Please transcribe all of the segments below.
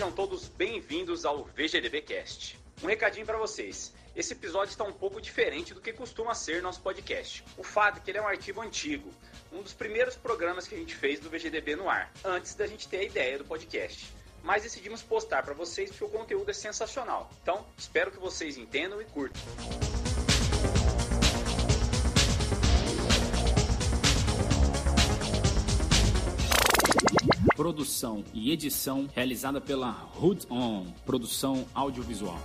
Sejam todos bem-vindos ao VGDB Cast. Um recadinho para vocês. Esse episódio está um pouco diferente do que costuma ser nosso podcast. O fato é que ele é um arquivo antigo, um dos primeiros programas que a gente fez do VGDB no ar, antes da gente ter a ideia do podcast. Mas decidimos postar para vocês porque o conteúdo é sensacional. Então, espero que vocês entendam e curtam. Produção e edição realizada pela Hood On, produção audiovisual.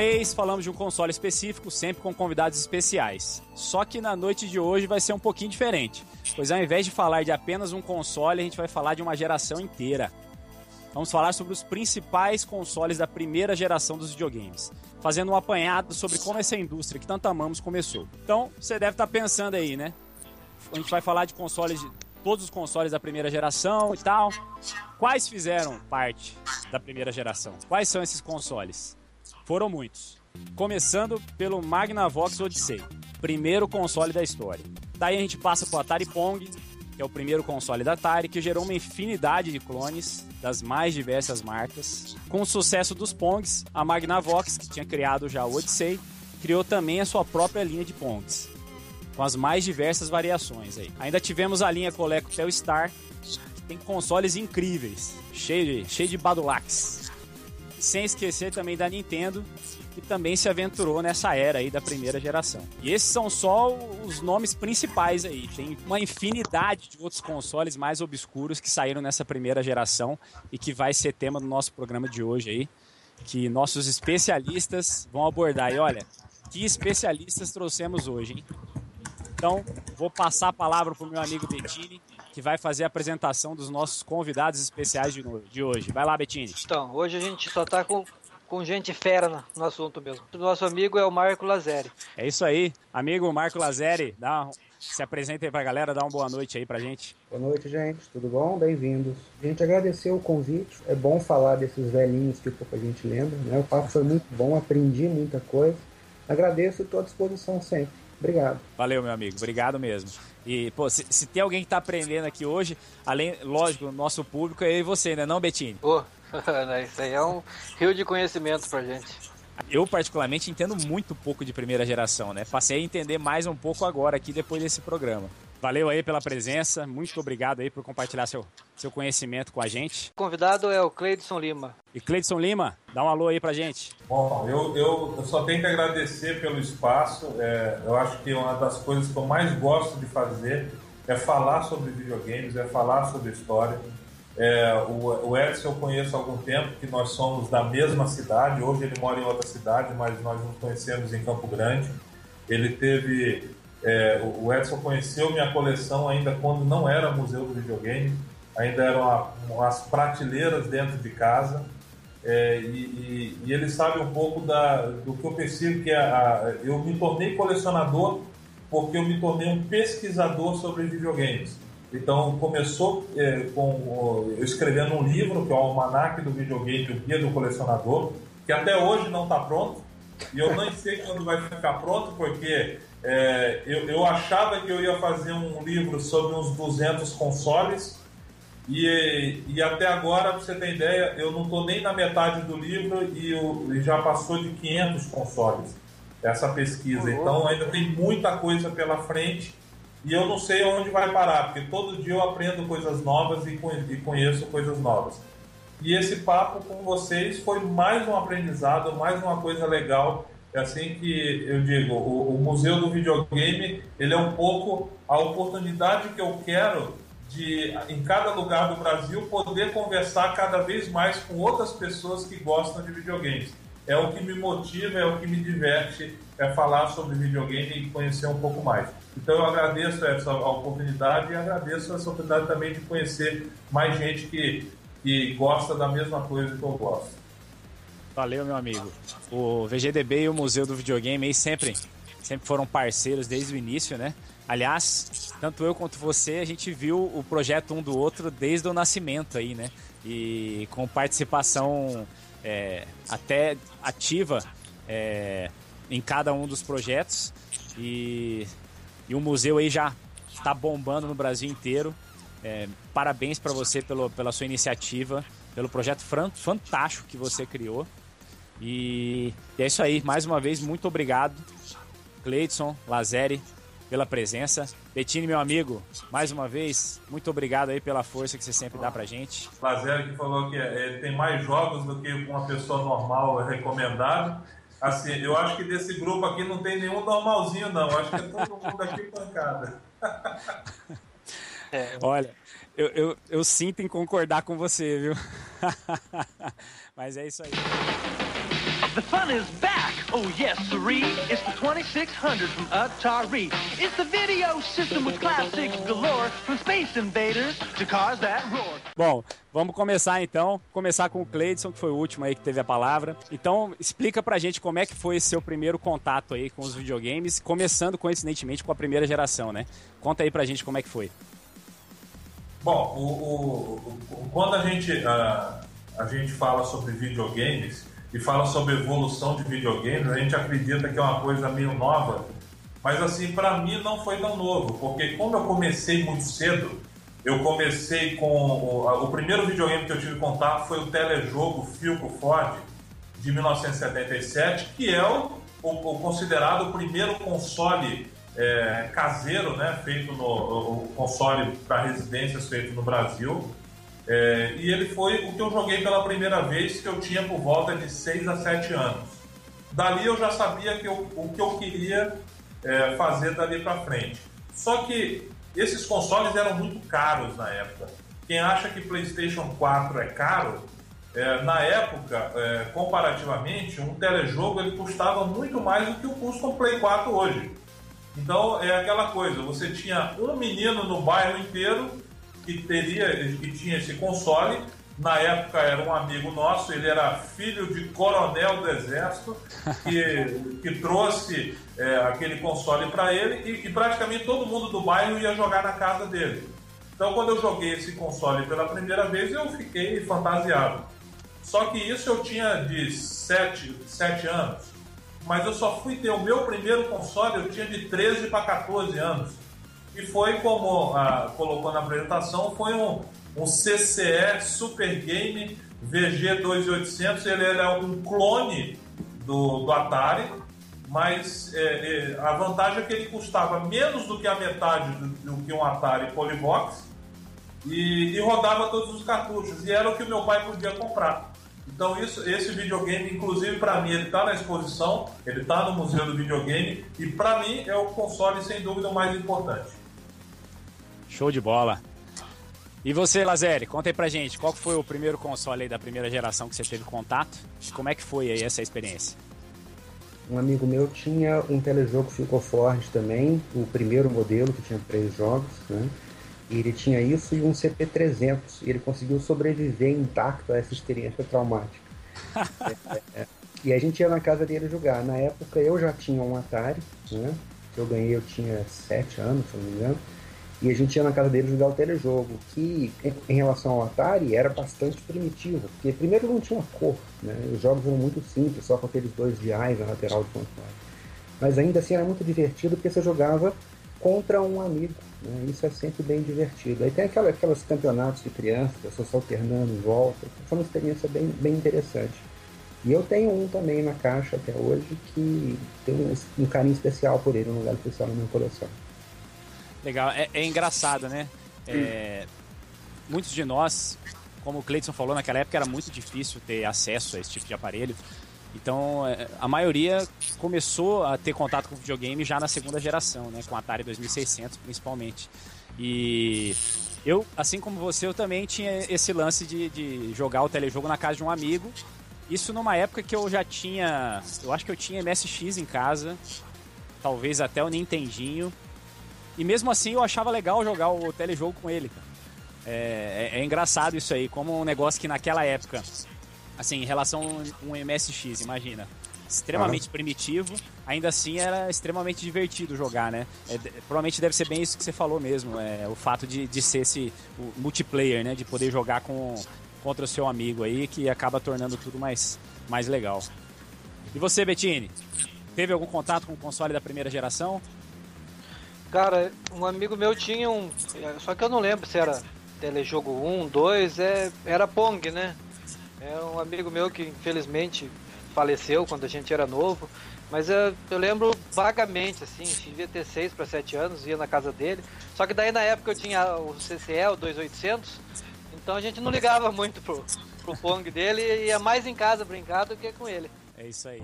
Mês falamos de um console específico, sempre com convidados especiais. Só que na noite de hoje vai ser um pouquinho diferente, pois ao invés de falar de apenas um console, a gente vai falar de uma geração inteira. Vamos falar sobre os principais consoles da primeira geração dos videogames, fazendo um apanhado sobre como essa indústria que tanto amamos começou. Então, você deve estar pensando aí, né? A gente vai falar de consoles de todos os consoles da primeira geração e tal. Quais fizeram parte da primeira geração? Quais são esses consoles? Foram muitos. Começando pelo Magnavox Odyssey, primeiro console da história. Daí a gente passa pro Atari Pong, que é o primeiro console da Atari, que gerou uma infinidade de clones das mais diversas marcas. Com o sucesso dos Pongs, a Magnavox, que tinha criado já o Odyssey, criou também a sua própria linha de Pongs, com as mais diversas variações aí. Ainda tivemos a linha Coleco Telstar, que tem consoles incríveis, cheio de, cheio de badulacs. Sem esquecer também da Nintendo, que também se aventurou nessa era aí da primeira geração. E esses são só os nomes principais aí. Tem uma infinidade de outros consoles mais obscuros que saíram nessa primeira geração e que vai ser tema do nosso programa de hoje aí, que nossos especialistas vão abordar. E olha, que especialistas trouxemos hoje, hein? Então, vou passar a palavra para o meu amigo Bettini, que vai fazer a apresentação dos nossos convidados especiais de, de hoje. Vai lá, Bettini. Então, hoje a gente só tá com, com gente fera no, assunto mesmo. O nosso amigo é o Marco Lazeri. É isso aí. Amigo Marco Lazeri, dá, um- se apresenta aí pra galera, dá uma boa noite aí pra gente. Boa noite, gente. Tudo bom? Bem-vindos. A gente agradeceu o convite. É bom falar desses velhinhos que pouco a gente lembra. Né? O papo foi muito bom, aprendi muita coisa. Agradeço e estou à disposição sempre. Obrigado. Valeu, meu amigo. Obrigado mesmo. E, pô, se, se tem alguém que tá aprendendo aqui hoje, além, lógico, o nosso público é eu e você, né, não, Bettini? Pô, né, isso aí é um rio de conhecimento pra gente. Eu, particularmente, entendo muito pouco de primeira geração, né? Passei a entender mais um pouco agora aqui, depois desse programa. Valeu aí pela presença, muito obrigado aí por compartilhar seu, seu conhecimento com a gente. O convidado é o Cleidson Lima. E Cleidson Lima, dá um alô aí pra gente. Bom, eu, eu, eu só tenho que agradecer pelo espaço. É, eu acho que uma das coisas que eu mais gosto de fazer é falar sobre videogames, é falar sobre história. É, o, o Edson eu conheço há algum tempo, que nós somos da mesma cidade. Hoje ele mora em outra cidade, mas nós nos conhecemos em Campo Grande. Ele teve. É, o Edson conheceu minha coleção ainda quando não era museu do videogame, ainda eram a- umas prateleiras dentro de casa. É, e, e- e ele sabe um pouco da, do que eu percebo que é a, eu me tornei colecionador porque eu me tornei um pesquisador sobre videogames. Então começou é, com eu escrevendo um livro que é o Almanac do Videogame, o Guia do Colecionador, que até hoje não está pronto e eu nem sei quando vai ficar pronto porque é, eu, eu achava que eu ia fazer um livro sobre uns 200 consoles e, e até agora, pra você ter ideia, eu não estou nem na metade do livro e, eu, e já passou de 500 consoles essa pesquisa. Então ainda tem muita coisa pela frente e eu não sei onde vai parar, porque todo dia eu aprendo coisas novas e, e conheço coisas novas. E esse papo com vocês foi mais um aprendizado, mais uma coisa legal. É assim que eu digo, o, o Museu do Videogame, ele é um pouco a oportunidade que eu quero de, em cada lugar do Brasil, poder conversar cada vez mais com outras pessoas que gostam de videogames. É o que me motiva, é o que me diverte, é falar sobre videogame e conhecer um pouco mais. Então eu agradeço essa oportunidade e agradeço essa oportunidade também de conhecer mais gente que que gosta da mesma coisa que eu gosto. Valeu, meu amigo. O VGDB e o Museu do Videogame aí sempre, sempre foram parceiros desde o início, né? Aliás, tanto eu quanto você, a gente viu o projeto um do outro desde o nascimento aí, né? E com participação é, até ativa é, em cada um dos projetos. E, e o museu aí já está bombando no Brasil inteiro. É, parabéns para você pelo, pela sua iniciativa, pelo projeto fantástico que você criou. E, é isso aí, mais uma vez, muito obrigado, Cleidson, Lazeri, pela presença. Bettini, meu amigo, mais uma vez, muito obrigado aí pela força que você sempre dá pra gente. Lazeri que falou que é, tem mais jogos do que uma pessoa normal é recomendado. Assim, eu acho que desse grupo aqui não tem nenhum normalzinho, não. Acho que é todo mundo aqui pancada. É. Olha, eu, eu, eu sinto em concordar com você, viu? Mas é isso aí. The fun is back. Oh, yes, siree. It's the 2600 from Atari. It's the video system with classics galore. From Space Invaders to cars that roar. Bom, vamos começar então. Começar com o Cleidson, que foi o último aí que teve a palavra. Então, explica pra gente como é que foi esse seu primeiro contato aí com os videogames, começando coincidentemente com a primeira geração, né? Conta aí pra gente como é que foi. Bom, o, o, o, quando a gente, a, a gente fala sobre videogames, e fala sobre evolução de videogames, a gente acredita que é uma coisa meio nova, mas assim, para mim não foi tão novo, porque como eu comecei muito cedo, eu comecei com. O, o primeiro videogame que eu tive contato foi o telejogo Filco Ford de 1977, que é o, o, o considerado o primeiro console é, caseiro, né, feito no o console para residências feito no Brasil. É, e ele foi o que eu joguei pela primeira vez, que eu tinha por volta de 6 a 7 anos. Dali eu já sabia que eu, o que eu queria é, fazer dali para frente. Só que esses consoles eram muito caros na época. Quem acha que PlayStation 4 é caro, é, na época, é, comparativamente, um telejogo ele custava muito mais do que o custo um Play 4 hoje. Então é aquela coisa, você tinha um menino no bairro inteiro que teria, que tinha esse console. Na época era um amigo nosso, ele era filho de coronel do exército, que, que trouxe é, aquele console para ele e, e praticamente todo mundo do bairro ia jogar na casa dele. Então, quando eu joguei esse console pela primeira vez, eu fiquei fantasiado. Só que isso eu tinha de 7, 7 anos. Mas eu só fui ter o meu primeiro console, eu tinha de 13 para 14 anos. E foi como ah, colocou na apresentação, foi um, um CCE Super Game VG2800. Ele, ele é um clone do, do Atari, mas é, é, a vantagem é que ele custava menos do que a metade do, do que um Atari Polybox e, e, rodava todos os cartuchos. E era o que o meu pai podia comprar. Então isso, esse videogame, inclusive para mim, ele está na exposição, ele está no museu do videogame e para mim é o console sem dúvida o mais importante. Show de bola. E você, Lazeri, conta aí pra gente, qual foi o primeiro console aí da primeira geração que você teve contato? Como é que foi aí essa experiência? Um amigo meu tinha um telejogo Philco Ford também, o primeiro modelo, que tinha três jogos, né? E ele tinha isso e um CP300, e ele conseguiu sobreviver intacto a essa experiência traumática. é, é, é. E a gente ia na casa dele jogar. Na época eu já tinha um Atari, né? Que eu ganhei, eu tinha sete anos, se não me engano. E a gente ia na casa dele jogar o telejogo, que em relação ao Atari era bastante primitivo, porque primeiro não tinha cor, né? os jogos eram muito simples, só com aqueles dois diais na lateral do console. Mas ainda assim era muito divertido porque você jogava contra um amigo, né? isso é sempre bem divertido. Aí tem aquela, aquelas campeonatos de crianças, pessoas se alternando em volta, foi uma experiência bem, bem interessante. E eu tenho um também na caixa até hoje que tem um, um carinho especial por ele, um lugar especial na minha coleção. Legal, é, é engraçado, né? É, muitos de nós, como o Cleiton falou, naquela época era muito difícil ter acesso a esse tipo de aparelho. Então, é, a maioria começou a ter contato com videogame já na segunda geração, né? Com Atari 2600, principalmente. E eu, assim como você, eu também tinha esse lance de, de jogar o telejogo na casa de um amigo. Isso numa época que eu já tinha... Eu acho que eu tinha MSX em casa. Talvez até o Nintendinho. E mesmo assim eu achava legal jogar o telejogo com ele, cara. É, é, é engraçado isso aí, como um negócio que naquela época, assim, em relação a um MSX, imagina, extremamente ah. primitivo, ainda assim era extremamente divertido jogar, né? É, provavelmente deve ser bem isso que você falou mesmo, é, o fato de, de ser esse multiplayer, né? De poder jogar com, contra o seu amigo aí, que acaba tornando tudo mais, mais legal. E você, Bettini? Teve algum contato com o console da primeira geração? Cara, um amigo meu tinha um. Só que eu não lembro se era Telejogo 1, 2, é, era Pong, né? É um amigo meu que infelizmente faleceu quando a gente era novo. Mas eu, eu lembro vagamente, assim, devia ter 6 para 7 anos, ia na casa dele. Só que daí na época eu tinha o CCE, o 2800, então a gente não ligava muito pro, pro Pong dele e ia mais em casa brincar do que com ele. É isso aí.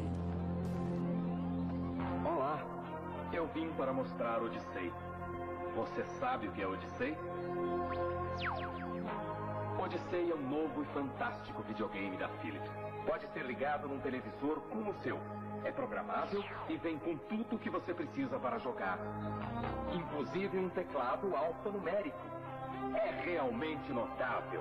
Vim para mostrar Odyssey. Você sabe o que é Odyssey? Odyssey é um novo e fantástico videogame da Philips. Pode ser ligado num televisor como o seu. É programável e vem com tudo o que você precisa para jogar. Inclusive um teclado alfanumérico. É realmente notável.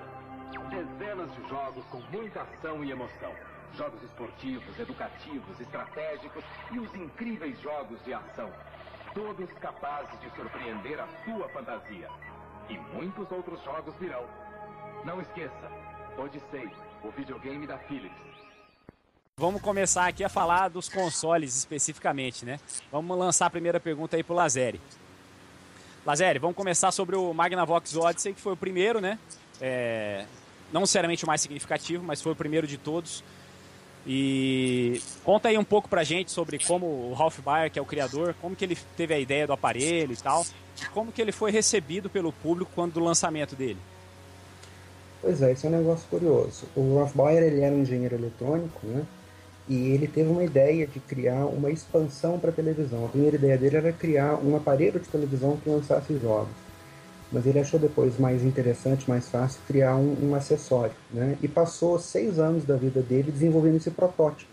Dezenas de jogos com muita ação e emoção. Jogos esportivos, educativos, estratégicos e os incríveis jogos de ação. Todos capazes de surpreender a sua fantasia. E muitos outros jogos virão. Não esqueça, Odyssey, o videogame da Philips. Vamos começar aqui a falar dos consoles especificamente, né? Vamos lançar a primeira pergunta aí pro Lazeri. Lazeri, vamos começar sobre o Magnavox Odyssey, que foi o primeiro, né? É, não necessariamente o mais significativo, mas foi o primeiro de todos. E conta aí um pouco pra gente sobre como o Ralph Baer, que é o criador, como que ele teve a ideia do aparelho e tal, e como que ele foi recebido pelo público quando do lançamento dele. Pois é, esse é um negócio curioso. O Ralph Baer ele era um engenheiro eletrônico, né? E ele teve uma ideia de criar uma expansão para televisão. A primeira ideia dele era criar um aparelho de televisão que lançasse jogos mas ele achou depois mais interessante, mais fácil criar um, um, acessório, né? E passou seis anos da vida dele desenvolvendo esse protótipo,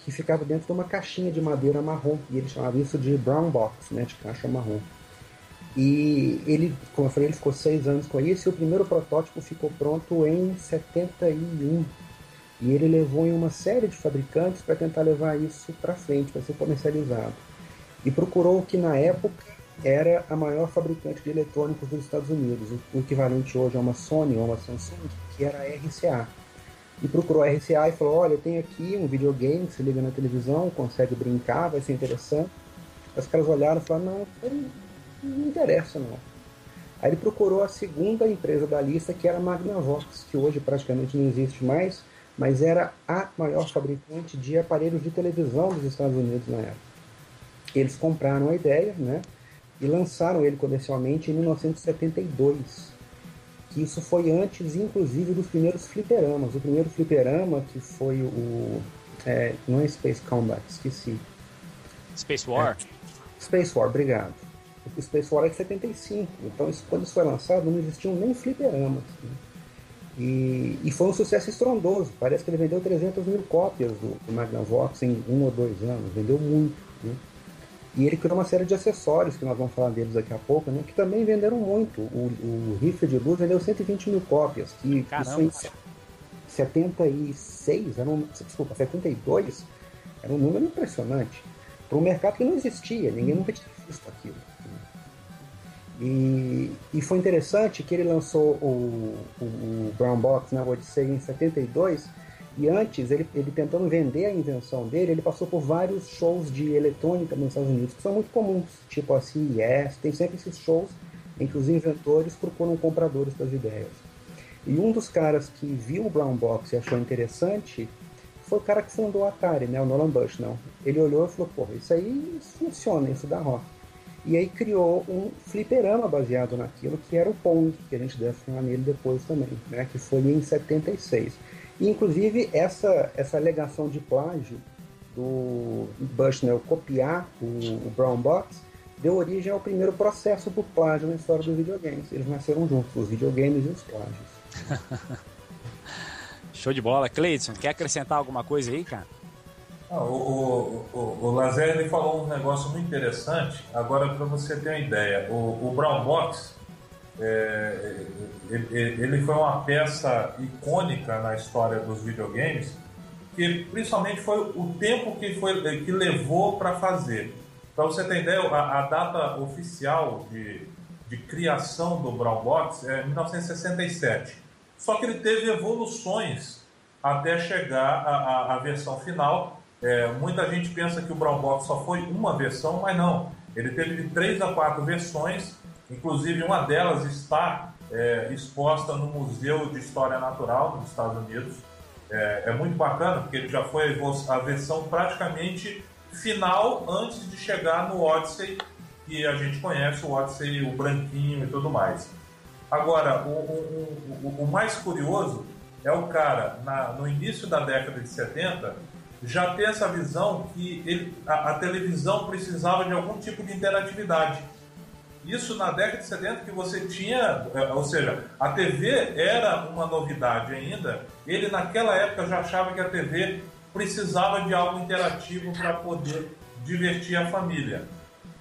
que ficava dentro de uma caixinha de madeira marrom, e ele chamava isso de brown box, né? De caixa marrom. E ele, como eu falei, ele ficou seis anos com isso, e o primeiro protótipo ficou pronto em 71. E ele levou em uma série de fabricantes para tentar levar isso para frente, para ser comercializado. E procurou o que na época era a maior fabricante de eletrônicos dos Estados Unidos, o equivalente hoje a uma Sony ou uma Samsung, que era a RCA. E procurou a RCA e falou: Olha, eu tenho aqui um videogame que se liga na televisão, consegue brincar, vai ser interessante. Os caras olharam e falaram: Não, não interessa não. Aí ele procurou a segunda empresa da lista, que era a Magnavox, que hoje praticamente não existe mais, mas era a maior fabricante de aparelhos de televisão dos Estados Unidos na época. Eles compraram a ideia, né? E lançaram ele comercialmente em 1972. Que isso foi antes, inclusive, dos primeiros fliperamas. O primeiro fliperama, que foi o. É, não é Space Combat, esqueci. Space War? É, Space War, obrigado. O Space War é de 75. Então, isso, quando isso foi lançado, não existiam nem fliperamas. Né? E, e, foi um sucesso estrondoso. Parece que ele vendeu 300 mil cópias do, do Magnavox em um ou dois anos. Vendeu muito. Né? E ele criou uma série de acessórios, que nós vamos falar deles daqui a pouco, né, que também venderam muito. O, o rifle de luz vendeu 120 mil cópias, que Caramba. isso em 76, era um, desculpa, 72, era um número impressionante. Para um mercado que não existia, ninguém nunca tinha visto aquilo. E, e foi interessante que ele lançou o, o, o Brown Box, né, o Odyssey, em 72, e antes, ele, ele tentando vender a invenção dele, ele passou por vários shows de eletrônica nos Estados Unidos, que são muito comuns, tipo a CES, tem sempre esses shows em que os inventores procuram compradores das ideias. E um dos caras que viu o Brown Box e achou interessante foi o cara que fundou a Atari, né, o Nolan Bushnell. Ele olhou e falou, porra, isso aí funciona, isso dá rock. E aí criou um fliperama baseado naquilo, que era o Pong, que a gente deve falar nele depois também, né, que foi em 76. E, inclusive, essa, essa alegação de plágio do Bushnell copiar o, o Brown Box deu origem ao primeiro processo por plágio na história dos videogames. Eles nasceram juntos, os videogames e os plágios. Show de bola. Cleiton, quer acrescentar alguma coisa aí, cara? Ah, o, o, o, Lazer ele falou um negócio muito interessante. Agora, para você ter uma ideia, o, o Brown Box é, ele foi uma peça icônica na história dos videogames, que principalmente foi o tempo que, foi, que levou para fazer. Para você ter ideia, a, a data oficial de, de criação do Brown Box é 1967. Só que ele teve evoluções até chegar à versão final. É, muita gente pensa que o Brown Box só foi uma versão, mas não. Ele teve de três a quatro versões Inclusive, uma delas está é, exposta no Museu de História Natural dos Estados Unidos. É, é, muito bacana, porque ele já foi a versão praticamente final antes de chegar no Odyssey, que a gente conhece, o Odyssey, o branquinho e tudo mais. Agora, o, o, o, o mais curioso é o cara, na, no início da década de 70, já ter essa visão que ele, a, a televisão precisava de algum tipo de interatividade. Isso na década de 70 que você tinha, é, ou seja, a TV era uma novidade ainda. Ele naquela época já achava que a TV precisava de algo interativo para poder divertir a família.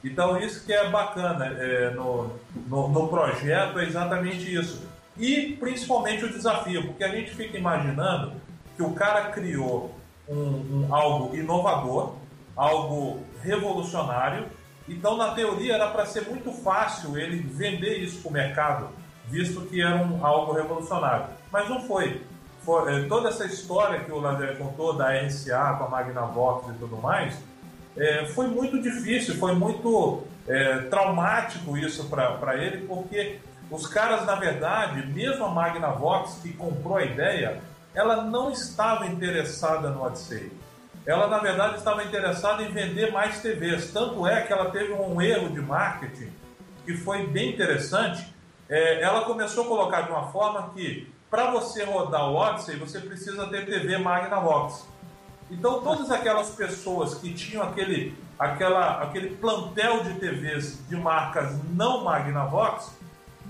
Então isso que é bacana é, no, no, no, projeto é exatamente isso. E principalmente o desafio, porque a gente fica imaginando que o cara criou um, um algo inovador, algo revolucionário, então, na teoria, era para ser muito fácil ele vender isso para o mercado, visto que era um, algo revolucionário. Mas não foi. foi é, toda essa história que o Lazer contou da RCA com a Magnavox e tudo mais, é, foi muito difícil, foi muito é, traumático isso para ele, porque os caras, na verdade, mesmo a Magnavox que comprou a ideia, ela não estava interessada no Odyssey ela na verdade estava interessada em vender mais TVs. Tanto é que ela teve um erro de marketing que foi bem interessante. É, ela começou a colocar de uma forma que para você rodar o Odyssey você precisa ter TV Magnavox. Então todas aquelas pessoas que tinham aquele, aquela, aquele plantel de TVs de marcas não Magnavox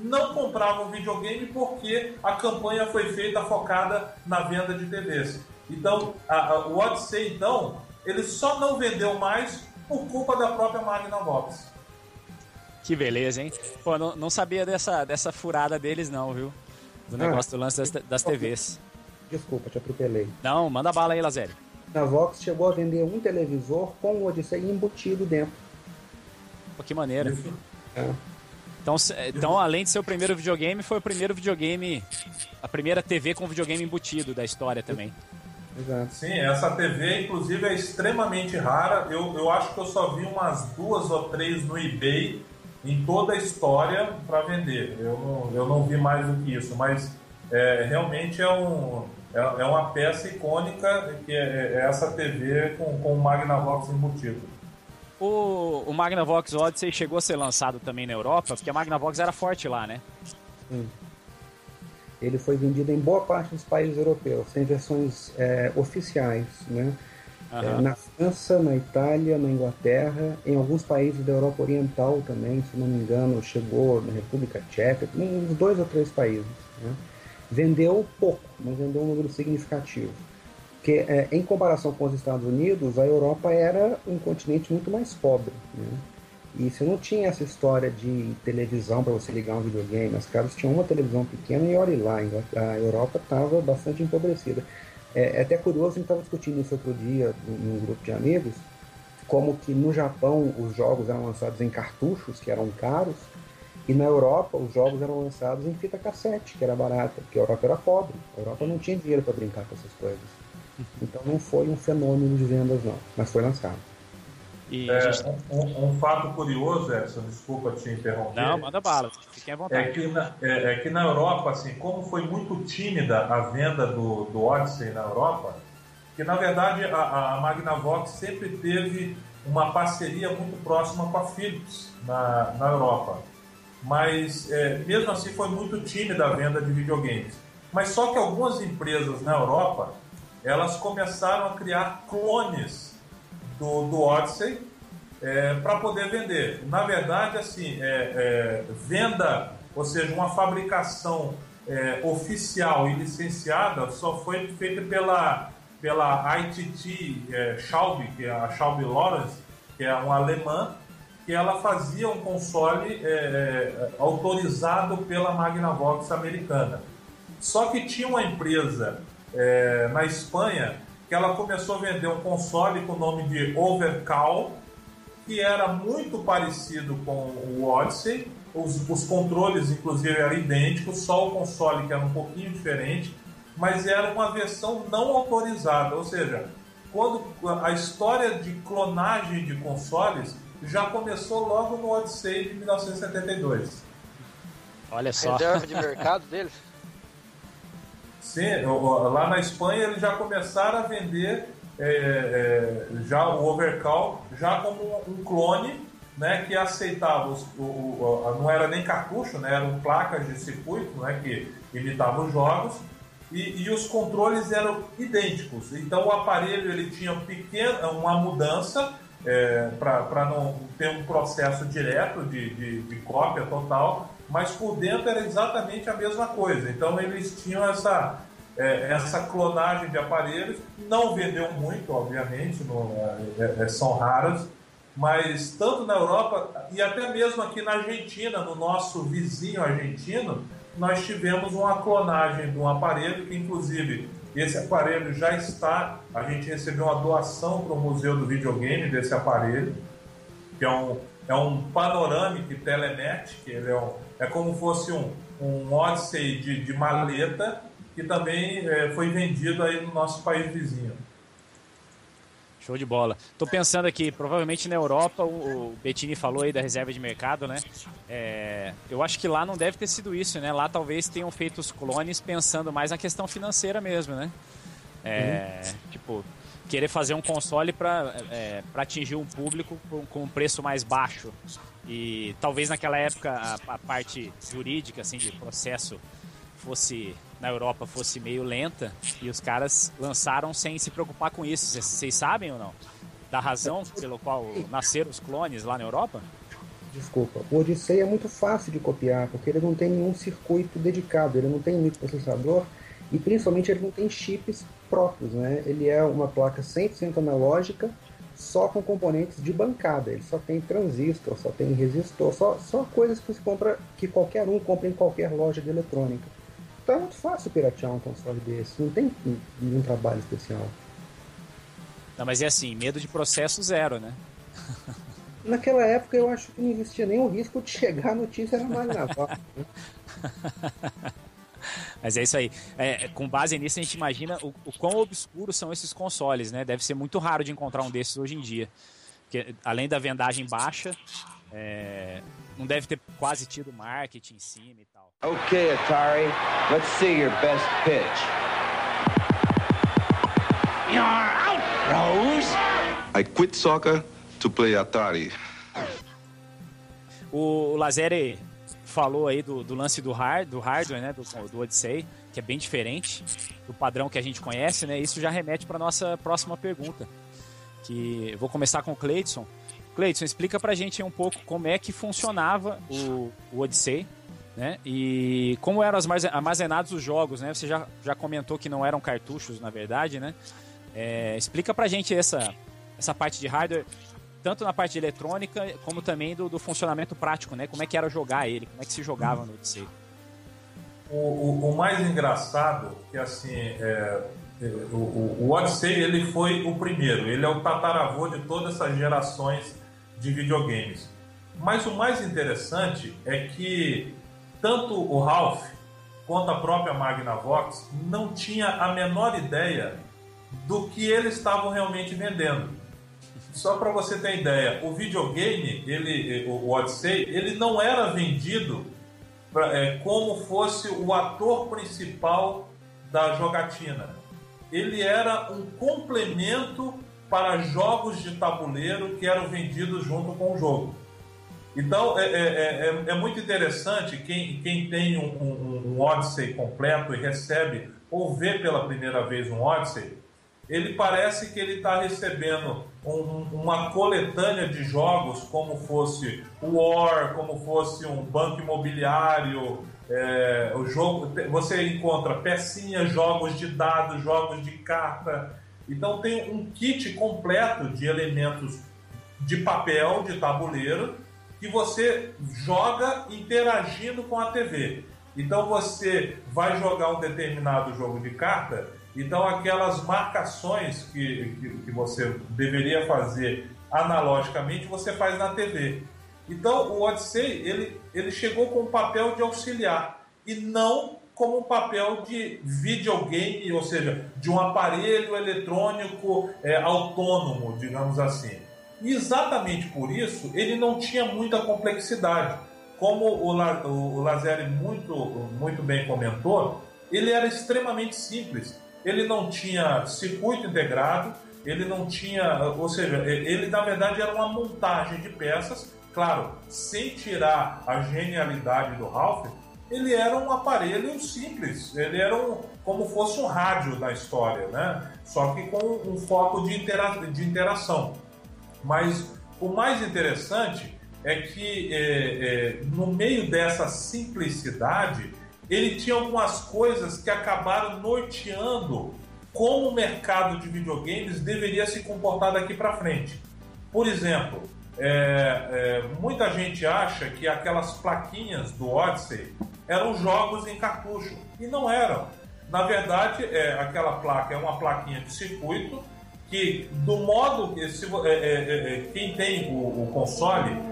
não compravam videogame porque a campanha foi feita focada na venda de TVs. Então, a, a, o Odyssey, então, ele só não vendeu mais por culpa da própria Magnavox. Que beleza, hein? Pô, não, não sabia dessa, dessa furada deles, não, viu? Do ah. negócio do lance das, das TVs. Desculpa, te atropelei. Não, manda bala aí, Lazério. A Vox chegou a vender um televisor com o Odyssey embutido dentro. Pô, que maneira. É. Então, então, além de ser o primeiro videogame, foi o primeiro videogame, a primeira TV com videogame embutido da história também. Exato. Sim, essa TV, inclusive, é extremamente rara. Eu, eu acho que eu só vi umas duas ou três no eBay em toda a história para vender. Eu não, eu não vi mais do que isso, mas é, realmente é, um, é, é, uma peça icônica que é, é essa TV com, com o Magnavox embutido. O, o Magnavox Odyssey chegou a ser lançado também na Europa, porque a Magnavox era forte lá, né? Sim ele foi vendido em boa parte dos países europeus, tem versões é, oficiais, né? Uhum. É, na França, na Itália, na Inglaterra, em alguns países da Europa Oriental também, se não me engano, chegou na República Tcheca, uns dois ou três países. Né? Vendeu pouco, mas vendeu um número significativo. Porque, é, em comparação com os Estados Unidos, a Europa era um continente muito mais pobre. Né? E você não tinha essa história de televisão para você ligar um videogame. As casas tinham uma televisão pequena e olhe lá, a Europa estava bastante empobrecida. É, é, até curioso, a gente estava discutindo isso outro dia num grupo de amigos, como que no Japão os jogos eram lançados em cartuchos, que eram caros, e na Europa os jogos eram lançados em fita cassete, que era barata, porque a Europa era pobre. A Europa não tinha dinheiro para brincar com essas coisas. Então não foi um fenômeno de vendas, não, mas foi lançado. É, gente... um, um, fato curioso, Edson, desculpa te interromper. Não, manda bala, fiquem à vontade. É que, na, é, é, que na Europa, assim, como foi muito tímida a venda do, do Odyssey na Europa, que na verdade a, a Magnavox sempre teve uma parceria muito próxima com a Philips na, na Europa. Mas é, mesmo assim foi muito tímida a venda de videogames. Mas só que algumas empresas na Europa elas começaram a criar clones do, do Odyssey é, para poder vender. Na verdade, assim, é, é, venda, ou seja, uma fabricação é, oficial e licenciada só foi feita pela, pela ITT é, Schaub, que é a Schaub Lawrence, que é uma alemã, que ela fazia um console é, é, autorizado pela Magnavox americana. Só que tinha uma empresa é, na Espanha que ela começou a vender um console com o nome de Overcall, que era muito parecido com o Odyssey. Os, os controles, inclusive, eram idênticos, só o console que era um pouquinho diferente, mas era uma versão não autorizada, ou seja, quando a história de clonagem de consoles já começou logo no Odyssey de 1972. Olha só. Reserva de mercado deles? Sim, lá na Espanha eles já começaram a vender é, é, já o Overcall já como um clone né, que aceitava os, o, o, não era nem cartucho, né, eram placas de circuito né, que imitavam os jogos e, e, os controles eram idênticos. Então o aparelho ele tinha pequena, uma mudança é, para não ter um processo direto de, de, de, cópia total, mas por dentro era exatamente a mesma coisa. Então eles tinham essa, é, essa clonagem de aparelhos, não vendeu muito, obviamente, no, é, é são raras, mas tanto na Europa e até mesmo aqui na Argentina, no nosso vizinho argentino, nós tivemos uma clonagem de um aparelho que, inclusive, esse aparelho já está. A gente recebeu uma doação para o Museu do Videogame desse aparelho, que é um, é um Panoramic Telenet, que ele é, um, é como fosse um, um Odyssey de, de maleta, que também é, foi vendido aí no nosso país vizinho. Show de bola. Tô pensando aqui, provavelmente na Europa, o, Bettini falou aí da reserva de mercado, né? É, eu acho que lá não deve ter sido isso, né? Lá talvez tenham feito os clones pensando mais na questão financeira mesmo, né? É, uhum. Tipo, querer fazer um console para é, atingir um público com, com, um preço mais baixo. E talvez naquela época a, a parte jurídica, assim, de processo fosse na Europa fosse meio lenta e os caras lançaram sem se preocupar com isso. Vocês sabem ou não? Da razão pelo qual nasceram os clones lá na Europa? Desculpa, o Odyssey é muito fácil de copiar porque ele não tem nenhum circuito dedicado, ele não tem microprocessador e principalmente ele não tem chips próprios, né? Ele é uma placa 100% analógica, só com componentes de bancada. Ele só tem transistor, só tem resistor, só, só coisas que você compra que qualquer um compra em qualquer loja de eletrônica. Então é muito fácil piratear um console desse, não tem nenhum trabalho especial. Não, mas é assim, medo de processo zero, né? Naquela época eu acho que não existia nenhum risco de chegar a notícia na Magnavox. Né? Mas é isso aí. É, com base nisso, a gente imagina o, o quão obscuros são esses consoles, né? Deve ser muito raro de encontrar um desses hoje em dia. Porque, além da vendagem baixa, é, não deve ter quase tido marketing em cima e tal. Ok, Atari, let's see your best pitch. You're out, Rose. I quit soccer to play Atari. O Lazere falou aí do, do lance do, hard, do hardware, né, do, do Odyssey, que é bem diferente do padrão que a gente conhece, né? Isso já remete para nossa próxima pergunta, que vou começar com o Cleidson. Cleiton, explica pra gente um pouco como é que funcionava o, o Odyssey, né? E como eram armazenados os jogos, né? Você já, já comentou que não eram cartuchos, na verdade, né? É, explica pra gente essa, essa parte de hardware, tanto na parte de eletrônica, como também do, do, funcionamento prático, né? Como é que era jogar ele, como é que se jogava no Odyssey. O, o, o mais engraçado, que assim, é, é o, o Odyssey ele foi o primeiro, ele é o tataravô de todas essas gerações de videogames. Mas o mais interessante é que tanto o Ralph quanto a própria Magnavox não tinha a menor ideia do que eles estavam realmente vendendo. Só para você ter ideia, o videogame, ele, o Odyssey, ele não era vendido pra, é, como fosse o ator principal da jogatina. Ele era um complemento para jogos de tabuleiro que eram vendidos junto com o jogo. Então é, é, é, é muito interessante quem, quem tem um, um, um, Odyssey completo e recebe ou vê pela primeira vez um Odyssey, ele parece que ele está recebendo um, uma coletânea de jogos como fosse o War, como fosse um banco imobiliário, é, o jogo, você encontra pecinhas, jogos de dados, jogos de carta, então tem um kit completo de elementos de papel, de tabuleiro, que você joga interagindo com a TV. Então você vai jogar um determinado jogo de carta, então aquelas marcações que, que, que você deveria fazer analogicamente, você faz na TV. Então o Odyssey ele, ele chegou com o papel de auxiliar e não como um papel de videogame, ou seja, de um aparelho eletrônico é, autônomo, digamos assim. E exatamente por isso ele não tinha muita complexidade. Como o, La, o Lazeri muito, muito bem comentou, ele era extremamente simples. Ele não tinha circuito integrado, ele não tinha, ou seja, ele na verdade era uma montagem de peças, claro, sem tirar a genialidade do Ralph, ele era um aparelho simples, ele era um, como fosse um rádio na história, né? Só que com um foco de, intera de interação. Mas o mais interessante é que é, é, no meio dessa simplicidade ele tinha algumas coisas que acabaram norteando como o mercado de videogames deveria se comportar daqui para frente. Por exemplo, é, é, muita gente acha que aquelas plaquinhas do Odyssey eram jogos em cartucho e não eram. Na verdade, é, aquela placa é uma plaquinha de circuito que, do modo que se, é, é, é, quem tem o, o console,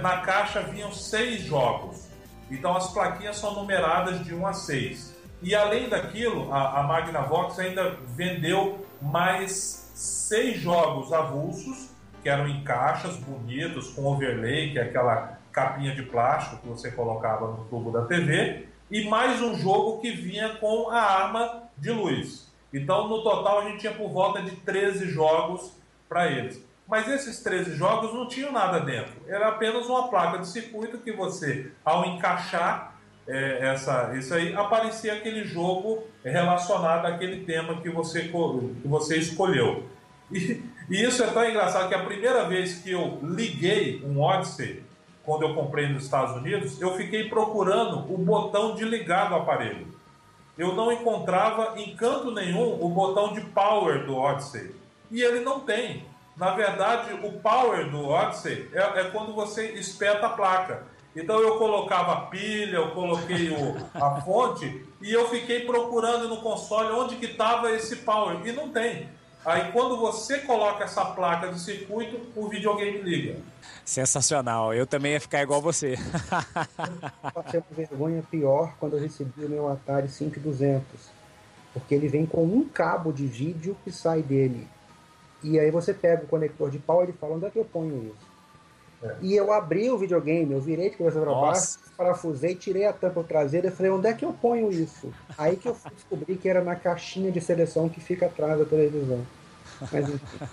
na caixa vinham seis jogos. Então as plaquinhas são numeradas de 1 a 6. E além daquilo, a, a Magnavox ainda vendeu mais seis jogos avulsos, que eram em caixas bonitos, com overlay, que é aquela capinha de plástico que você colocava no tubo da TV, e mais um jogo que vinha com a arma de luz. Então, no total, a gente tinha por volta de 13 jogos para eles. Mas esses 13 jogos não tinham nada dentro. Era apenas uma placa de circuito que você, ao encaixar é, essa, isso aí, aparecia aquele jogo relacionado àquele tema que você, que você escolheu. E, e isso é tão engraçado que a primeira vez que eu liguei um Odyssey, quando eu comprei nos Estados Unidos, eu fiquei procurando o botão de ligar do aparelho. Eu não encontrava em canto nenhum o botão de power do Odyssey. E ele não tem. Na verdade, o power do Odyssey é, é quando você espeta a placa. Então eu colocava a pilha, eu coloquei o, a fonte e eu fiquei procurando no console onde que estava esse power e não tem. Aí quando você coloca essa placa de circuito, o videogame liga. Sensacional, eu também ia ficar igual você. Passei uma vergonha pior quando eu recebi o meu Atari 5200, porque ele vem com um cabo de vídeo que sai dele. E aí você pega o conector de pau e ele fala, onde é que eu ponho isso? É. E eu abri o videogame, eu virei de cabeça para baixo, parafusei, tirei a tampa traseira e falei, onde é que eu ponho isso? Aí que eu descobri que era na caixinha de seleção que fica atrás da televisão. Mas enfim.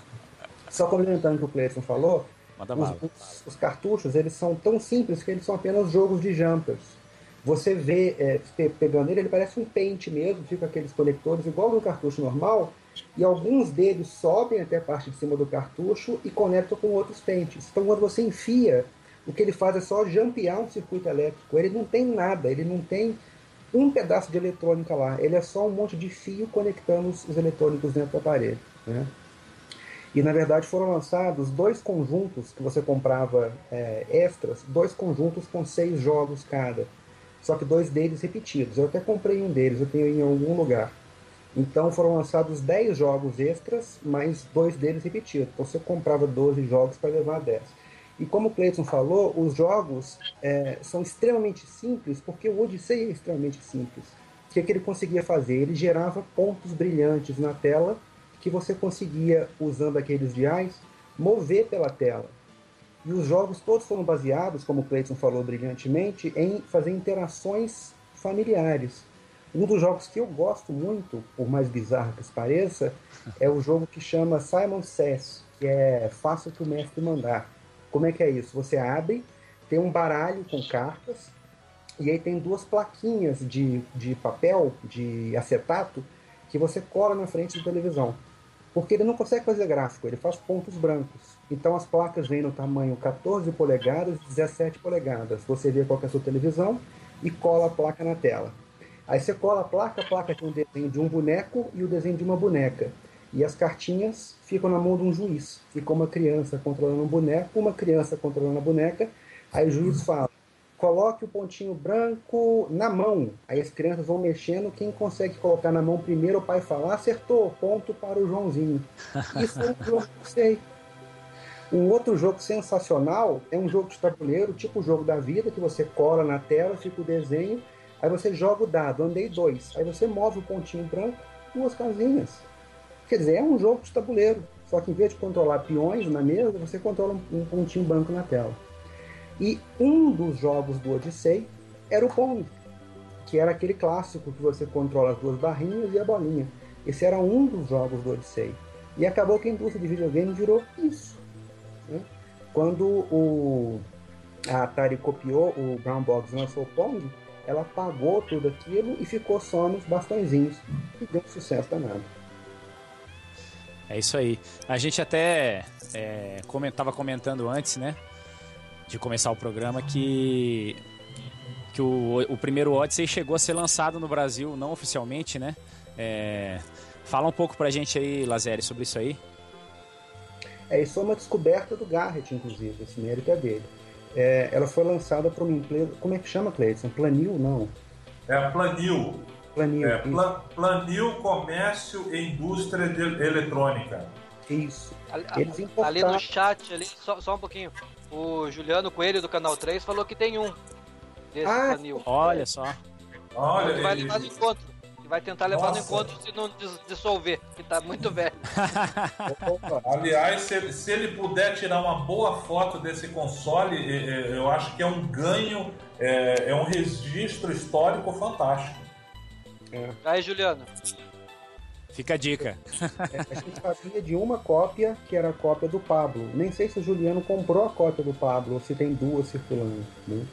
Só complementando o que o Cleiton falou, os, os, os, cartuchos eles são tão simples que eles são apenas jogos de jumpers. Você vê, é, pegando ele, ele parece um pente mesmo, fica aqueles conectores igual no cartucho normal, e alguns deles sobem até a parte de cima do cartucho e conectam com outros pentes. Então, quando você enfia, o que ele faz é só jampear um circuito elétrico. Ele não tem nada, ele não tem um pedaço de eletrônica lá. Ele é só um monte de fio conectando os eletrônicos dentro do aparelho. Né? E na verdade foram lançados dois conjuntos que você comprava é, extras, dois conjuntos com seis jogos cada. Só que dois deles repetidos. Eu até comprei um deles, eu tenho em algum lugar. Então foram lançados 10 jogos extras, mais dois deles repetidos. Então você comprava 12 jogos para levar 10. E como o Cleiton falou, os jogos é, são extremamente simples, porque o Odyssey é extremamente simples. O que, é que ele conseguia fazer? Ele gerava pontos brilhantes na tela que você conseguia, usando aqueles diais, mover pela tela. E os jogos todos foram baseados, como o Cleiton falou brilhantemente, em fazer interações familiares. Um dos jogos que eu gosto muito, por mais bizarro que pareça, é o jogo que chama Simon Says, que é Faça o que o mestre mandar. Como é que é isso? Você abre, tem um baralho com cartas, e aí tem duas plaquinhas de, de papel, de acetato, que você cola na frente da televisão. Porque ele não consegue fazer gráfico, ele faz pontos brancos. Então as placas vêm no tamanho 14 polegadas e 17 polegadas. Você vê qual é a sua televisão e cola a placa na tela. Aí você cola a placa, a placa tem o desenho de um boneco e o desenho de uma boneca. E as cartinhas ficam na mão de um juiz. Fica uma criança controlando um boneco, uma criança controlando a boneca. Aí o juiz fala: coloque o pontinho branco na mão. Aí as crianças vão mexendo. Quem consegue colocar na mão primeiro, o pai fala: acertou, ponto para o Joãozinho. Isso é um jogo que sei. Um outro jogo sensacional é um jogo de tabuleiro, tipo o jogo da vida, que você cola na tela, fica o desenho, aí você joga o dado, andei dois, aí você move o pontinho branco, duas casinhas. Quer dizer, é um jogo de tabuleiro, só que em vez de controlar peões na mesa, você controla um pontinho branco na tela. E um dos jogos do Odyssey era o Pong, que era aquele clássico que você controla as duas barrinhas e a bolinha. Esse era um dos jogos do Odyssey. E acabou que a indústria de videogame virou isso. Né? Quando o, a Atari copiou o Brown Box lançou o Pong, ela pagou tudo aquilo e ficou só nos bastõezinhos. E deu um sucesso danado. É isso aí. A gente até é, comentava comentando antes, né? De começar o programa que que o, o primeiro Odyssey chegou a ser lançado no Brasil, não oficialmente, né? É, fala um pouco pra gente aí, Lazeri, sobre isso aí. É, isso foi uma descoberta do Garrett, inclusive, esse mérito é dele. É, ela foi lançada por uma empresa. Como é que chama, Cleiton? Planil? Não. É Planil. Planil. É, Pla, Planil Comércio e Indústria de Eletrônica. Isso. Ali, ali no chat, ali, só, só, um pouquinho. O Juliano Coelho do Canal 3 falou que tem um desse ah, Planil. Olha só. Olha, ele vai levar no encontro. Vai tentar levar Nossa. no encontro se não dissolver, que tá muito velho. Aliás, se, se, ele puder tirar uma boa foto desse console, eu acho que é um ganho, é, é um registro histórico fantástico. É. Aí, Juliano. Fica a dica. É, a gente sabia de uma cópia, que era a cópia do Pablo. Nem sei se o Juliano comprou a cópia do Pablo, ou se tem duas circulando. Né?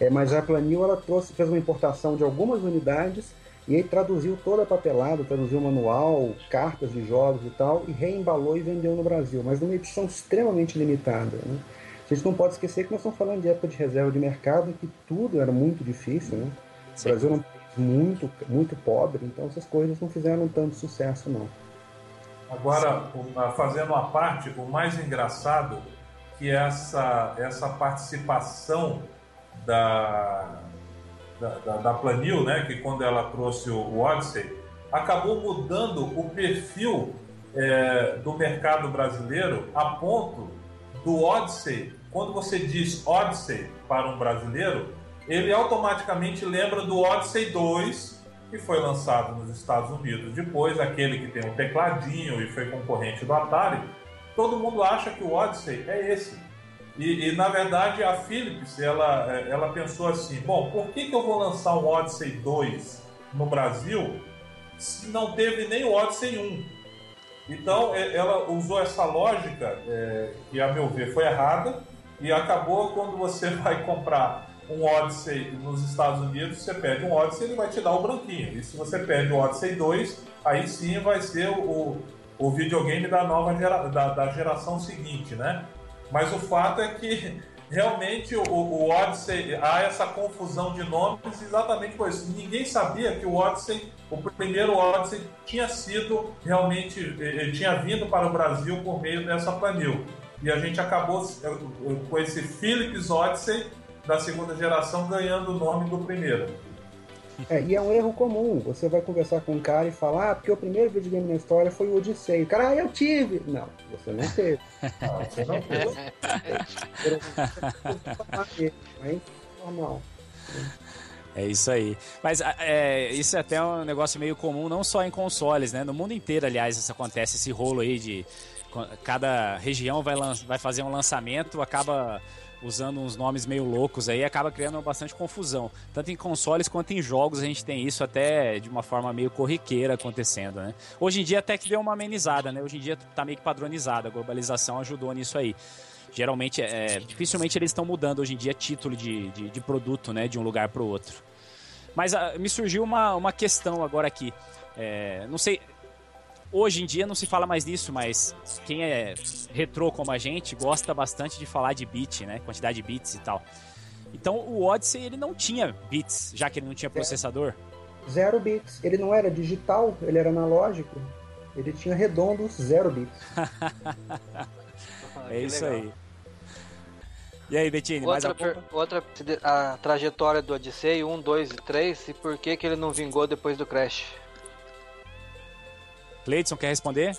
É, mas a Planil ela trouxe, fez uma importação de algumas unidades e aí traduziu toda a papelada, traduziu o manual, cartas de jogos e tal, e reembalou e vendeu no Brasil, mas numa edição extremamente limitada. Né? A gente não pode esquecer que nós estamos falando de época de reserva de mercado, que tudo era muito difícil. Né? O Brasil era um país muito, muito pobre, então essas coisas não fizeram tanto sucesso, não. Agora, fazendo a parte, o mais engraçado que essa, essa participação da, da, da, da Planil, né, que quando ela trouxe o, o Odyssey, acabou mudando o perfil é, do mercado brasileiro a ponto do Odyssey, quando você diz Odyssey para um brasileiro, ele automaticamente lembra do Odyssey 2, que foi lançado nos Estados Unidos depois, aquele que tem um tecladinho e foi concorrente do Atari. Todo mundo acha que o Odyssey é esse. E, e, na verdade a Philips ela, é, ela pensou assim: bom, por que, que eu vou lançar um Odyssey 2 no Brasil se não teve nem o Odyssey 1? Então é, ela usou essa lógica, é, que a meu ver foi errada, e acabou quando você vai comprar um Odyssey nos Estados Unidos, você pede um Odyssey, ele vai te dar o branquinho. E se você pede o Odyssey 2, aí sim vai ser o, o videogame da nova gera, da, da geração seguinte, né? Mas o fato é que realmente o, o Odyssey, há essa confusão de nomes exatamente por isso. Ninguém sabia que o Odyssey, o primeiro Odyssey, tinha sido realmente, ele tinha vindo para o Brasil por meio dessa planil. E a gente acabou com esse Philips Odyssey da segunda geração ganhando o nome do primeiro. É, e é um erro comum. Você vai conversar com um cara e falar, ah, porque o primeiro videogame na história foi o Odyssey. O cara, ah, eu tive. Não, você não teve. Não, você não teve. é normal. É isso aí. Mas é, isso é até um negócio meio comum, não só em consoles, né? No mundo inteiro, aliás, isso acontece, esse rolo aí de cada região vai, vai fazer um lançamento, acaba usando uns nomes meio loucos aí, acaba criando bastante confusão. Tanto em consoles quanto em jogos a gente tem isso até de uma forma meio corriqueira acontecendo, né? Hoje em dia até que deu uma amenizada, né? Hoje em dia tá meio que padronizado, a globalização ajudou nisso aí. Geralmente, é, dificilmente eles estão mudando hoje em dia título de, de, de produto, né? De um lugar para o outro. Mas uh, me surgiu uma, uma questão agora aqui. É, não sei, Hoje em dia não se fala mais nisso, mas quem é retrô como a gente gosta bastante de falar de bit, né? Quantidade de bits e tal. Então o Odyssey ele não tinha bits, já que ele não tinha processador. Zero bits. Ele não era digital, ele era analógico. Ele tinha redondos 0 bits. é isso aí. E aí, Bettini, mais outra, outra a trajetória do Odyssey 1, 2 e 3 e por que que ele não vingou depois do Crash? Cleiton, quer responder?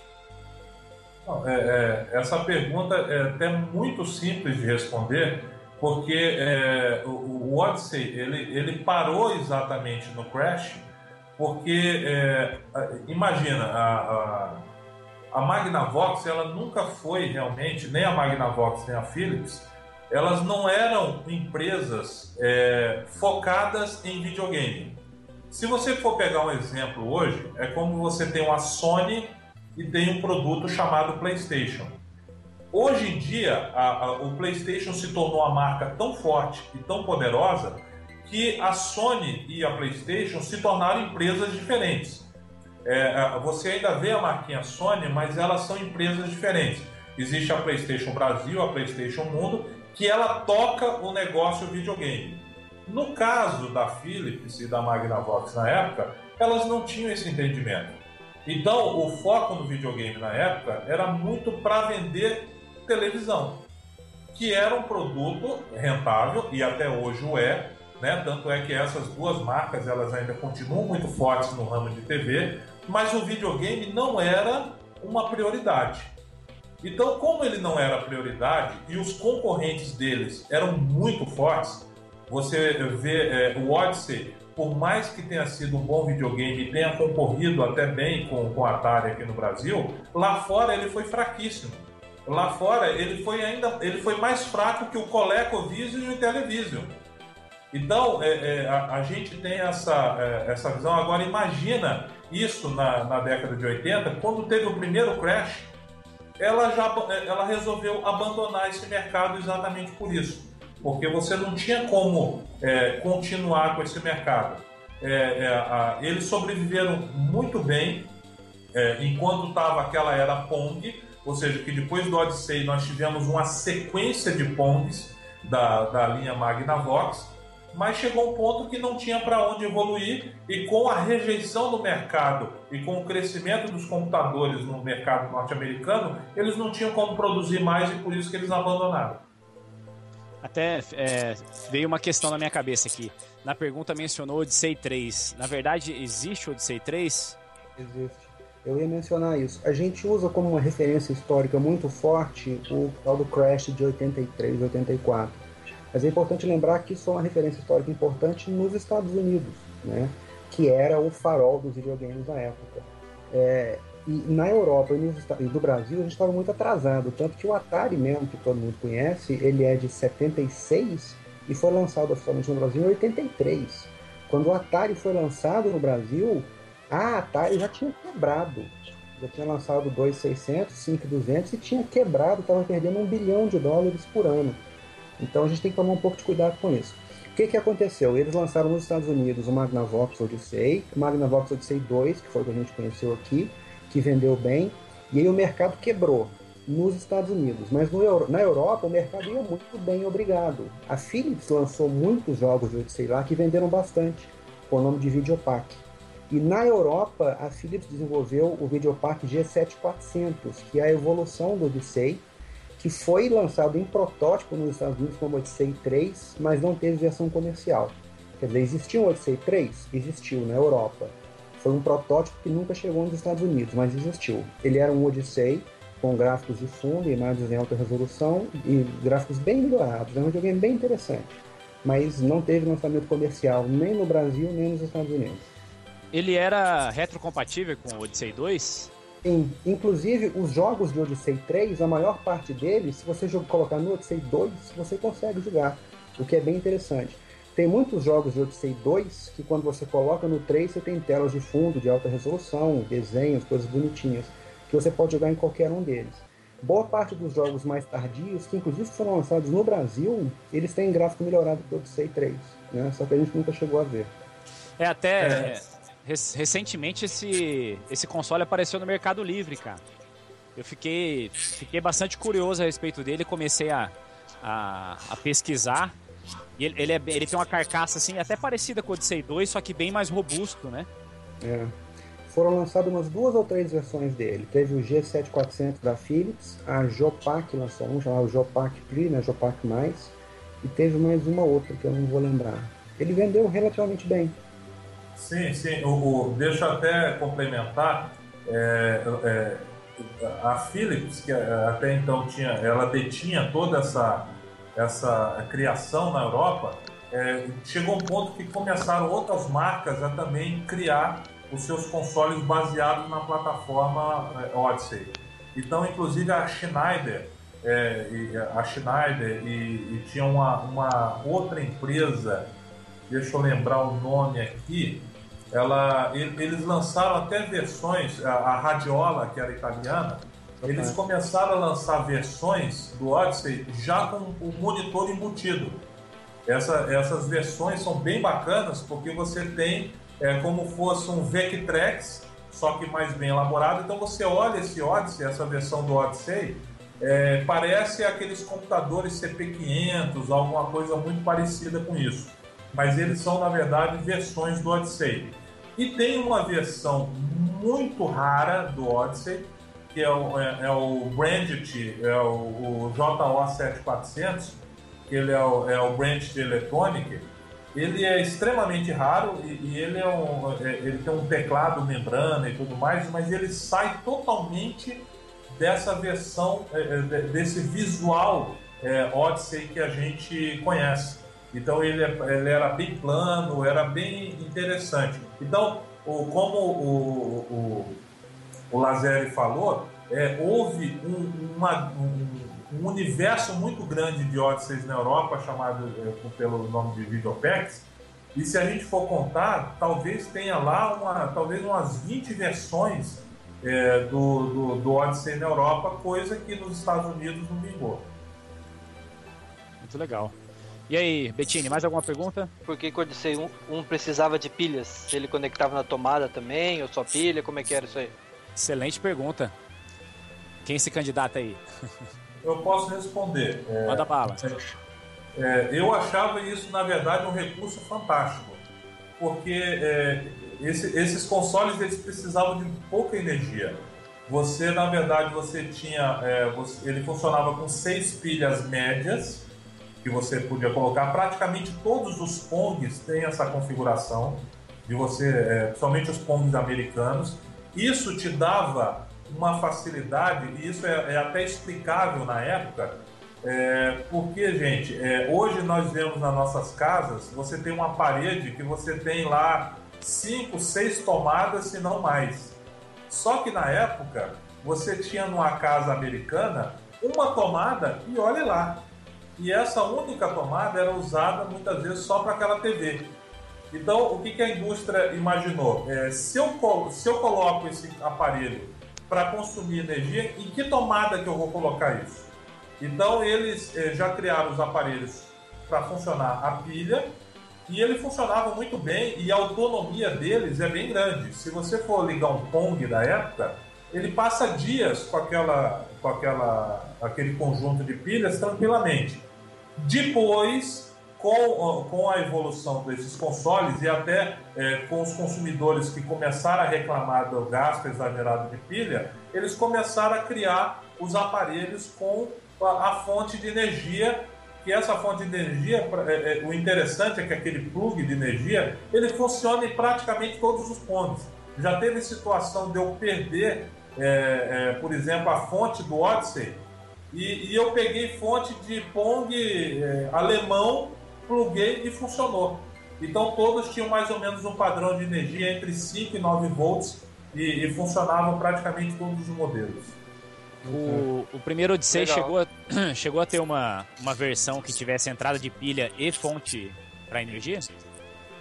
É, é, essa pergunta é até muito simples de responder, porque é, o, o, Odyssey ele, ele parou exatamente no Crash, porque é, imagina a, a, a Magnavox ela nunca foi realmente nem a Magnavox nem a Philips elas não eram empresas é, focadas em videogame. Se você for pegar um exemplo hoje, é como você tem uma Sony e tem um produto chamado PlayStation. Hoje em dia, a, a, o PlayStation se tornou uma marca tão forte e tão poderosa que a Sony e a PlayStation se tornaram empresas diferentes. É, você ainda vê a marquinha Sony, mas elas são empresas diferentes. Existe a PlayStation Brasil, a PlayStation Mundo que ela toca o negócio videogame. No caso da Philips e da Magnavox na época, elas não tinham esse entendimento. Então, o foco no videogame na época era muito para vender televisão, que era um produto rentável e até hoje o é, né? Tanto é que essas duas marcas elas ainda continuam muito fortes no ramo de TV, mas o videogame não era uma prioridade. Então, como ele não era prioridade e os concorrentes deles eram muito fortes, você vê é, o Odyssey, por mais que tenha sido um bom videogame e tenha concorrido até bem com, a Atari aqui no Brasil, lá fora ele foi fraquíssimo. Lá fora ele foi ainda ele foi mais fraco que o ColecoVision e o Television. Então é, é, a, a, gente tem essa, é, essa visão. Agora imagina isso na, na década de 80, quando teve o primeiro crash ela já ela resolveu abandonar esse mercado exatamente por isso, porque você não tinha como é, continuar com esse mercado. É, é, a, eles sobreviveram muito bem é, enquanto estava aquela era Pong, ou seja, que depois do Odyssey nós tivemos uma sequência de Pongs da, da linha Magnavox mas chegou um ponto que não tinha para onde evoluir e com a rejeição do mercado e com o crescimento dos computadores no mercado norte-americano, eles não tinham como produzir mais e por isso que eles abandonaram. Até é, veio uma questão na minha cabeça aqui. Na pergunta mencionou Odyssey 3. Na verdade, existe o Odyssey 3? Existe. Eu ia mencionar isso. A gente usa como uma referência histórica muito forte o tal do Crash de 83, 84 mas é importante lembrar que isso é uma referência histórica importante nos Estados Unidos, né? que era o farol dos videogames na época. É, e na Europa e, do Brasil a gente estava muito atrasado, tanto que o Atari mesmo, que todo mundo conhece, ele é de 76 e foi lançado oficialmente no Brasil em 83. Quando o Atari foi lançado no Brasil, a Atari já tinha quebrado. Já tinha lançado 2.600, 5.200 e tinha quebrado, estava perdendo um bilhão de dólares por ano. Então a gente tem que tomar um pouco de cuidado com isso. O que, que aconteceu? Eles lançaram nos Estados Unidos o Magnavox Odyssey, o Magnavox Odyssey 2, que foi o que a gente conheceu aqui, que vendeu bem, e aí o mercado quebrou nos Estados Unidos, mas no, na Europa o mercado ia muito bem, obrigado. A Philips lançou muitos jogos de Odyssey lá que venderam bastante, com o nome de Videopack. E na Europa, a Philips desenvolveu o Videopack G7400, que é a evolução do Odyssey, que foi lançado em protótipo nos Estados Unidos como Odyssey 3, mas não teve versão comercial. Quer dizer, existiu um Odyssey 3? Existiu na Europa. Foi um protótipo que nunca chegou nos Estados Unidos, mas existiu. Ele era um Odyssey com gráficos de fundo, imagens em alta resolução e gráficos bem melhorados. É um videogame bem interessante, mas não teve lançamento comercial nem no Brasil nem nos Estados Unidos. Ele era retrocompatível com o Odyssey 2? Sim, inclusive os jogos de Odyssey 3, a maior parte deles, se você colocar no Odyssey 2, você consegue jogar, o que é bem interessante. Tem muitos jogos de Odyssey 2 que quando você coloca no 3 você tem telas de fundo de alta resolução, desenhos, coisas bonitinhas, que você pode jogar em qualquer um deles. Boa parte dos jogos mais tardios, que inclusive foram lançados no Brasil, eles têm gráfico melhorado que o Odyssey 3, né? Só que a gente nunca chegou a ver. É até é recentemente esse, esse console apareceu no Mercado Livre, cara. Eu fiquei, fiquei bastante curioso a respeito dele, comecei a, a, a pesquisar. E ele, ele, é, ele tem uma carcaça assim, até parecida com o Odyssey 2, só que bem mais robusto, né? É. foram lançadas umas duas ou três versões dele. Teve o G7400 da Philips, a Jopac lançou um chamado Jopac Pre, né, Jopac Mais, e teve mais uma outra que eu não vou lembrar. Ele vendeu relativamente bem. Sim, sim. O, o deixa eu até complementar. É, é, a Philips, que até então tinha, ela detinha toda essa, essa criação na Europa, é, chegou um ponto que começaram outras marcas a também criar os seus consoles baseados na plataforma é, Odyssey. Então, inclusive a Schneider, é, a Schneider e, e, tinha uma, uma outra empresa, deixa eu lembrar o nome aqui, ela, eles lançaram até versões, a, a Radiola, que era italiana, eles começaram a lançar versões do Odyssey já com o monitor embutido. Essa, essas versões são bem bacanas porque você tem é, como fosse um Vectrex, só que mais bem elaborado. Então você olha esse Odyssey, essa versão do Odyssey, é, parece aqueles computadores CP500, alguma coisa muito parecida com isso. Mas eles são, na verdade, versões do Odyssey. E tem uma versão muito rara do Odyssey, que é o, é, é o Brandit, é o, o JO7400, que ele é o, é o Brandit Electronic, ele é extremamente raro e, e ele, é um, é, ele tem um teclado membrana e tudo mais, mas ele sai totalmente dessa versão, é, é desse visual é, Odyssey que a gente conhece. Então ele, ele, era bem plano, era bem interessante. Então, o, como o, o, o Lazeri falou, é, houve um, uma, um, um universo muito grande de Odysseys na Europa, chamado é, pelo nome de Videopex, e se a gente for contar, talvez tenha lá uma, talvez umas 20 versões é, do, do, do Odyssey na Europa, coisa que nos Estados Unidos não vingou. Muito legal. E aí, Bettini, mais alguma pergunta? Por que o Odyssey 1 um, um precisava de pilhas? Se ele conectava na tomada também, ou só pilha? Como é que era isso aí? Excelente pergunta. Quem se candidata aí? Eu posso responder. É, Manda bala. É, eu achava isso, na verdade, um recurso fantástico. Porque é, esse, esses consoles eles precisavam de pouca energia. Você, na verdade, você tinha. É, você, ele funcionava com seis pilhas médias que você podia colocar. Praticamente todos os Pongs têm essa configuração de você, é, principalmente os Pongs americanos. Isso te dava uma facilidade, e isso é, é até explicável na época, é, porque, gente, é, hoje nós vemos nas nossas casas, você tem uma parede que você tem lá cinco, seis tomadas, se não mais. Só que na época, você tinha numa casa americana uma tomada e olhe lá. E essa única tomada era usada muitas vezes só para aquela TV. Então, o que, que a indústria imaginou? É, se, eu, se eu coloco esse aparelho para consumir energia, em que tomada que eu vou colocar isso? Então eles eh, já criaram os aparelhos para funcionar a pilha e ele funcionava muito bem e a autonomia deles é bem grande. Se você for ligar um Pong da época, ele passa dias com aquela, com aquela, aquele conjunto de pilhas tranquilamente. Depois com, com a evolução desses consoles e até é, com os consumidores que começaram a reclamar do gasto exagerado de pilha, eles começaram a criar os aparelhos com a, a fonte de energia que essa fonte de energia, é, é, o interessante é que aquele plug de energia, ele funciona em praticamente todos os pontos. Já teve situação de eu perder, é, por exemplo, a fonte do Odyssey, e, e eu peguei fonte de Pong é, alemão pluguei e funcionou. Então todos tinham mais ou menos um padrão de energia entre 5 e 9 volts e, e funcionavam praticamente todos os modelos. O, o primeiro Odyssey chegou a, chegou a ter uma, uma versão que tivesse entrada de pilha e fonte para energia?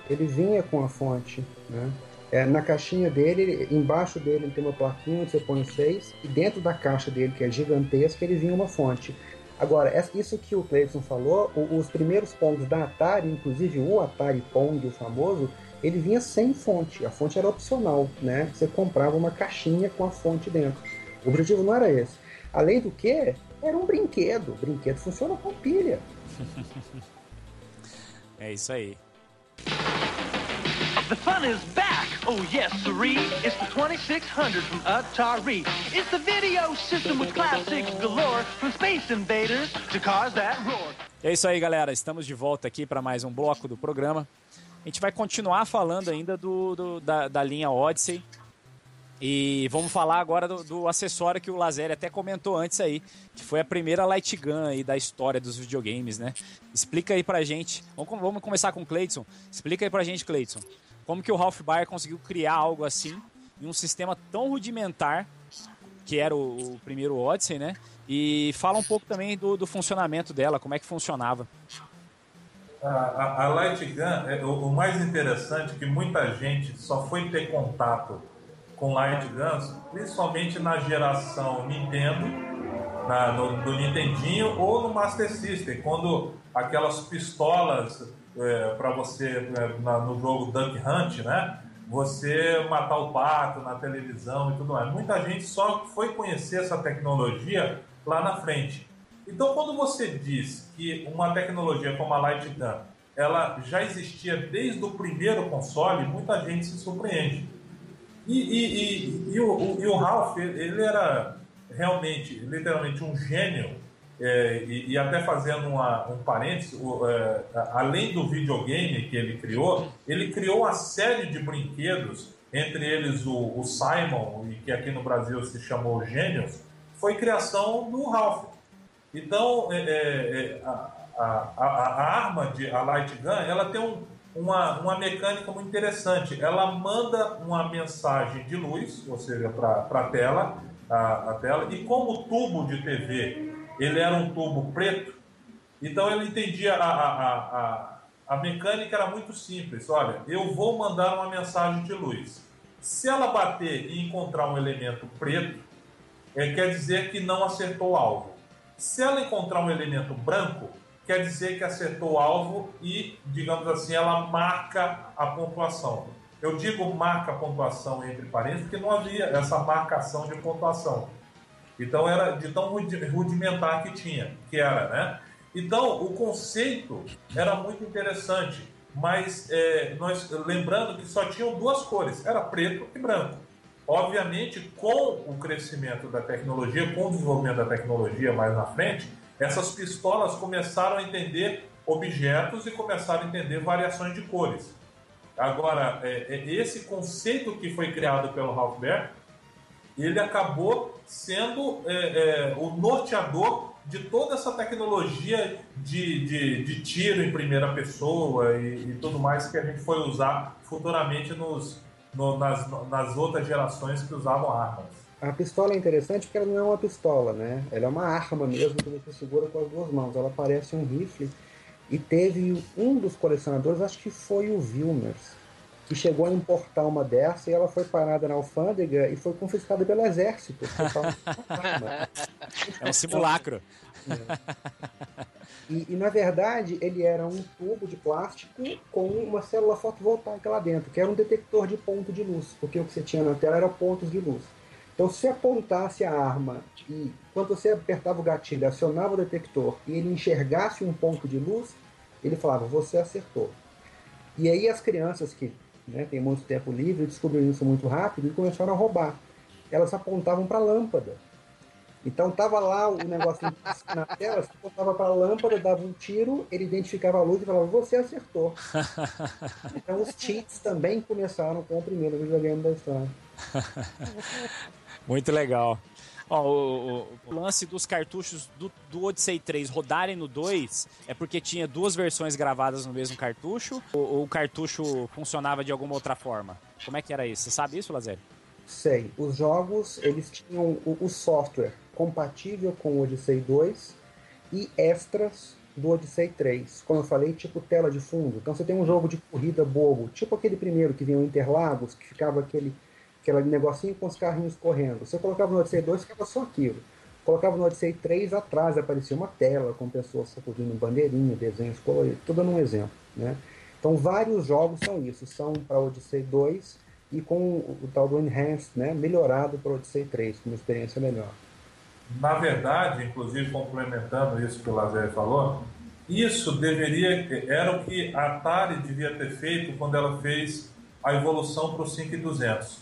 Ele vinha com a fonte, né? É, na caixinha dele, embaixo dele tem uma plaquinha onde você põe seis, e dentro da caixa dele, que é gigantesca, ele vinha uma fonte. Agora, isso que o Cleiton falou, os primeiros Pongs da Atari, inclusive o Atari Pong, o famoso, ele vinha sem fonte. A fonte era opcional, né? Você comprava uma caixinha com a fonte dentro. O objetivo não era esse. Além do que, era um brinquedo. O brinquedo funciona com pilha. é isso aí. The fun is back. Oh, yes, siree. It's the 2600 from Atari. It's the video system with classics galore. From Space Invaders to cars that roar. É isso aí, galera. Estamos de volta aqui para mais um bloco do programa. A gente vai continuar falando ainda do, do da, da linha Odyssey. E vamos falar agora do, do, acessório que o Lazeri até comentou antes aí, que foi a primeira light gun aí da história dos videogames, né? Explica aí pra gente. Vamos, vamos começar com o Cleiton. Explica aí pra gente, Cleiton. Como que o Ralph Baer conseguiu criar algo assim em um sistema tão rudimentar que era o, o primeiro Odyssey, né? E fala um pouco também do, do funcionamento dela, como é que funcionava. A, a, a Light Gun, é, o, o mais interessante é que muita gente só foi ter contato com Light Guns, principalmente na geração Nintendo, na, no, do Nintendinho ou no Master System, quando aquelas pistolas é, para você é, na, no jogo Duck Hunt, né? Você matar o pato na televisão e tudo mais. Muita gente só foi conhecer essa tecnologia lá na frente. Então, quando você diz que uma tecnologia como a Light Gun ela já existia desde o primeiro console, muita gente se surpreende. E, e, e, e o, o Ralph, ele era realmente, literalmente um gênio, é, e, e, até fazendo uma, um parênteses, o, é, além do videogame que ele criou, ele criou uma série de brinquedos, entre eles o, o Simon, que aqui no Brasil se chamou Gênios, foi criação do Ralph. Então, é, é, é a, a, a, a, arma de a Light Gun, ela tem um, uma, uma mecânica muito interessante. Ela manda uma mensagem de luz, ou seja, para a tela, a, tela, e como tubo de TV ele era um tubo preto, então ele entendia a, a, a, a mecânica era muito simples. Olha, eu vou mandar uma mensagem de luz. Se ela bater e encontrar um elemento preto, é, quer dizer que não acertou o alvo. Se ela encontrar um elemento branco, quer dizer que acertou o alvo e, digamos assim, ela marca a pontuação. Eu digo marca a pontuação entre parênteses porque não havia essa marcação de pontuação. Então era de tão rudimentar que tinha, que era, né? Então o conceito era muito interessante, mas é, nós lembrando que só tinham duas cores, era preto e branco. Obviamente, com o crescimento da tecnologia, com o desenvolvimento da tecnologia mais na frente, essas pistolas começaram a entender objetos e começaram a entender variações de cores. Agora, é, é esse conceito que foi criado pelo Baer, ele acabou sendo é, é, o norteador de toda essa tecnologia de, de, de tiro em primeira pessoa e, e, tudo mais que a gente foi usar futuramente nos, no, nas, nas outras gerações que usavam armas. A pistola é interessante porque ela não é uma pistola, né? Ela é uma arma mesmo que você segura com as duas mãos. Ela parece um rifle. E teve um dos colecionadores, acho que foi o Vilmers, que chegou a importar uma dessa e ela foi parada na alfândega e foi confiscada pelo exército. é um simulacro. É. E, e, na verdade ele era um tubo de plástico com uma célula fotovoltaica lá dentro, que era um detector de ponto de luz, porque o que você tinha na tela era pontos de luz. Então, se apontasse a arma e quando você apertava o gatilho, acionava o detector e ele enxergasse um ponto de luz, ele falava: Você acertou. E aí, as crianças que né, têm muito tempo livre descobriram isso muito rápido e começaram a roubar. Elas apontavam para a lâmpada. Então, tava lá o negócio na tela, você apontava para a lâmpada, dava um tiro, ele identificava a luz e falava: Você acertou. Então, os cheats também começaram com o primeiro videogame da história. Muito legal. Ó, o, o, lance dos cartuchos do, do Odyssey 3 rodarem no 2 é porque tinha duas versões gravadas no mesmo cartucho ou, o cartucho funcionava de alguma outra forma? Como é que era isso? Você sabe isso, Lazer? Sei. Os jogos, eles tinham o, o software compatível com o Odyssey 2 e extras do Odyssey 3. Como eu falei, tipo tela de fundo. Então você tem um jogo de corrida bobo, tipo aquele primeiro que vinha o Interlagos, que ficava aquele aquele negocinho com os carrinhos correndo. Você colocava no Odyssey 2, ficava só aquilo. Colocava no Odyssey 3, atrás aparecia uma tela com pessoas sacudindo bandeirinha, desenhos coloridos, tudo dando um exemplo. Né? Então, vários jogos são isso, são para Odyssey 2 e com o tal do Enhanced, né, melhorado para Odyssey 3, com uma experiência melhor. Na verdade, inclusive complementando isso que o Lazer falou, isso deveria era o que a Atari devia ter feito quando ela fez a evolução para o 5200.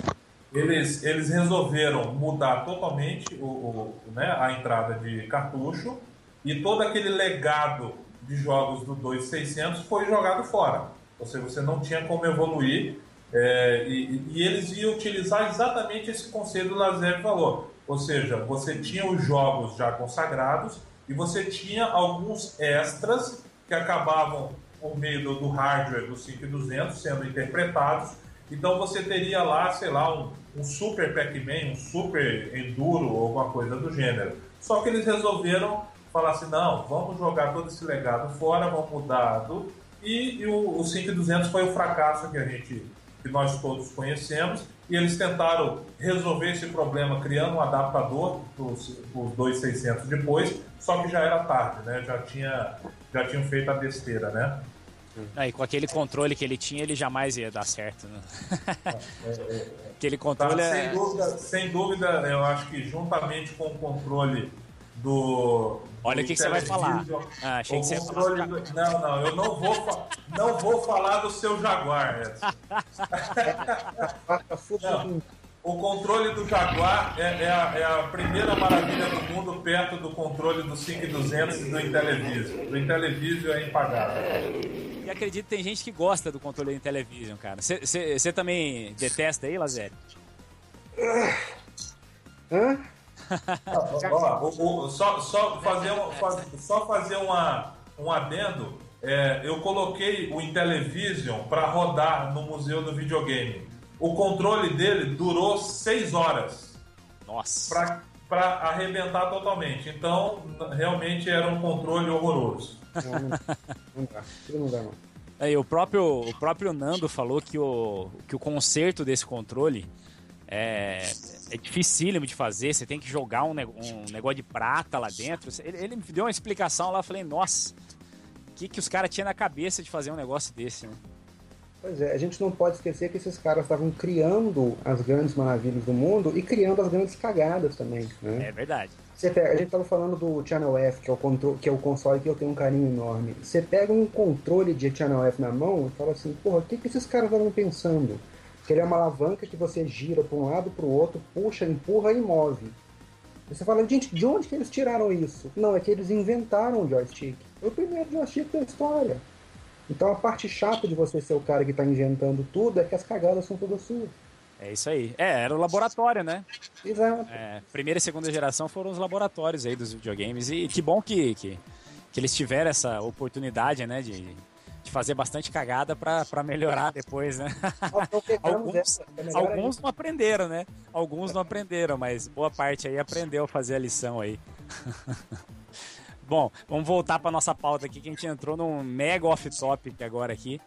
Eles, eles resolveram mudar totalmente o, o, né, a entrada de cartucho e todo aquele legado de jogos do 2600 foi jogado fora. Ou seja, você não tinha como evoluir é, e, e, eles iam utilizar exatamente esse conceito do Lazer falou. Ou seja, você tinha os jogos já consagrados e você tinha alguns extras que acabavam por meio do, do hardware do 5200 sendo interpretados. Então você teria lá, sei lá, um, um Super Pac-Man, um Super Enduro ou alguma coisa do gênero. Só que eles resolveram falar assim, não, vamos jogar todo esse legado fora, vamos mudar. E, e o, o 5200 foi o fracasso que a gente, que nós todos conhecemos, e eles tentaram resolver esse problema criando um adaptador para os 2600 depois, só que já era tarde, né? Já tinha já tinham feito a besteira, né? Aí, com aquele controle que ele tinha, ele jamais ia dar certo. Né? É, é, é. aquele controle tá, sem, dúvida, sem dúvida, eu acho que juntamente com o controle do. Olha o que, que, você vai falar. Ah, achei que você ia falar. Do... Não, não, eu não vou, não vou falar do seu Jaguar, não. O controle do Jaguar é, é, a, é, a, primeira maravilha do mundo perto do controle do 5200 e do Intellivision. Do Intellivision é impagável. E acredito que tem gente que gosta do controle do Intellivision, cara. Você também detesta aí, Lazer? Hã? ó, ó, só, só fazer, um, só fazer uma, um adendo. É, eu coloquei o Intellivision para rodar no Museu do Videogame o controle dele durou seis horas. Nossa. Para arrebentar totalmente. Então, realmente era um controle horroroso. Não, não dá. Não dá, não. Aí, o, próprio, o próprio Nando falou que o, que o conserto desse controle é, é dificílimo de fazer. Você tem que jogar um, um negócio de prata lá dentro. Ele, ele me deu uma explicação lá. Eu falei, nossa, o que, que os caras tinham na cabeça de fazer um negócio desse, né? Pois é, a gente não pode esquecer que esses caras estavam criando as grandes maravilhas do mundo e criando as grandes cagadas também. Né? É verdade. Você pega, a gente estava falando do Channel F, que é, o controle, que é o console que eu tenho um carinho enorme. Você pega um controle de Channel F na mão e fala assim, porra, o que, que esses caras estavam pensando? Que ele é uma alavanca que você gira para um lado, para o outro, puxa, empurra e move. Você fala, gente, de onde que eles tiraram isso? Não, é que eles inventaram o joystick. Foi o primeiro joystick da história. Então a parte chata de você ser o cara que está inventando tudo é que as cagadas são todas suas. É isso aí. É, era o laboratório, né? Exato. É, primeira e segunda geração foram os laboratórios aí dos videogames. E que bom que, que, que eles tiveram essa oportunidade, né? De, de fazer bastante cagada para melhorar depois, né? alguns, alguns não aprenderam, né? Alguns não aprenderam, mas boa parte aí aprendeu a fazer a lição aí. Bom, vamos voltar para nossa pauta aqui, que a gente entrou num mega off-topic agora aqui.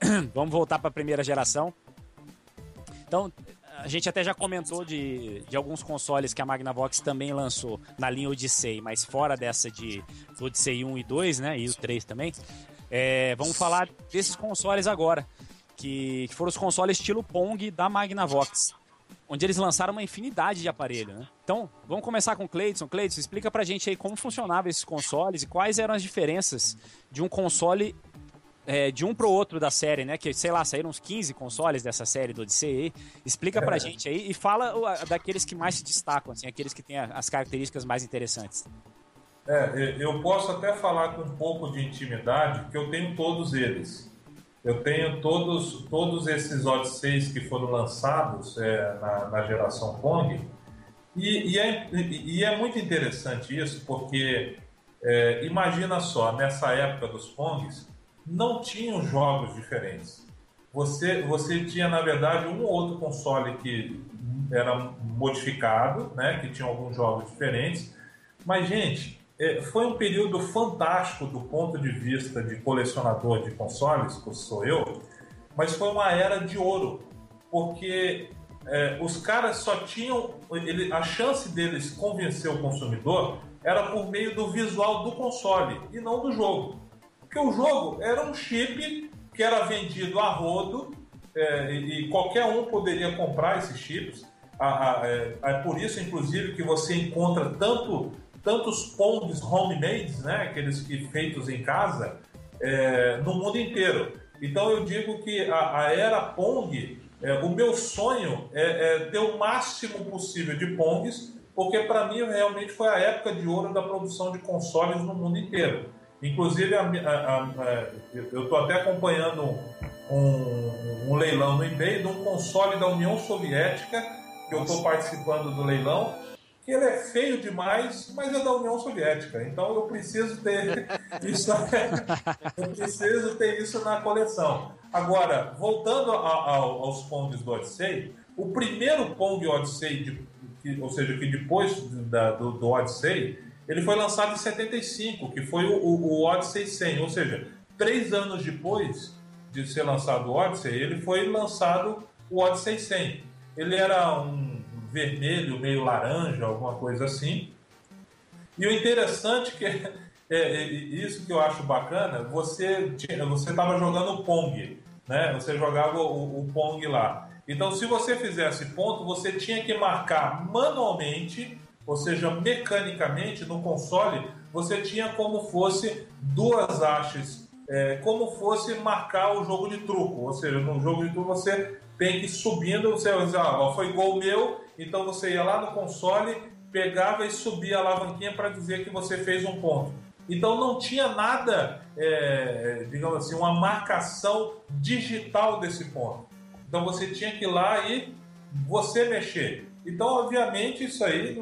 vamos voltar para a primeira geração. Então, a gente até já comentou de, de alguns consoles que a Magnavox também lançou na linha Odyssey, mas fora dessa de Odyssey 1 e 2, né? E o 3 também. É, vamos falar desses consoles agora, que, que foram os consoles estilo Pong da Magnavox onde eles lançaram uma infinidade de aparelhos, né? Então, vamos começar com o Cleiton. Cleiton, explica pra gente aí como funcionavam esses consoles e quais eram as diferenças de um console é, de um pro outro da série, né? Que, sei lá, saíram uns 15 consoles dessa série do Odyssey. Explica pra é. gente aí e fala daqueles que mais se destacam, assim, aqueles que têm as características mais interessantes. É, eu posso até falar com um pouco de intimidade, que eu tenho todos eles. Eu tenho todos, todos esses Odysseys que foram lançados é, na, na, geração Pong, e, e, é, e, é, muito interessante isso, porque é, imagina só, nessa época dos Pongs, não tinham jogos diferentes. Você, você tinha, na verdade, um ou outro console que era modificado, né, que tinha alguns jogos diferentes, mas, gente, é, foi um período fantástico do ponto de vista de colecionador de consoles, que sou eu, mas foi uma era de ouro, porque é, os caras só tinham. Ele, a chance deles convencer o consumidor era por meio do visual do console e não do jogo. Porque o jogo era um chip que era vendido a rodo é, e, qualquer um poderia comprar esses chips. é, é por isso, inclusive, que você encontra tanto tantos pongs homemade, né, aqueles que feitos em casa, é, no mundo inteiro. Então eu digo que a, a era Pong, é, o meu sonho é, é, ter o máximo possível de Pongs, porque para mim realmente foi a época de ouro da produção de consoles no mundo inteiro. Inclusive, a, a, a, eu estou até acompanhando um, um, leilão no eBay de um console da União Soviética, que eu estou participando do leilão, que ele é feio demais, mas é da União Soviética. Então eu preciso ter isso, eu preciso ter isso na coleção. Agora, voltando aos Pongs do Odyssey, o primeiro Pong Odyssey, de, ou seja, que depois da, do, do Odyssey, ele foi lançado em 75, que foi o, o, Odyssey 100, ou seja, três anos depois de ser lançado o Odyssey, ele foi lançado o Odyssey 100. Ele era um vermelho, meio laranja, alguma coisa assim. E o interessante que é, é, isso que eu acho bacana, você você estava jogando Pong, né? Você jogava o, o Pong lá. Então, se você fizesse ponto, você tinha que marcar manualmente ou seja, mecanicamente no console você tinha como fosse duas hastes, é, como fosse marcar o jogo de truco. Ou seja, no jogo de truco você tem que ir subindo, você ah, foi gol meu, então você ia lá no console, pegava e subia a alavanquinha para dizer que você fez um ponto. Então não tinha nada, é, digamos assim, uma marcação digital desse ponto. Então você tinha que ir lá e você mexer. Então, obviamente, isso aí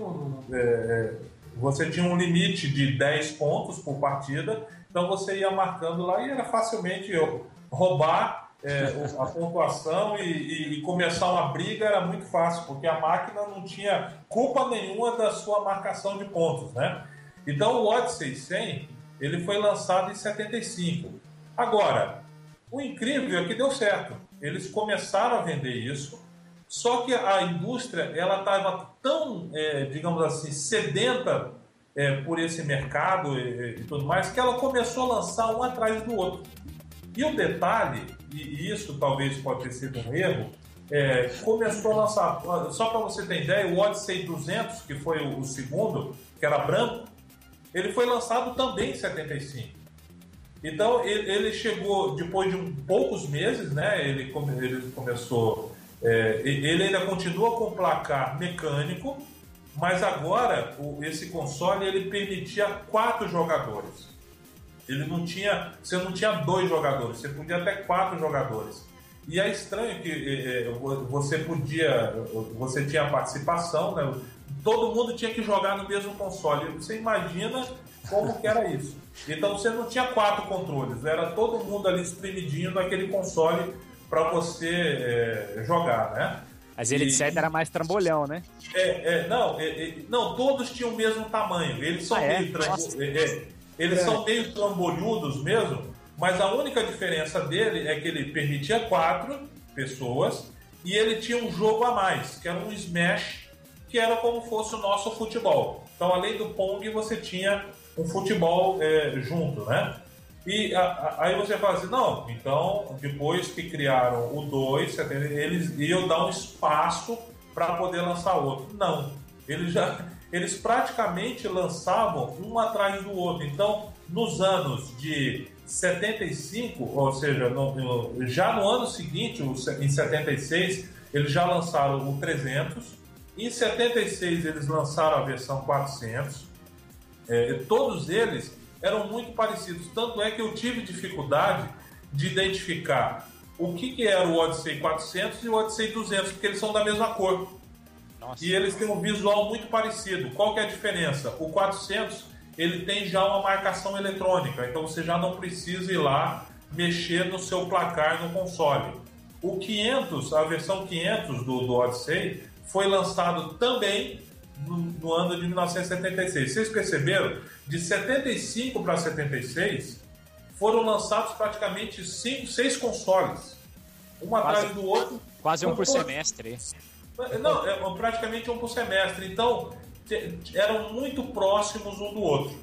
é, é, você tinha um limite de 10 pontos por partida, então você ia marcando lá e era facilmente roubar é, a pontuação e, e, e, começar uma briga era muito fácil, porque a máquina não tinha culpa nenhuma da sua marcação de pontos, né? Então o Odyssey 100 ele foi lançado em 75. Agora, o incrível é que deu certo. Eles começaram a vender isso, só que a indústria ela estava tão, é, digamos assim, sedenta é, por esse mercado e, e, tudo mais que ela começou a lançar um atrás do outro. E o detalhe, e isso talvez pode ter sido um erro, é, começou a lançar, só para você ter ideia, o Odyssey 200, que foi o, segundo, que era branco, ele foi lançado também em 75. Então ele, chegou depois de um, poucos meses, né? Ele, ele começou é, ele ainda continua com placar mecânico, mas agora o, esse console ele permitia quatro jogadores. Ele não tinha, você não tinha dois jogadores, você podia até quatro jogadores. E é estranho que é, é você podia, você tinha participação, né? todo mundo tinha que jogar no mesmo console. Você imagina como que era isso? Então você não tinha quatro controles, era todo mundo ali espremidinho naquele console para você é, jogar, né? Mas ele, de certo, era mais trambolhão, né? É, é não, é, é, não, todos tinham o mesmo tamanho. Eles são, ah, é? meio, trambo, é, eles são meio trambolhudos mesmo, mas a única diferença dele é que ele permitia quatro pessoas e ele tinha um jogo a mais, que era um Smash, que era como fosse o nosso futebol. Então, além do Pong, você tinha um futebol junto, né? E a, a, aí você fala assim, não, então depois que criaram o 2, eles iam dar um espaço para poder lançar outro. Não, eles já eles praticamente lançavam um atrás do outro. Então, nos anos de 75, ou seja, no, no, já no ano seguinte, em 76, eles já lançaram o 300. Em 76 eles lançaram a versão 400. É, todos eles eram muito parecidos. Tanto é que eu tive dificuldade de identificar o que, que era o Odyssey 400 e o Odyssey 200, porque eles são da mesma cor. Nossa. E eles têm um visual muito parecido. Qual que é a diferença? O 400 ele tem já uma marcação eletrônica, então você já não precisa ir lá mexer no seu placar no console. O 500, a versão 500 do, do Odyssey, foi lançado também no, no ano de 1976. Vocês perceberam? De 75 para 76, foram lançados praticamente cinco, seis consoles, um quase, atrás do outro. Quase um por semestre. Não, é praticamente um por semestre. Então, eram muito próximos um do outro.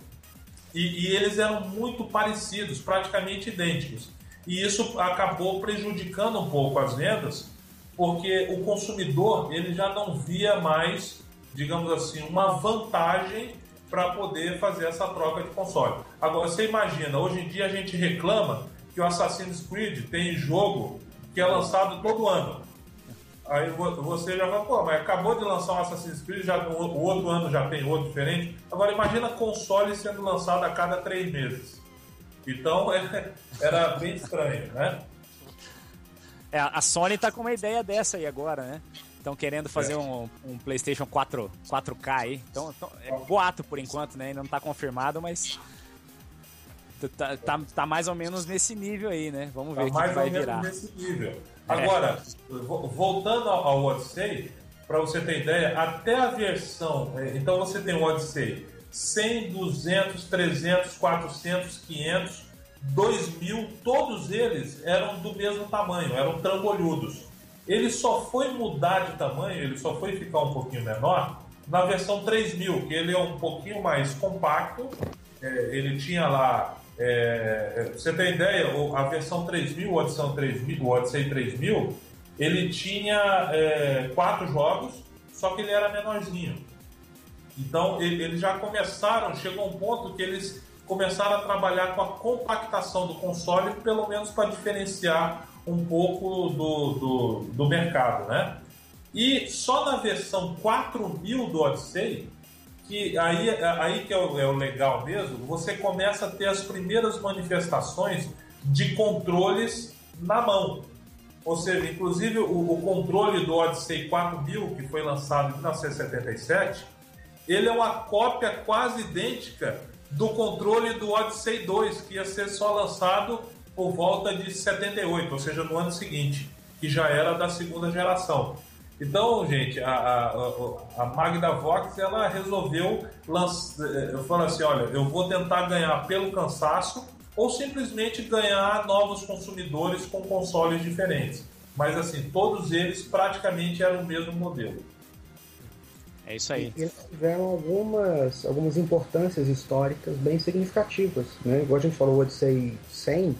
E, e, eles eram muito parecidos, praticamente idênticos. E isso acabou prejudicando um pouco as vendas, porque o consumidor ele já não via mais digamos assim, uma vantagem para poder fazer essa troca de console. Agora, você imagina, hoje em dia a gente reclama que o Assassin's Creed tem jogo que é lançado todo ano. Aí você já vai, pô, mas acabou de lançar um Assassin's Creed, já, o outro ano já tem outro diferente. Agora imagina console sendo lançado a cada três meses. Então é, era bem estranho, né? É, a Sony tá com uma ideia dessa aí agora, né? Estão querendo fazer é. um, um, PlayStation 4, 4K aí. Então, então, é boato por enquanto, né? Ainda não tá confirmado, mas tá, tá, tá, mais ou menos nesse nível aí, né? Vamos ver o tá que, que vai virar. Nesse nível. É. Agora, é. voltando ao Odyssey, para você ter ideia, até a versão. É, então você tem o Odyssey 100, 200, 300, 400, 500, 2000, todos eles eram do mesmo tamanho, eram trambolhudos. Ele só foi mudar de tamanho, ele só foi ficar um pouquinho menor na versão 3000, que ele é um pouquinho mais compacto. É, ele tinha lá, é, é você tem ideia, a versão 3000, o Odyssey 3000, o Odyssey 3000, ele tinha é, quatro jogos, só que ele era menorzinho. Então eles já começaram, chegou um ponto que eles começaram a trabalhar com a compactação do console, pelo menos para diferenciar um pouco do, do, do, mercado, né? E só na versão 4000 do Odyssey, que aí, aí que é o, é o legal mesmo, você começa a ter as primeiras manifestações de controles na mão. Ou seja, inclusive o, o controle do Odyssey 4000, que foi lançado em 1977, ele é uma cópia quase idêntica do controle do Odyssey 2, que ia ser só lançado por volta de 78, ou seja, no ano seguinte, que já era da segunda geração. Então, gente, a, a, a Magda Vox ela resolveu lançar, eh, falar assim, olha, eu vou tentar ganhar pelo cansaço ou simplesmente ganhar novos consumidores com consoles diferentes. Mas assim, todos eles praticamente eram o mesmo modelo. É isso aí. E eles tiveram algumas, algumas importâncias históricas bem significativas. Né? Igual a gente falou, o Odyssey 100,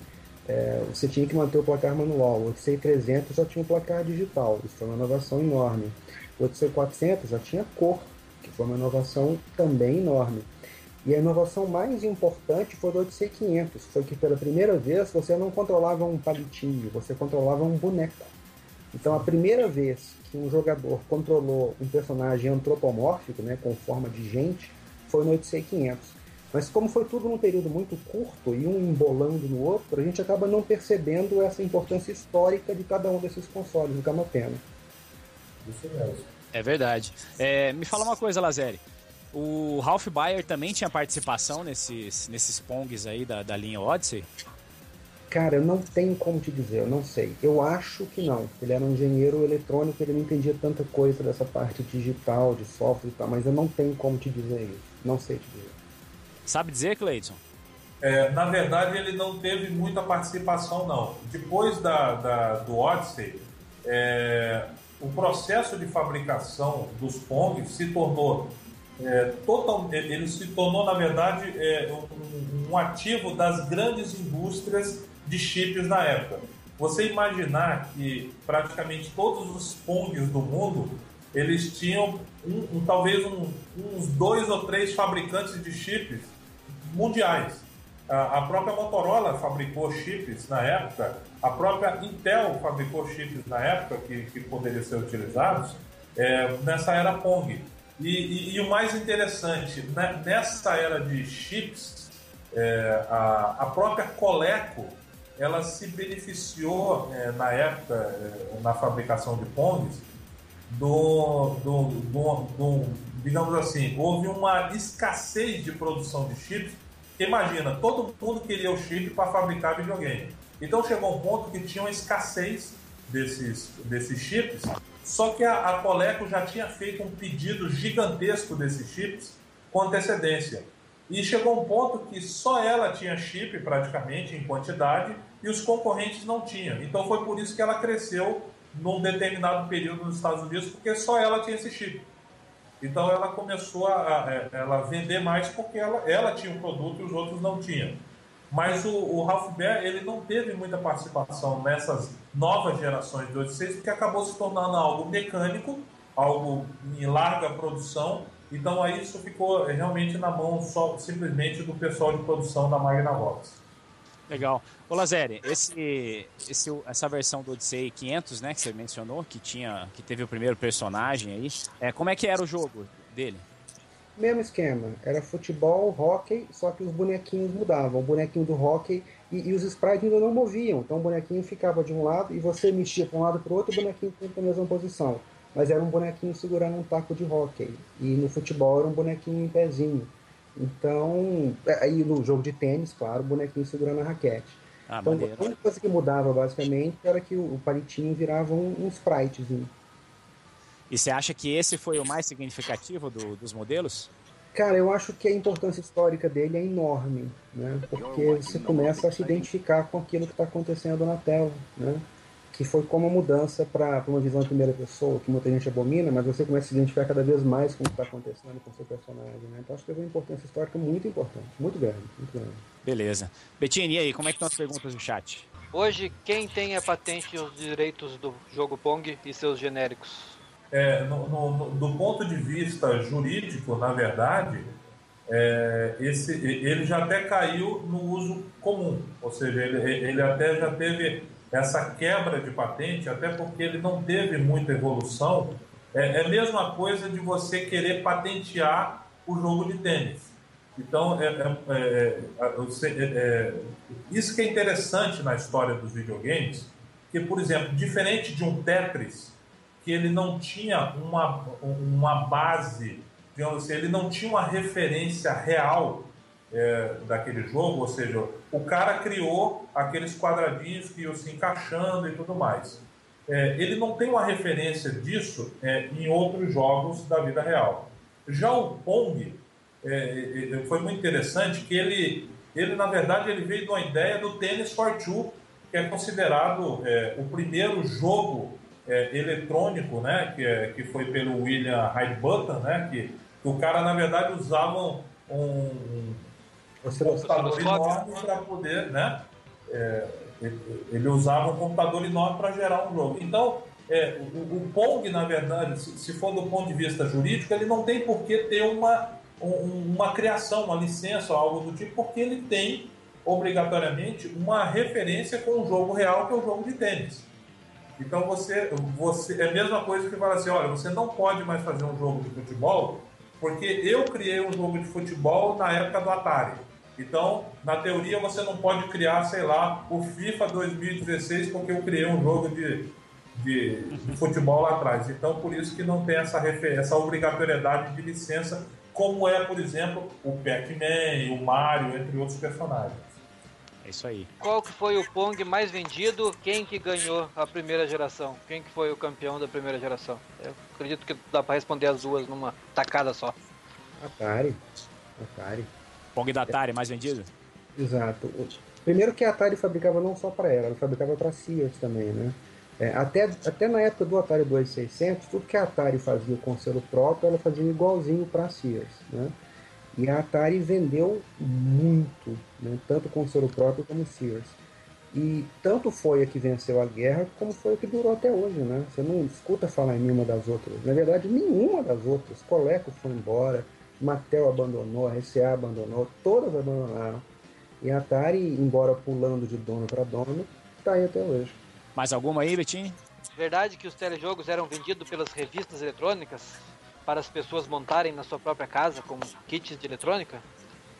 é, você tinha que manter o placar manual. O Odyssey 300 já tinha um placar digital. Isso foi uma inovação enorme. O Odyssey 400 já tinha cor, que foi uma inovação também enorme. E a inovação mais importante foi do Odyssey 500. Foi que pela primeira vez você não controlava um palitinho, você controlava um boneco. Então a primeira vez que um jogador controlou um personagem antropomórfico, né, com forma de gente, foi no Odyssey 500. Mas como foi tudo num período muito curto e um embolando no outro, a gente acaba não percebendo essa importância histórica de cada um desses consoles, o que é uma pena. Isso mesmo. É verdade. É, me fala uma coisa, Lazeri. O Ralph Bayer também tinha participação nesses, nesses Pongs aí da, da linha Odyssey? Cara, eu não tenho como te dizer, eu não sei. Eu acho que não. Ele era um engenheiro eletrônico, ele não entendia tanta coisa dessa parte digital, de software e tal, mas eu não tenho como te dizer isso. Não sei te dizer. Sabe dizer, Cleiton? É, na verdade, ele não teve muita participação, não. Depois da, da do Odyssey, é, o processo de fabricação dos Pong se tornou é, total, ele se tornou, na verdade, é, um, um, ativo das grandes indústrias de chips na época. Você imaginar que praticamente todos os Pongs do mundo eles tinham um, um, talvez uns dois ou três fabricantes de chips mundiais. A, própria Motorola fabricou chips na época, a própria Intel fabricou chips na época que, que poderiam ser utilizados é, nessa era Pong. E, e, e, o mais interessante, né, nessa era de chips, é, a, a própria Coleco ela se beneficiou é, na época, é, na fabricação de Pongs, do, do, do, do, digamos assim, houve uma escassez de produção de chips. Imagina, todo mundo queria o chip para fabricar videogame. Então chegou um ponto que tinha uma escassez desses, desses chips, só que a, a Coleco já tinha feito um pedido gigantesco desses chips com antecedência. E chegou um ponto que só ela tinha chip praticamente em quantidade e os concorrentes não tinham. Então foi por isso que ela cresceu num determinado período nos Estados Unidos, porque só ela tinha esse chip. Então ela começou a, a é, ela vender mais porque ela, ela tinha um produto e os outros não tinham. Mas o, o Ralph Baer ele não teve muita participação nessas novas gerações de 86 porque acabou se tornando algo mecânico, algo em larga produção. Então aí isso ficou realmente na mão só simplesmente do pessoal de produção da Magnavox. Legal. Ô Lazeri, esse, esse, essa versão do Odyssey 500, né, que você mencionou, que tinha, que teve o primeiro personagem aí, é, como é que era o jogo dele? Mesmo esquema, era futebol, hockey, só que os bonequinhos mudavam. O bonequinho do hockey e, e os sprites ainda não moviam, então o bonequinho ficava de um lado e você mexia para um lado para o outro, o bonequinho ficava na mesma posição. Mas era um bonequinho segurando um taco de hockey. E no futebol era um bonequinho em pezinho. Então, aí no jogo de tênis, claro, o bonequinho segurando a raquete. Ah, então, maneiro. a única coisa que mudava basicamente era que o, o palitinho virava um, um spritezinho. E você acha que esse foi o mais significativo do- dos modelos? Cara, eu acho que a importância histórica dele é enorme, né? Porque você começa a se identificar com aquilo que está acontecendo na tela, né? Que foi como uma mudança para uma visão em primeira pessoa, que muita gente abomina, mas você começa a se identificar cada vez mais com o que está acontecendo com o seu personagem, né? Então acho que teve uma importância histórica muito importante, muito grande, muito grande. Beleza. Betinho, e aí, como é que estão as perguntas do chat? Hoje, quem tem a patente e os direitos do jogo Pong e seus genéricos? É, no- no- no- do ponto de vista jurídico, na verdade, é, esse, ele já até caiu no uso comum, ou seja, ele, ele até já teve essa quebra de patente, até porque ele não teve muita evolução. É, é a mesma coisa de você querer patentear o jogo de tênis. Então, é, é- é- é- é- isso que é interessante na história dos videogames, que, por exemplo, diferente de um Tetris, que ele não tinha uma, uma base, digamos assim, ele não tinha uma referência real daquele jogo, ou seja, o cara criou aqueles quadradinhos que iam se encaixando e tudo mais. É, ele não tem uma referência disso é, em outros jogos da vida real. Já o Pong é, é, foi muito interessante que ele, ele na verdade, ele veio de uma ideia do Tennis for Two, que é considerado é, o primeiro jogo é, eletrônico, né, que, é, que foi pelo William Hightbutton, né, que, que o cara na verdade usava um, um computador enorme para poder, né, é, ele, ele usava um computador enorme para gerar um jogo. Então, é, o, o Pong, na verdade, se, se for do ponto de vista jurídico, ele não tem por que ter uma, um- uma criação, uma licença ou algo do tipo, porque ele tem obrigatoriamente uma referência com o jogo real, que é o jogo de tênis. Então você, você é a mesma coisa que fala assim, olha, você não pode mais fazer um jogo de futebol porque eu criei um jogo de futebol na época do Atari. Então, na teoria, você não pode criar, sei lá, o FIFA 2016 porque eu criei um jogo de, de, de futebol lá atrás. Então, por isso que não tem essa, essa obrigatoriedade de licença, como é, por exemplo, o Pac-Man, o Mario, entre outros personagens. É isso aí. Qual que foi o Pong mais vendido? Quem que ganhou a primeira geração? Quem que foi o campeão da primeira geração? Eu acredito que dá pra responder as duas numa tacada só. Atari. Atari. Pong da Atari, mais vendido? Exato. Primeiro que a Atari fabricava não só para ela, ela fabricava para Sears também, né? É, até, até na época do Atari 2600, tudo que a Atari fazia com selo próprio, ela fazia igualzinho para Sears, né? E a Atari vendeu muito, né? tanto com selo próprio como Sears. E tanto foi a que venceu a guerra, como foi a que durou até hoje, né? Você não escuta falar em nenhuma das outras. Na verdade, nenhuma das outras. Coleco foi embora, Mattel abandonou, a RCA abandonou, todas abandonaram. E a Atari, embora pulando de dono para dono, está aí até hoje. Mais alguma aí, Betinho? Verdade que os telejogos eram vendidos pelas revistas eletrônicas para as pessoas montarem na sua própria casa como kits de eletrônica?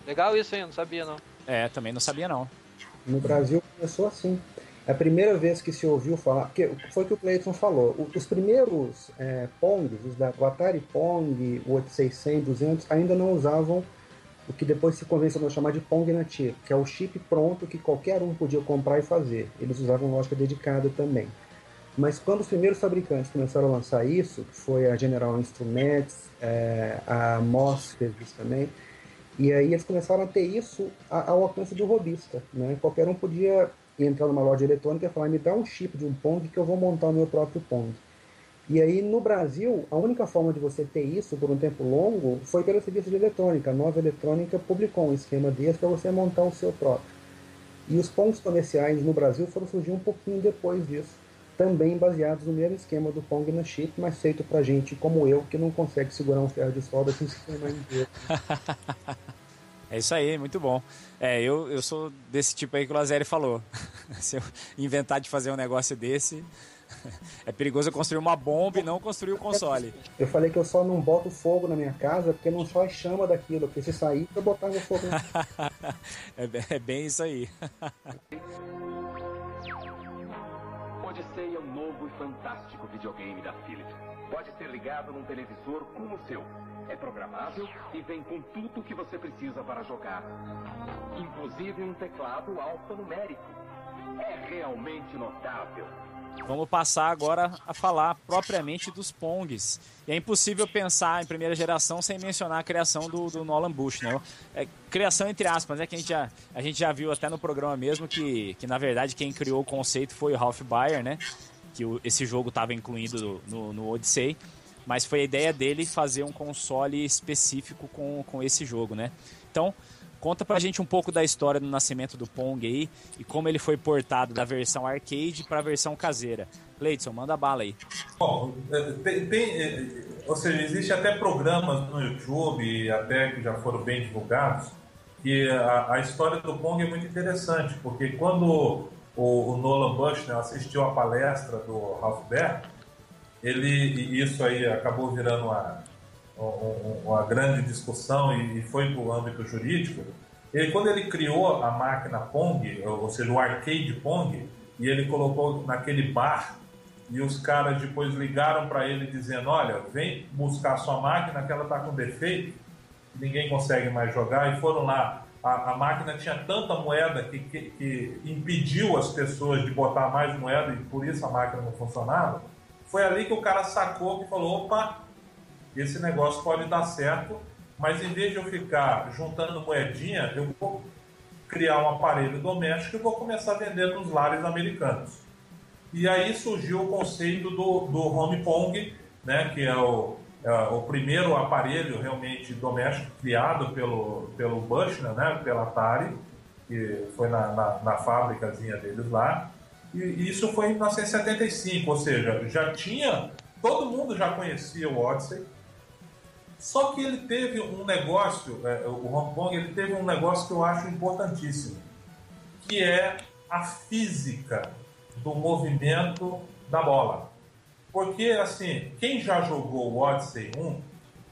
Legal isso, hein? Eu não sabia não. É, também não sabia não. No Brasil começou assim. É a primeira vez que se ouviu falar, porque foi o que o Cleiton falou, os primeiros é, Pongs, os da, o Atari Pong, o 8600, 200, ainda não usavam o que depois se convencionou chamar de Pong nativo, que é o chip pronto que qualquer um podia comprar e fazer. Eles usavam lógica dedicada também. Mas quando os primeiros fabricantes começaram a lançar isso, que foi a General Instruments, é, a Moss fez isso também, e aí eles começaram a ter isso a- ao alcance do robista. Né? Qualquer um podia entrar numa loja eletrônica e falar, me dá um chip de um Pong que eu vou montar o meu próprio Pong. E aí no Brasil, a única forma de você ter isso por um tempo longo foi pelo serviço de eletrônica. A Nova Eletrônica publicou um esquema desse para você montar o seu próprio. E os Pongs comerciais no Brasil foram surgir um pouquinho depois disso. Também baseados no mesmo esquema do Pong na chip, mas feito pra gente como eu, que não consegue segurar um ferro de solda sem se queimar inteiro. É isso aí, muito bom. É, eu, eu sou desse tipo aí que o Lazeri falou. Se eu inventar de fazer um negócio desse, é perigoso eu construir uma bomba e não construir o console. Eu falei que eu só não boto fogo na minha casa porque não só chama daquilo, porque se sair eu botar no fogo. é, é bem isso aí. Odyssey é um novo e fantástico videogame da Philips. Pode ser ligado num televisor como o seu. É programável e vem com tudo que você precisa para jogar. Inclusive um teclado alfanumérico. É realmente notável. Vamos passar agora a falar propriamente dos Pongs. E é impossível pensar em primeira geração sem mencionar a criação do, do Nolan Bush, né? É, criação entre aspas, né? Que a gente, já, a gente já viu até no programa mesmo que, que na verdade quem criou o conceito foi o Ralph Baer, né? Que o, esse jogo estava incluído no, no Odyssey. Mas foi a ideia dele fazer um console específico com, com esse jogo, né? Então, Conta pra gente um pouco da história do nascimento do Pong aí e como ele foi portado da versão arcade para a versão caseira. Leidson, manda bala aí. Bom, é, tem, tem, é, ou seja, existe até programas no YouTube, até que já foram bem divulgados, que a, a história do Pong é muito interessante, porque quando o, o Nolan Bushnell assistiu a palestra do Ralph Baer, ele, e isso aí acabou virando uma, uma grande discussão e foi para o âmbito jurídico, ele, quando ele criou a máquina Pong, ou seja, o arcade Pong, e ele colocou naquele bar, e os caras depois ligaram para ele dizendo: Olha, vem buscar sua máquina que ela está com defeito, ninguém consegue mais jogar, e foram lá. A, a máquina tinha tanta moeda que, que, que impediu as pessoas de botar mais moeda e por isso a máquina não funcionava. Foi ali que o cara sacou e falou: opa, esse negócio pode dar certo, mas em vez de eu ficar juntando moedinha, eu vou criar um aparelho doméstico e vou começar a vender nos lares americanos. E aí surgiu o conceito do, do home pong, né, que é o, é o primeiro aparelho realmente doméstico criado pelo, pelo Bushnell, né, pela Atari, que foi na, na, na fábricazinha deles lá. E isso foi em 1975, ou seja, já tinha, todo mundo já conhecia o Odyssey, só que ele teve um negócio, é, o Hong Kong, ele teve um negócio que eu acho importantíssimo, que é a física do movimento da bola. Porque, assim, quem já jogou o Odyssey 1,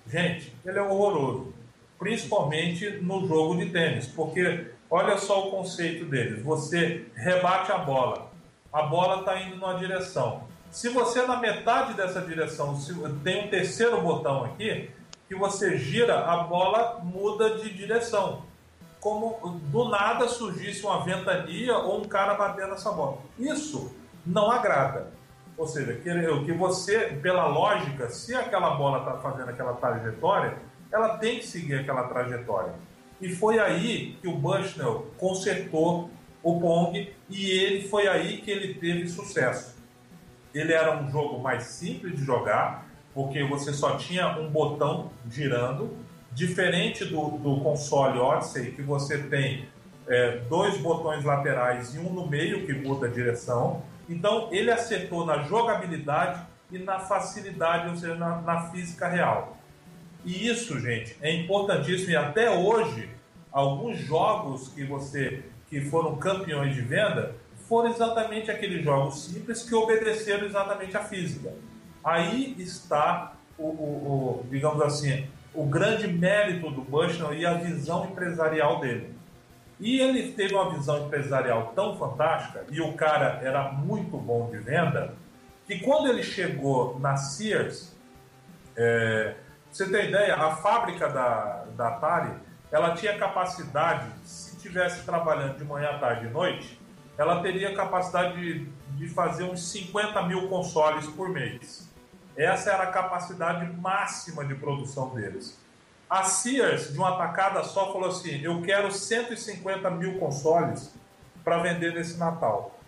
gente, ele é horroroso. Principalmente no jogo de tênis. Porque, olha só o conceito deles. Você rebate a bola. A bola está indo numa direção. Se você, na metade dessa direção, tem um terceiro botão aqui, que você gira, a bola muda de direção. Como do nada surgisse uma ventania ou um cara batendo essa bola. Isso não agrada. Ou seja, que, que você, pela lógica, se aquela bola está fazendo aquela trajetória, ela tem que seguir aquela trajetória. E foi aí que o Bushnell consertou o Pong e ele foi aí que ele teve sucesso. Ele era um jogo mais simples de jogar, porque você só tinha um botão girando, diferente do, do console Odyssey, que você tem é, dois botões laterais e um no meio que muda a direção. Então ele acertou na jogabilidade e na facilidade, ou seja, na, na física real. E isso, gente, é importantíssimo e até hoje alguns jogos que você que foram campeões de venda foram exatamente aqueles jogos simples que obedeceram exatamente à física. Aí está o, o, o, digamos assim, o grande mérito do Bushnell e a visão empresarial dele. E ele teve uma visão empresarial tão fantástica, e o cara era muito bom de venda, que quando ele chegou na Sears, é, você tem ideia, a fábrica da, da Atari, ela tinha capacidade, se tivesse trabalhando de manhã, tarde e noite, ela teria capacidade de, de fazer uns 50 mil consoles por mês. Essa era a capacidade máxima de produção deles. A Sears, de uma tacada só, falou assim: Eu quero 150 mil consoles para vender nesse Natal.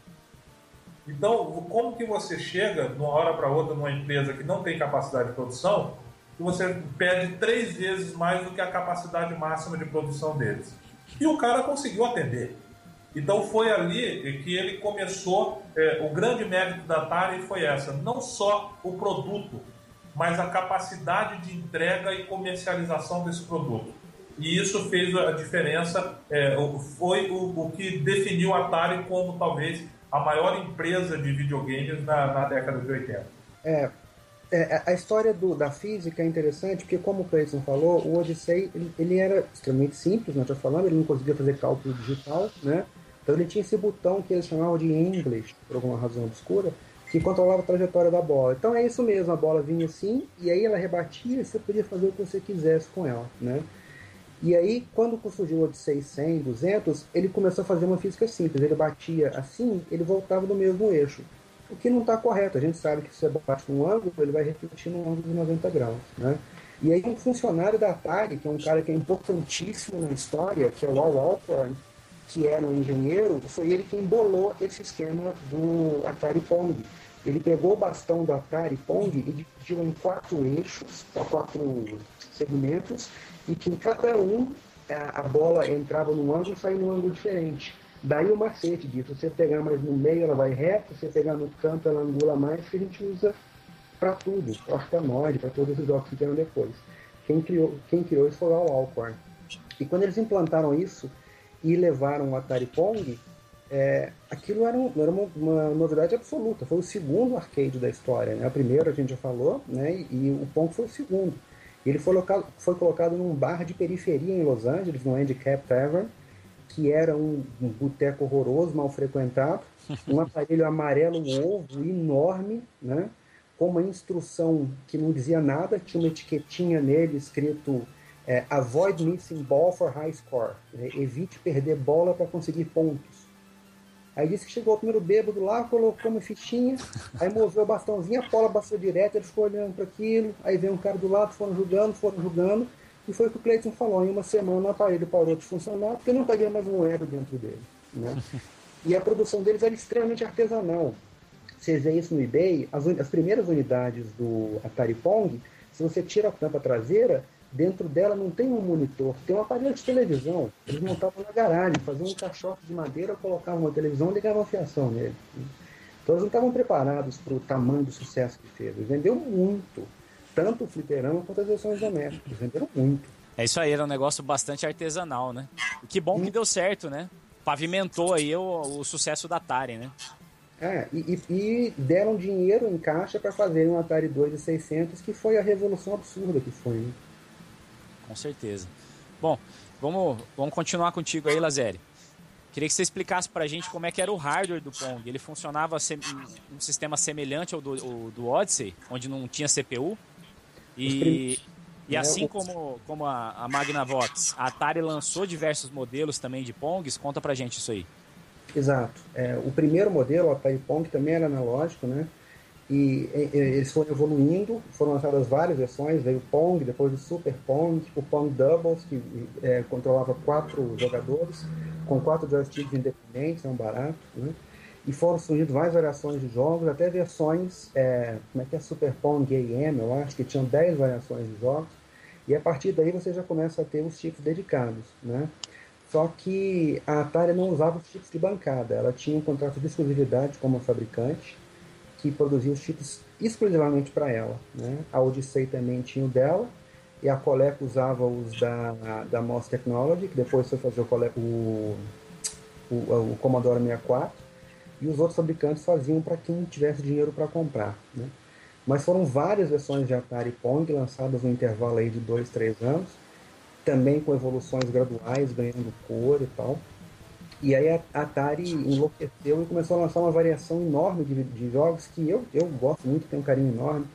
Então, como que você chega de uma hora para outra numa empresa que não tem capacidade de produção e você pede três vezes mais do que a capacidade máxima de produção deles? E o cara conseguiu atender. Então foi ali que ele começou, é, o grande mérito da Atari foi essa, não só o produto, mas a capacidade de entrega e comercialização desse produto. e isso fez a diferença, é, foi o, o, que definiu a Atari como talvez a maior empresa de videogames na, na década de 80. É, é, a história do, da física é interessante porque, como o Clayton falou, o Odyssey ele, ele era extremamente simples, nós já falamos, ele não conseguia fazer cálculo digital, né? Então ele tinha esse botão que eles chamavam de English, por alguma razão obscura, que controlava a trajetória da bola. Então é isso mesmo, a bola vinha assim, e aí ela rebatia e você podia fazer o que você quisesse com ela, né? E aí, quando surgiu o Odyssey 100, 200, ele começou a fazer uma física simples. Ele batia assim, ele voltava no mesmo eixo. O que não está correto. A gente sabe que se você bate num ângulo, ele vai refletir num ângulo de 90 graus, né? E aí um funcionário da Atari, que é um cara que é importantíssimo na história, que é o Al Alcorn, que era um engenheiro, foi ele que embolou esse esquema do Atari Pong. Ele pegou o bastão do Atari Pong e dividiu em quatro eixos, quatro segmentos, e que em cada um a bola entrava num ângulo e saía num ângulo diferente. Daí o macete disso, você pegar mais no meio ela vai reto, você pegar no canto ela angula mais, que a gente usa para tudo, para orcanoide, para todos os jogos que vieram depois. Quem criou, quem criou isso foi o Alcorn. E quando eles implantaram isso, e levaram o Atari Pong, é, aquilo era, um, era uma, uma, novidade absoluta. Foi o segundo arcade da história. Né? O primeiro a gente já falou, né? e, e o Pong foi o segundo. Ele foi, local, foi colocado num bar de periferia em Los Angeles, no Handicap Tavern, que era um, um boteco horroroso, mal frequentado, um aparelho amarelo ovo enorme, né? com uma instrução que não dizia nada, tinha uma etiquetinha nele escrito é, avoid missing ball for high score. Né? Evite perder bola para conseguir pontos. Aí disse que chegou o primeiro bêbado lá, colocou uma fichinha, aí moveu o bastãozinho, a bola passou direto, ele ficou olhando para aquilo, aí veio um cara do lado, foram jogando, foram jogando, e foi o que o Cleiton falou, em uma semana o aparelho parou de funcionar, porque não cabia mais um ego dentro dele. Né? E a produção deles era extremamente artesanal. Você vê isso no eBay, as, as primeiras unidades do Atari Pong, se você tira a tampa traseira, Dentro dela não tem um monitor, tem um aparelho de televisão. Eles montavam na garagem, faziam um caixote de madeira, colocavam uma televisão e ligavam a fiação nele. Então eles não estavam preparados para o tamanho do sucesso que fez. Eles venderam muito. Tanto o fliperama quanto as versões domésticas. Eles venderam muito. É isso aí, era um negócio bastante artesanal, né? E que bom que deu certo, né? Pavimentou aí o, o sucesso da Atari, né? É, e, e, deram dinheiro em caixa para fazer um Atari 2600, que foi a revolução absurda que foi. Né? Com certeza. Bom, vamos, vamos continuar contigo aí, Lazeri. Queria que você explicasse para a gente como é que era o hardware do Pong. Ele funcionava em um sistema semelhante ao do, do Odyssey, onde não tinha CPU. E, e é, assim como, como a, a Magnavox, a Atari lançou diversos modelos também de Pongs. Conta pra gente isso aí. Exato. É, o primeiro modelo, o Atari Pong, também era analógico, né? E, e, eles foram evoluindo, foram lançadas várias versões, veio Pong, depois o Super Pong, o Pong Doubles, que é, controlava quatro jogadores, com quatro joysticks independentes, é um barato, né? E foram surgindo várias variações de jogos, até versões, é, como é que é, Super Pong AM, eu acho, que tinham 10 variações de jogos, e a partir daí você já começa a ter os chips dedicados, né? Só que a Atari não usava os chips de bancada, ela tinha um contrato de exclusividade como fabricante, que produzia os chips exclusivamente para ela. Né? A Odyssey também tinha o dela, e a Coleco usava os da, da MOS Technology, que depois foi fazer o, Coleco, o, o, o Commodore 64, e os outros fabricantes faziam para quem tivesse dinheiro para comprar. Né? Mas foram várias versões de Atari Pong lançadas no intervalo aí de 2, 3 anos, também com evoluções graduais, ganhando cor e tal. E aí a Atari enlouqueceu e começou a lançar uma variação enorme de, de jogos que eu, eu gosto muito, tenho um carinho enorme.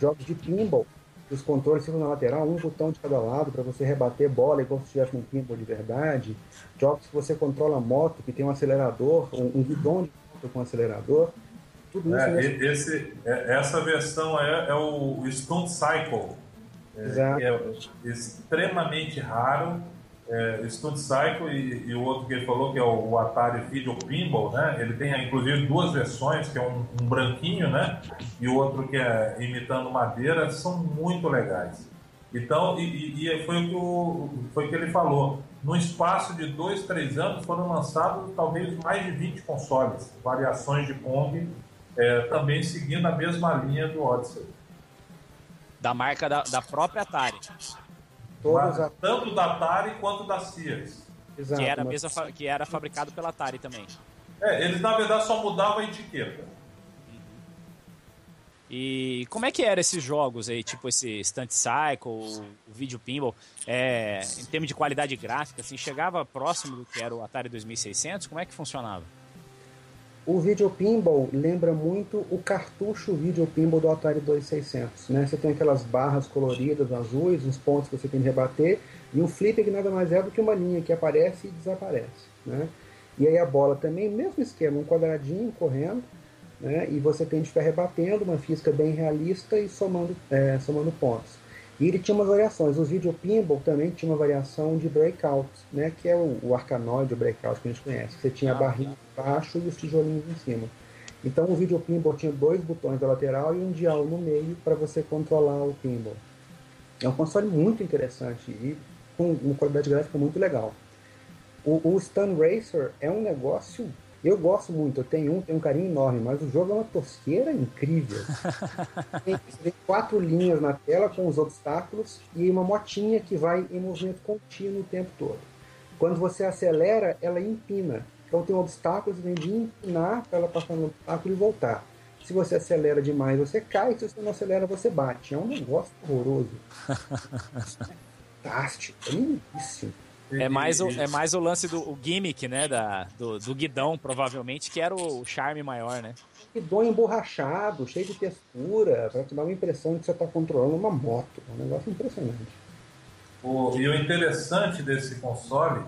Jogos de pinball, os controles ficam na lateral, um botão de cada lado para você rebater bola igual se estivesse um pinball de verdade. Jogos que você controla moto, que tem um acelerador, um, um guidão de moto com acelerador. Tudo isso. É, esse, é, essa versão é, é o Stunt Cycle. É, é extremamente raro é, Stunt Cycle e, e, o outro que ele falou que é o, Atari Video Pinball, né? Ele tem inclusive duas versões, que é um, um, branquinho, né? E o outro que é imitando madeira, são muito legais. Então, e, e foi o que o, foi que ele falou. No espaço de dois, três anos foram lançados talvez mais de 20 consoles, variações de Pong, é, também seguindo a mesma linha do Odyssey. Da marca da, da própria Atari. Todos a... Tanto da Atari quanto da Sears. Exato, que, era mas... mesma, que era fabricado pela Atari também. É, eles na verdade só mudavam a etiqueta. E como é que eram esses jogos aí, tipo esse Stunt Cycle, o Video Pinball, é, em termos de qualidade gráfica, assim, chegava próximo do que era o Atari 2600? Como é que funcionava? O Video Pinball lembra muito o cartucho Video Pinball do Atari 2600, né? Você tem aquelas barras coloridas, azuis, os pontos que você tem que rebater, e um flipper que nada mais é do que uma linha que aparece e desaparece, né? E aí a bola também, mesmo esquema, um quadradinho correndo, né? e você tem de ficar rebatendo, uma física bem realista e somando, é, somando pontos. E ele tinha umas variações. Os Video Pinball também tinha uma variação de breakout, né? que é o, o arcanoide, o breakout que a gente conhece. Você tinha a ah, barrinha tá. embaixo e os tijolinhos em cima. Então o Video Pinball tinha dois botões da lateral e um dial no meio para você controlar o pinball. É um console muito interessante e com uma qualidade gráfica muito legal. O, o Stun Racer é um negócio eu gosto muito, eu tenho um, tenho um carinho enorme, mas o jogo é uma tosqueira incrível. tem, tem, quatro linhas na tela com os obstáculos e uma motinha que vai em movimento contínuo o tempo todo. Quando você acelera, ela empina. Então tem um obstáculo, você tem de empinar para ela passar no obstáculo e voltar. Se você acelera demais, você cai. Se você não acelera, você bate. É um negócio horroroso. Fantástico, é lindíssimo. É mais o, é mais o lance do o gimmick, né? Da, do, do guidão, provavelmente, que era o charme maior, né? Guidão emborrachado, cheio de textura, para te dar uma impressão de que você está controlando uma moto. É um negócio impressionante. O, e o interessante desse console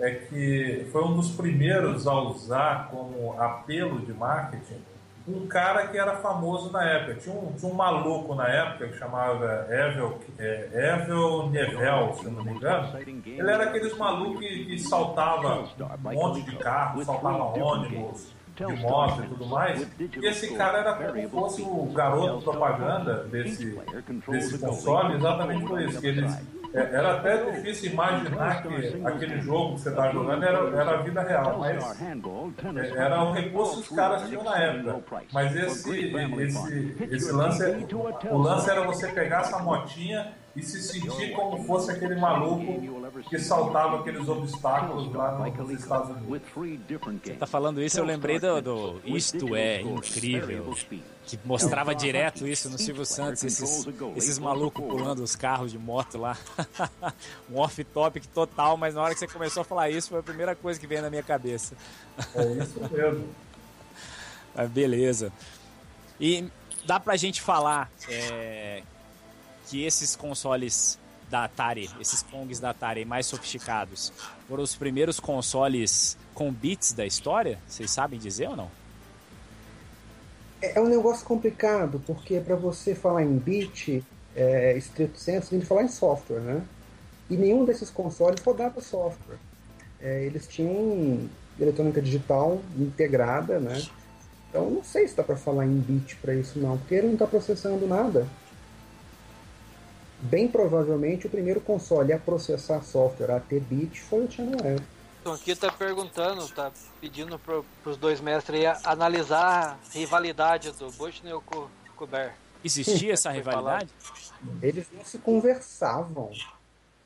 é que foi um dos primeiros a usar como apelo de marketing um cara que era famoso na época. Tinha um, tinha um maluco na época que chamava Evel, é, Evel Nevel, se não me engano. Ele era aqueles malucos que, que saltava um monte de carro, saltava ônibus, de moto e tudo mais. E esse cara era como se fosse o garoto propaganda desse, desse console, exatamente por isso. Que eles era até difícil imaginar que aquele jogo que você estava jogando era, era a vida real, mas é, era o recurso que os caras tinham na época. Mas esse, esse, esse lance, o lance era você pegar essa motinha e se sentir como fosse aquele maluco que saltava aqueles obstáculos lá nos Estados Unidos. Você tá falando isso, eu lembrei do, do Isto é Incrível, que mostrava direto isso no Silvio Santos, esses, esses malucos pulando os carros de moto lá. um off-topic total, mas na hora que você começou a falar isso, foi a primeira coisa que veio na minha cabeça. É isso mesmo. mas beleza. E dá pra gente falar é, que esses consoles da Atari, esses Pongs da Atari mais sofisticados, foram os primeiros consoles com bits da história? Vocês sabem dizer ou não? É, é um negócio complicado, porque para você falar em bit, é, estrito senso, tem que falar em software, né? E nenhum desses consoles rodava software. É, eles tinham eletrônica digital integrada, né? Então não sei se dá para falar em bit para isso não, porque ele não está processando nada bem provavelmente o primeiro console a processar software a ter bit foi o Channel Então aqui tá perguntando, tá pedindo para os dois mestres aí analisar a rivalidade do Bushnell com o Kuber. Existia essa rivalidade? Eles não se conversavam.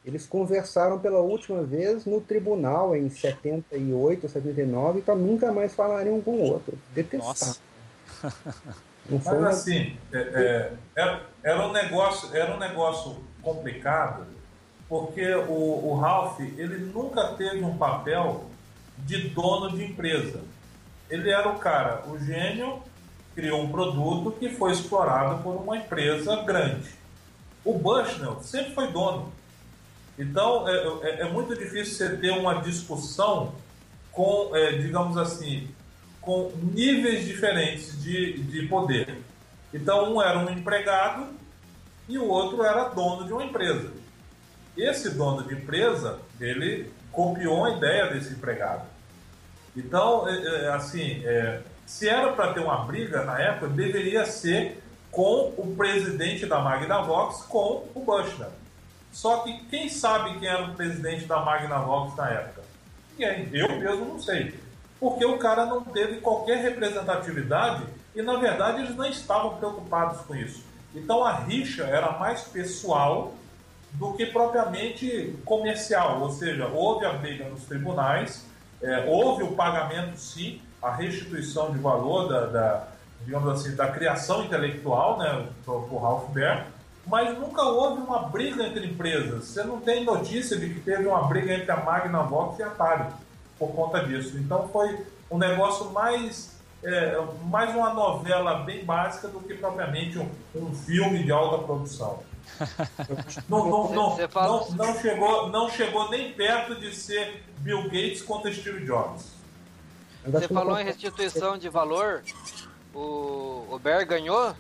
Eles conversaram pela última vez no tribunal em 78, 79 para nunca mais falarem um com o outro. Detestavam. Mas assim, é, é, era, era, um negócio, era um negócio complicado, porque o, o Ralph ele nunca teve um papel de dono de empresa. Ele era o cara, o gênio criou um produto que foi explorado por uma empresa grande. O Bushnell sempre foi dono. Então é, é, é muito difícil você ter uma discussão com, é, digamos assim, com níveis diferentes de, de poder. Então, um era um empregado e o outro era dono de uma empresa. Esse dono de empresa, ele copiou a ideia desse empregado. Então, é, é, assim, é, se era para ter uma briga na época, deveria ser com o presidente da Magnavox, com o Bushner. Só que quem sabe quem era o presidente da Magnavox na época? Ninguém. Eu mesmo não sei porque o cara não teve qualquer representatividade e, na verdade, eles não estavam preocupados com isso. Então a rixa era mais pessoal do que propriamente comercial. Ou seja, houve a briga nos tribunais, é, houve o pagamento, sim, a restituição de valor da, da digamos assim, da criação intelectual né, o Ralph Baer, mas nunca houve uma briga entre empresas. Você não tem notícia de que teve uma briga entre a Magnavox e a Atari por conta disso. Então foi um negócio mais é, mais uma novela bem básica do que propriamente um, um filme de alta produção. não, não, não, não, não, chegou, não chegou nem perto de ser Bill Gates contra Steve Jobs. Você falou em restituição de valor. O, o Bear ganhou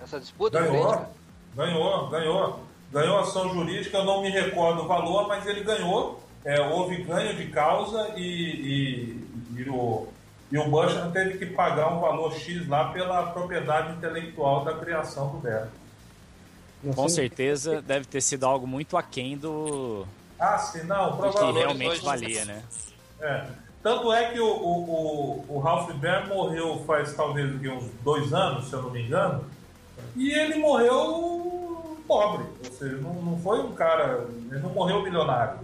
essa disputa? Ganhou, ganhou, ganhou. Ganhou ação jurídica, eu não me recordo o valor, mas ele ganhou. É, houve ganho de causa e, e, e o, e o Bush teve que pagar um valor X lá pela propriedade intelectual da criação do Bear. Com certeza deve ter sido algo muito aquém do. Ah, sim, não, provavelmente. que realmente valia, né? É. Tanto é que o, o, o, Ralph Baer morreu faz talvez uns dois anos, se eu não me engano, e ele morreu pobre, ou seja, não, não foi um cara, ele não morreu milionário.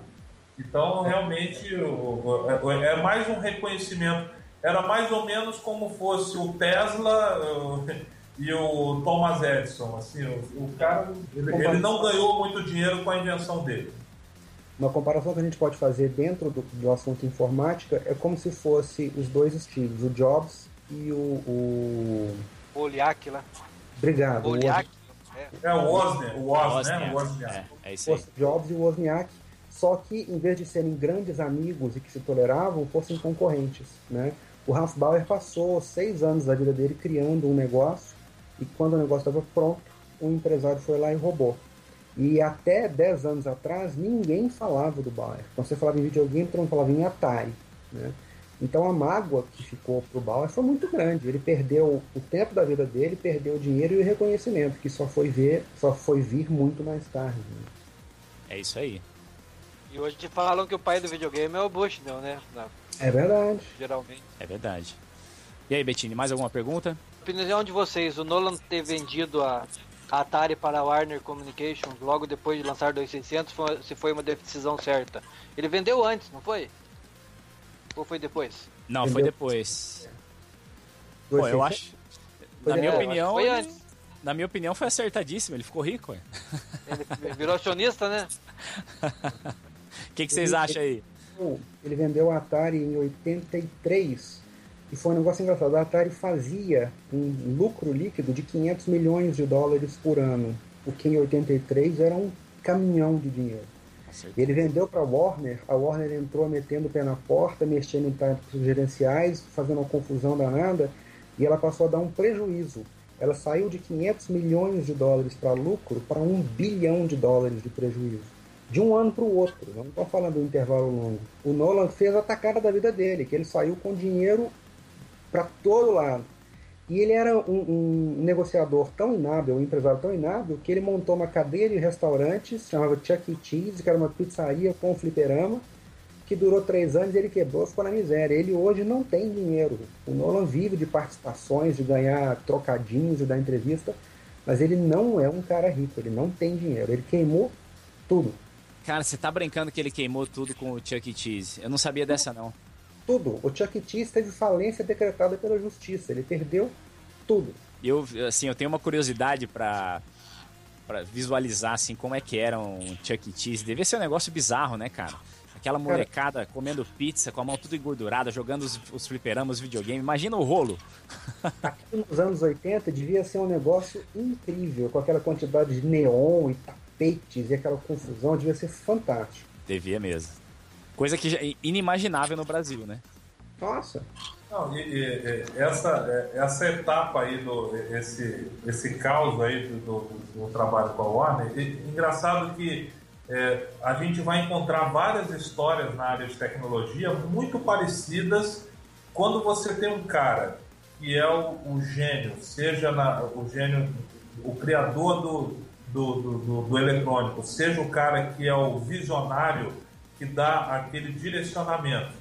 Então, realmente, é, é mais um reconhecimento. Era mais ou menos como fosse o Tesla e o Thomas Edison. Assim, o, o cara, ele, ele não ganhou muito dinheiro com a invenção dele. Uma comparação que a gente pode fazer dentro do, do assunto informática é como se fosse os dois estilos, o Jobs e o. O Oliak lá. Obrigado. O Oliak. É, o Wozniak, o Wozniak, né? O. É, é isso aí. Jobs e o Wozniak, só que em vez de serem grandes amigos e que se toleravam, fossem concorrentes, né? O Bauer passou seis anos da vida dele criando um negócio e quando o negócio estava pronto, um empresário foi lá e roubou. E até 10 anos atrás, ninguém falava do Bauer. Quando você falava em videogame, todo mundo falava em Atari. Né? Então a mágoa que ficou pro Bauer foi muito grande. Ele perdeu o tempo da vida dele, perdeu o dinheiro e o reconhecimento, que só foi ver, só foi vir muito mais tarde. Né? É isso aí. E hoje te falam que o pai do videogame é o Bush, não, né? Não. É verdade. Geralmente. É verdade. E aí, Bettini, mais alguma pergunta? Opinião de vocês, o Nolan ter vendido a Atari para a Warner Communications logo depois de lançar 2600 foi, se foi uma decisão certa. Ele vendeu antes, não foi? Ou foi depois? Não, vendeu. foi depois. Pô, eu acho. Na minha opinião. Foi antes. Na minha opinião, foi acertadíssimo. Ele ficou rico. Ué. Ele virou acionista, né? O que, que vocês acham aí? Ele vendeu a Atari em 83 e foi um negócio engraçado. A Atari fazia um lucro líquido de 500 milhões de dólares por ano, o que em 83 era um caminhão de dinheiro. Ele vendeu para a Warner, a Warner entrou metendo o pé na porta, mexendo em táticos gerenciais, fazendo uma confusão danada, e ela passou a dar um prejuízo. Ela saiu de 500 milhões de dólares para lucro para um bilhão de dólares de prejuízo. De um ano para o outro, não estou falando do intervalo longo. O Nolan fez a tacada da vida dele, que ele saiu com dinheiro para todo lado. E ele era um, um, negociador tão inábil, um empresário tão inábil, que ele montou uma cadeia de restaurantes, chamava Chuck E. Cheese, que era uma pizzaria com fliperama, que durou três anos ele quebrou, ficou na miséria. Ele hoje não tem dinheiro. O Nolan vive de participações, de ganhar trocadinhos e dar entrevista, mas ele não é um cara rico, ele não tem dinheiro. Ele queimou tudo. Cara, você tá brincando que ele queimou tudo com o Chuck E. Cheese. Eu não sabia dessa, não tudo. O Chuck Cheese teve falência decretada pela justiça. Ele perdeu tudo. Eu, assim, eu tenho uma curiosidade para para visualizar assim como é que era um Chuck Cheese. Devia ser um negócio bizarro, né, cara? Aquela molecada cara, comendo pizza com a mão tudo engordurada, jogando os, os fliperamas, videogame. Imagina o rolo. Aqui nos anos 80 devia ser um negócio incrível, com aquela quantidade de neon e tapetes e aquela confusão, devia ser fantástico. Devia mesmo. Coisa que é inimaginável no Brasil, né? Nossa. Não, e, e, e, essa, é, essa etapa aí, do, esse, esse caos aí do, do, do trabalho com a Warner, engraçado que é, a gente vai encontrar várias histórias na área de tecnologia muito parecidas quando você tem um cara que é o, o gênio, seja na, o gênio, o criador do, do, do, do eletrônico, seja o cara que é o visionário que dá aquele direcionamento.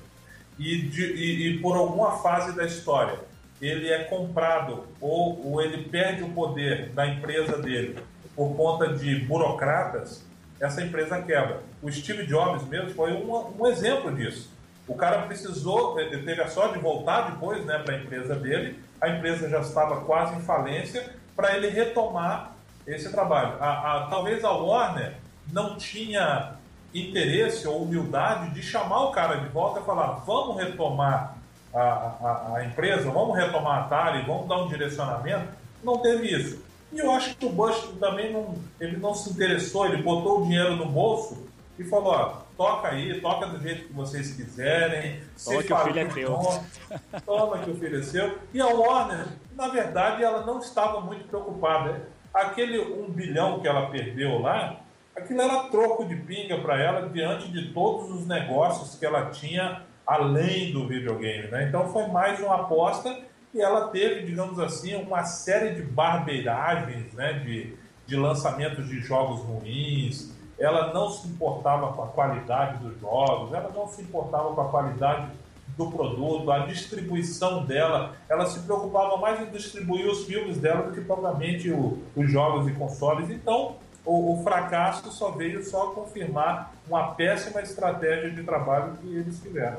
E, de, e, e, por alguma fase da história ele é comprado ou, ou ele perde o poder da empresa dele por conta de burocratas, essa empresa quebra. O Steve Jobs mesmo foi um, um exemplo disso. O cara precisou, teve a sorte de voltar depois né, para a empresa dele, a empresa já estava quase em falência, para ele retomar esse trabalho. A, a, talvez a Warner não tinha interesse ou humildade de chamar o cara de volta e falar: vamos retomar a, a, a empresa, vamos retomar a Atari, vamos dar um direcionamento. Não teve isso. E eu acho que o Bush também não, ele não se interessou, ele botou o dinheiro no bolso e falou: ó, toca aí, toca do jeito que vocês quiserem. Toma que o filho é teu. Toma que o filho é seu. E a Warner, na verdade, ela não estava muito preocupada. Aquele um bilhão que ela perdeu lá, aquilo era troco de pinga para ela diante de todos os negócios que ela tinha além do videogame. Né? Então foi mais uma aposta e ela teve, digamos assim, uma série de barbeiragens né? de, de lançamentos de jogos ruins, ela não se importava com a qualidade dos jogos, ela não se importava com a qualidade do produto, a distribuição dela, ela se preocupava mais em distribuir os filmes dela do que propriamente o, os jogos e consoles. Então, o, o, fracasso só veio só confirmar uma péssima estratégia de trabalho que eles tiveram.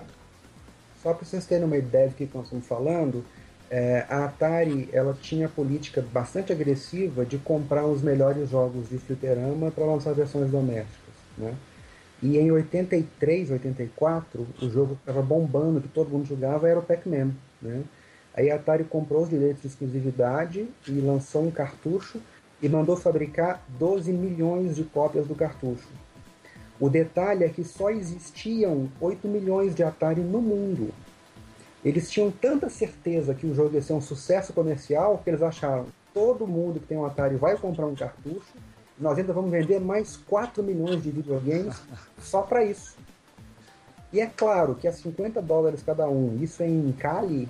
Só para vocês terem uma ideia do que nós estamos falando, é, a Atari ela tinha política bastante agressiva de comprar os melhores jogos de fliperama para lançar versões domésticas. Né? E em 83, 84, o jogo que estava bombando, que todo mundo jogava, era o Pac-Man. Né? Aí a Atari comprou os direitos de exclusividade e lançou um cartucho e mandou fabricar 12 milhões de cópias do cartucho. O detalhe é que só existiam 8 milhões de Atari no mundo. Eles tinham tanta certeza que o jogo ia ser um sucesso comercial que eles acharam todo mundo que tem um Atari vai comprar um cartucho. Nós ainda vamos vender mais 4 milhões de videogames só para isso. E é claro que a 50 dólares cada um, isso em Cali,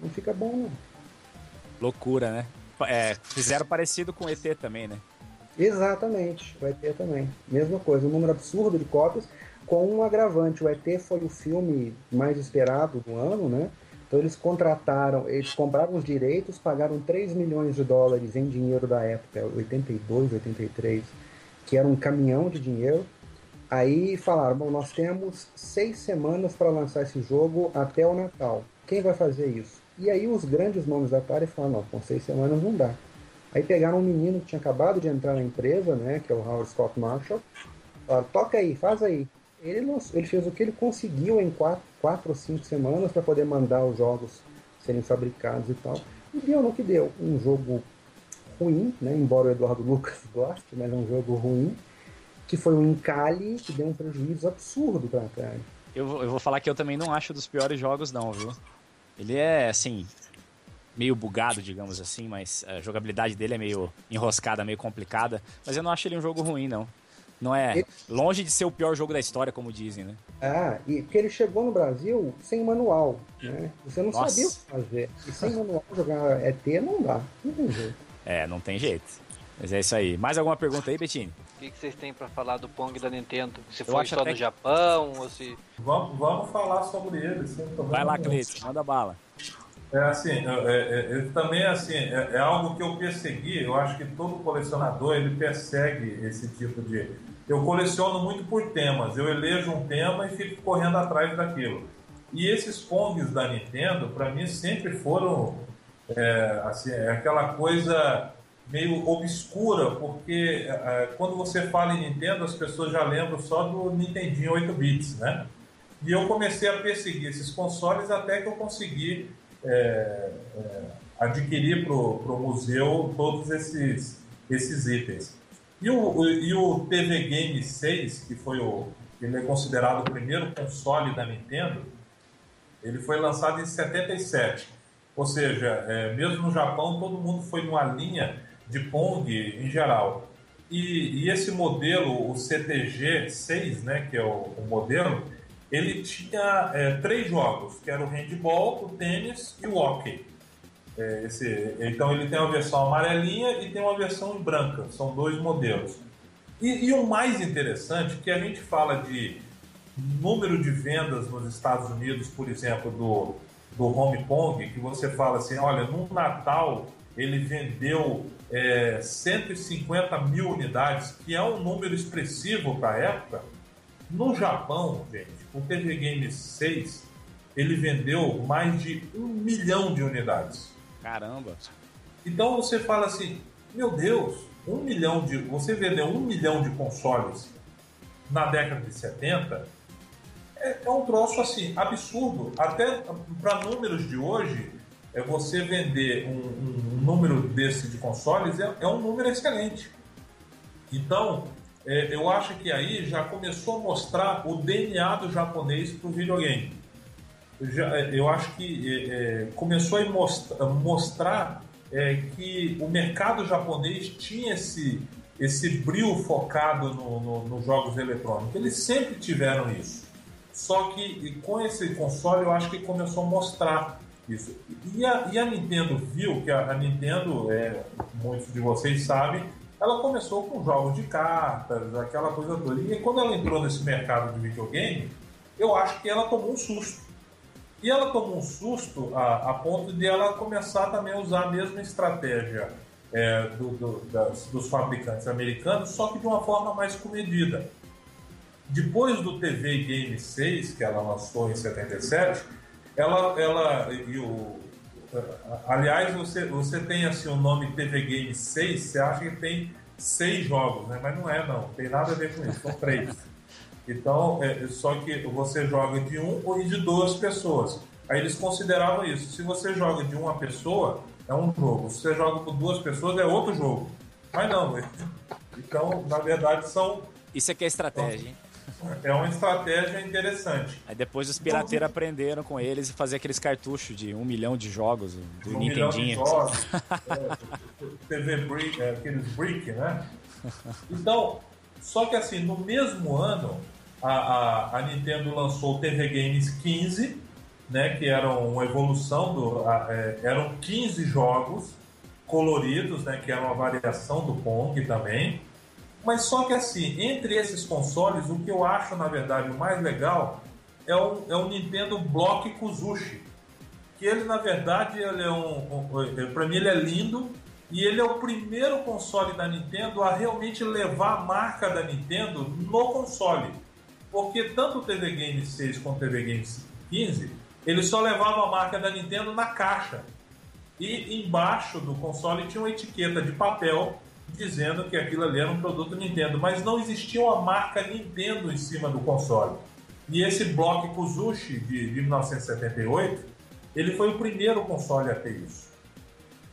não fica bom, não. Loucura, né? É, fizeram parecido com o ET também, né? Exatamente, o ET também. Mesma coisa, um número absurdo de cópias com um agravante. O ET foi o filme mais esperado do ano, né? Então eles contrataram, eles compraram os direitos, pagaram 3 milhões de dólares em dinheiro da época, 82, 83, que era um caminhão de dinheiro. Aí falaram, bom, nós temos seis semanas para lançar esse jogo até o Natal. Quem vai fazer isso? E aí os grandes nomes da Atari falaram, não, com seis semanas não dá. Aí pegaram um menino que tinha acabado de entrar na empresa, né, que é o Howard Scott Marshall, falaram, toca aí, faz aí. Ele, lançou, ele fez o que ele conseguiu em quatro, quatro ou cinco semanas para poder mandar os jogos serem fabricados e tal. E deu no que deu. Um jogo ruim, né? embora o Eduardo Lucas goste, mas é um jogo ruim, que foi um encalhe que deu um prejuízo absurdo para a Atari. Eu, eu vou falar que eu também não acho dos piores jogos, não, viu? Ele é, assim, meio bugado, digamos assim, mas a jogabilidade dele é meio enroscada, meio complicada. Mas eu não acho ele um jogo ruim, não. Não é ele... longe de ser o pior jogo da história, como dizem, né? Ah, e porque ele chegou no Brasil sem manual, né? Você não Nossa. sabia o que fazer. E sem manual jogar ET não dá, não tem jeito. É, não tem jeito. Mas é isso aí. Mais alguma pergunta aí, Bettini? O que, que vocês têm para falar do Pong da Nintendo? Se foi só no Japão ou se. Vamos, vamos falar sobre ele. Vai lá, Cleiton, manda bala. É assim, é, é, é, também assim, é, é, algo que eu persegui, eu acho que todo colecionador ele persegue esse tipo de. Eu coleciono muito por temas, eu elejo um tema e fico correndo atrás daquilo. E esses Pongs da Nintendo, para mim, sempre foram é, assim, é aquela coisa meio obscura, porque quando você fala em Nintendo, as pessoas já lembram só do Nintendinho 8 bits, né? E eu comecei a perseguir esses consoles até que eu consegui é, é, adquirir para o museu todos esses, esses itens. E o, e o TV Game 6, que foi o, ele é considerado o primeiro console da Nintendo, ele foi lançado em 77. Ou seja, é, mesmo no Japão, todo mundo foi numa linha de Pong em geral. E, e esse modelo, o CTG 6, né, que é o, o modelo, ele tinha é, três jogos, que era o handball, o tênis e o hockey. É, esse, então ele tem uma versão amarelinha e tem uma versão branca, são dois modelos. E, e, o mais interessante, que a gente fala de número de vendas nos Estados Unidos, por exemplo, do, do Home Pong, que você fala assim, olha, no Natal ele vendeu é, 150 mil unidades, que é um número expressivo para a época. No Japão, gente, o TV Game 6, ele vendeu mais de um milhão de unidades. Caramba! Então você fala assim, meu Deus, um milhão de. Você vendeu um milhão de consoles na década de 70 é, é um troço assim, absurdo. Até para números de hoje, é você vender um, um, número desse de consoles é, é um número excelente. Então, é, eu acho que aí já começou a mostrar o DNA do japonês para o videogame. Já, é, eu acho que é, é começou a mostra, mostrar é, que o mercado japonês tinha esse, esse brilho focado nos no, no jogos eletrônicos. Eles sempre tiveram isso. Só que com esse console eu acho que começou a mostrar isso. E a, e a Nintendo viu que a, a, Nintendo, é, muitos de vocês sabem, ela começou com jogos de cartas, aquela coisa toda. E quando ela entrou nesse mercado de videogame, eu acho que ela tomou um susto. E ela tomou um susto a, a ponto de ela começar também a usar a mesma estratégia é, do, do, das, dos fabricantes americanos, só que de uma forma mais comedida. Depois do TV Game 6, que ela lançou em 77, ela, ela e o, aliás, você, você tem assim o nome TV Game 6, você acha que tem seis jogos, né? Mas não é, não. Tem nada a ver com isso, são três. Então, é, só que você joga de um ou de duas pessoas. Aí eles consideravam isso. Se você joga de uma pessoa, é um jogo. Se você joga com duas pessoas, é outro jogo. Mas não. Então, na verdade, são. Isso aqui é estratégia, hein? É uma estratégia interessante. Aí depois os pirateiros aprenderam com eles e fazer aqueles cartuchos de um milhão de jogos do um Nintendinho. Jogos, é, TV Brick, é, aqueles Brick, né? Então, só que assim, no mesmo ano, a, a, a Nintendo lançou o TV Games 15, né, que era uma evolução do. A, é, eram 15 jogos coloridos, né, que era uma variação do Pong também. Mas só que assim, entre esses consoles, o que eu acho, na verdade, o mais legal é o, é o Nintendo Block Kuzushi. Que ele, na verdade, ele é um, um para mim ele é lindo e ele é o primeiro console da Nintendo a realmente levar a marca da Nintendo no console. Porque tanto o TV Game 6 quanto o TV Game 15, ele só levava a marca da Nintendo na caixa. E embaixo do console tinha uma etiqueta de papel dizendo que aquilo ali era um produto Nintendo, mas não existia uma marca Nintendo em cima do console. E esse Block Kuzushi de, de 1978, ele foi o primeiro console a ter isso.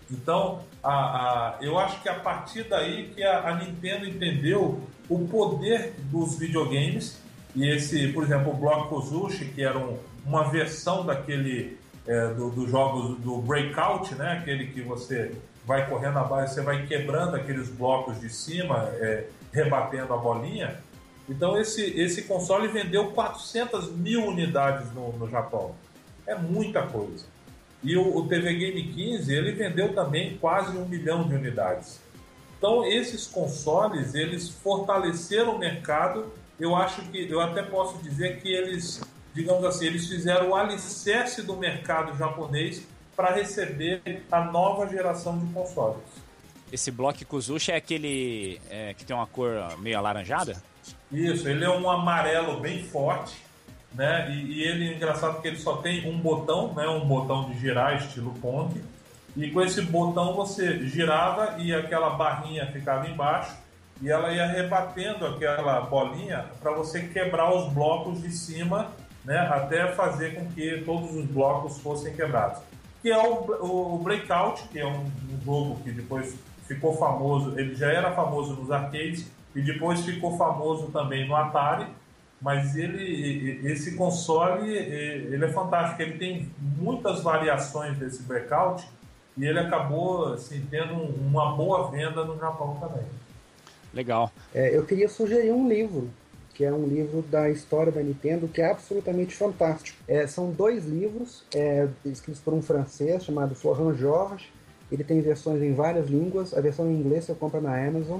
Então, a, a, eu acho que a partir daí que a, a, Nintendo entendeu o poder dos videogames e esse, por exemplo, o Block Kozushi, que era um, uma versão daquele é, dos do jogos do Breakout, né? Aquele que você vai correndo a base, você vai quebrando aqueles blocos de cima, é, rebatendo a bolinha. Então esse, esse console vendeu 400 mil unidades no, no Japão. É muita coisa. E o, o, TV Game 15 ele vendeu também quase um milhão de unidades. Então esses consoles eles fortaleceram o mercado. Eu acho que eu até posso dizer que eles, digamos assim, eles fizeram o alicerce do mercado japonês para receber a nova geração de consoles. Esse Block Kuzushi é aquele é, que tem uma cor meio alaranjada? Isso, ele é um amarelo bem forte, né? E, e ele engraçado porque ele só tem um botão, né? Um botão de girar estilo Pong. E com esse botão você girava e aquela barrinha ficava embaixo e ela ia rebatendo aquela bolinha para você quebrar os blocos de cima, né? Até fazer com que todos os blocos fossem quebrados que é o, o Breakout, que é um, um, jogo que depois ficou famoso, ele já era famoso nos arcades e depois ficou famoso também no Atari, mas ele, esse console, ele é fantástico, ele tem muitas variações desse Breakout e ele acabou assim, tendo uma boa venda no Japão também. Legal. É, eu queria sugerir um livro que é um livro da história da Nintendo que é absolutamente fantástico. É, são dois livros é, escritos por um francês chamado Florent Georges. Ele tem versões em várias línguas. A versão em inglês você compra na Amazon.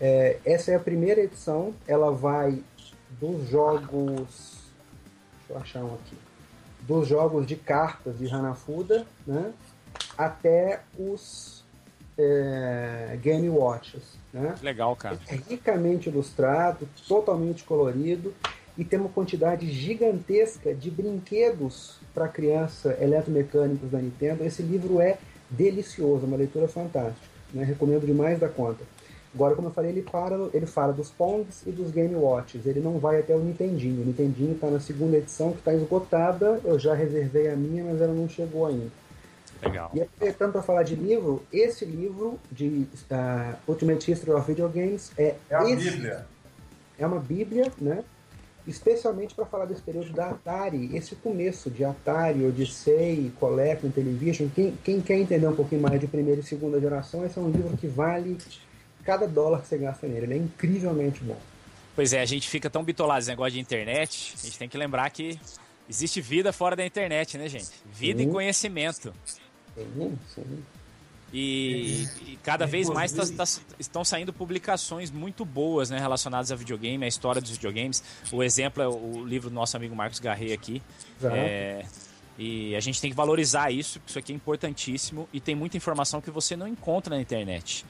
É, essa é a primeira edição. Ela vai dos jogos. Deixa eu achar um aqui. Dos jogos de cartas de Hanafuda, né? Até os é, Game Watches. Né? Legal, cara. É ricamente ilustrado, totalmente colorido e tem uma quantidade gigantesca de brinquedos para criança eletromecânicos da Nintendo. Esse livro é delicioso, uma leitura fantástica. Né? Recomendo demais da conta. Agora, como eu falei, ele, para, ele fala dos Pongs e dos Game Watches. Ele não vai até o Nintendinho. O Nintendinho está na segunda edição, que está esgotada. Eu já reservei a minha, mas ela não chegou ainda. Legal. E aproveitando para falar de livro, esse livro de uh, Ultimate History of Video Games é, É a esse- Bíblia. é uma bíblia, né? Especialmente para falar desse período da Atari, esse começo de Atari, Odyssey, Coleco, Intellivision. Quem, quem quer entender um pouquinho mais de primeira e segunda geração, esse é um livro que vale cada dólar que você gasta nele. Ele é incrivelmente bom. Pois é, a gente fica tão bitolado nesse negócio de internet, a gente tem que lembrar que existe vida fora da internet, né, gente? Vida e Sim. conhecimento. Sim, sim. E, e cada vez mais tá- tá- estão saindo publicações muito boas né, relacionadas a videogame, a história dos videogames. O exemplo é o, livro do nosso amigo Marcos Garret aqui. É, e a gente tem que valorizar isso, porque isso aqui é importantíssimo e tem muita informação que você não encontra na internet.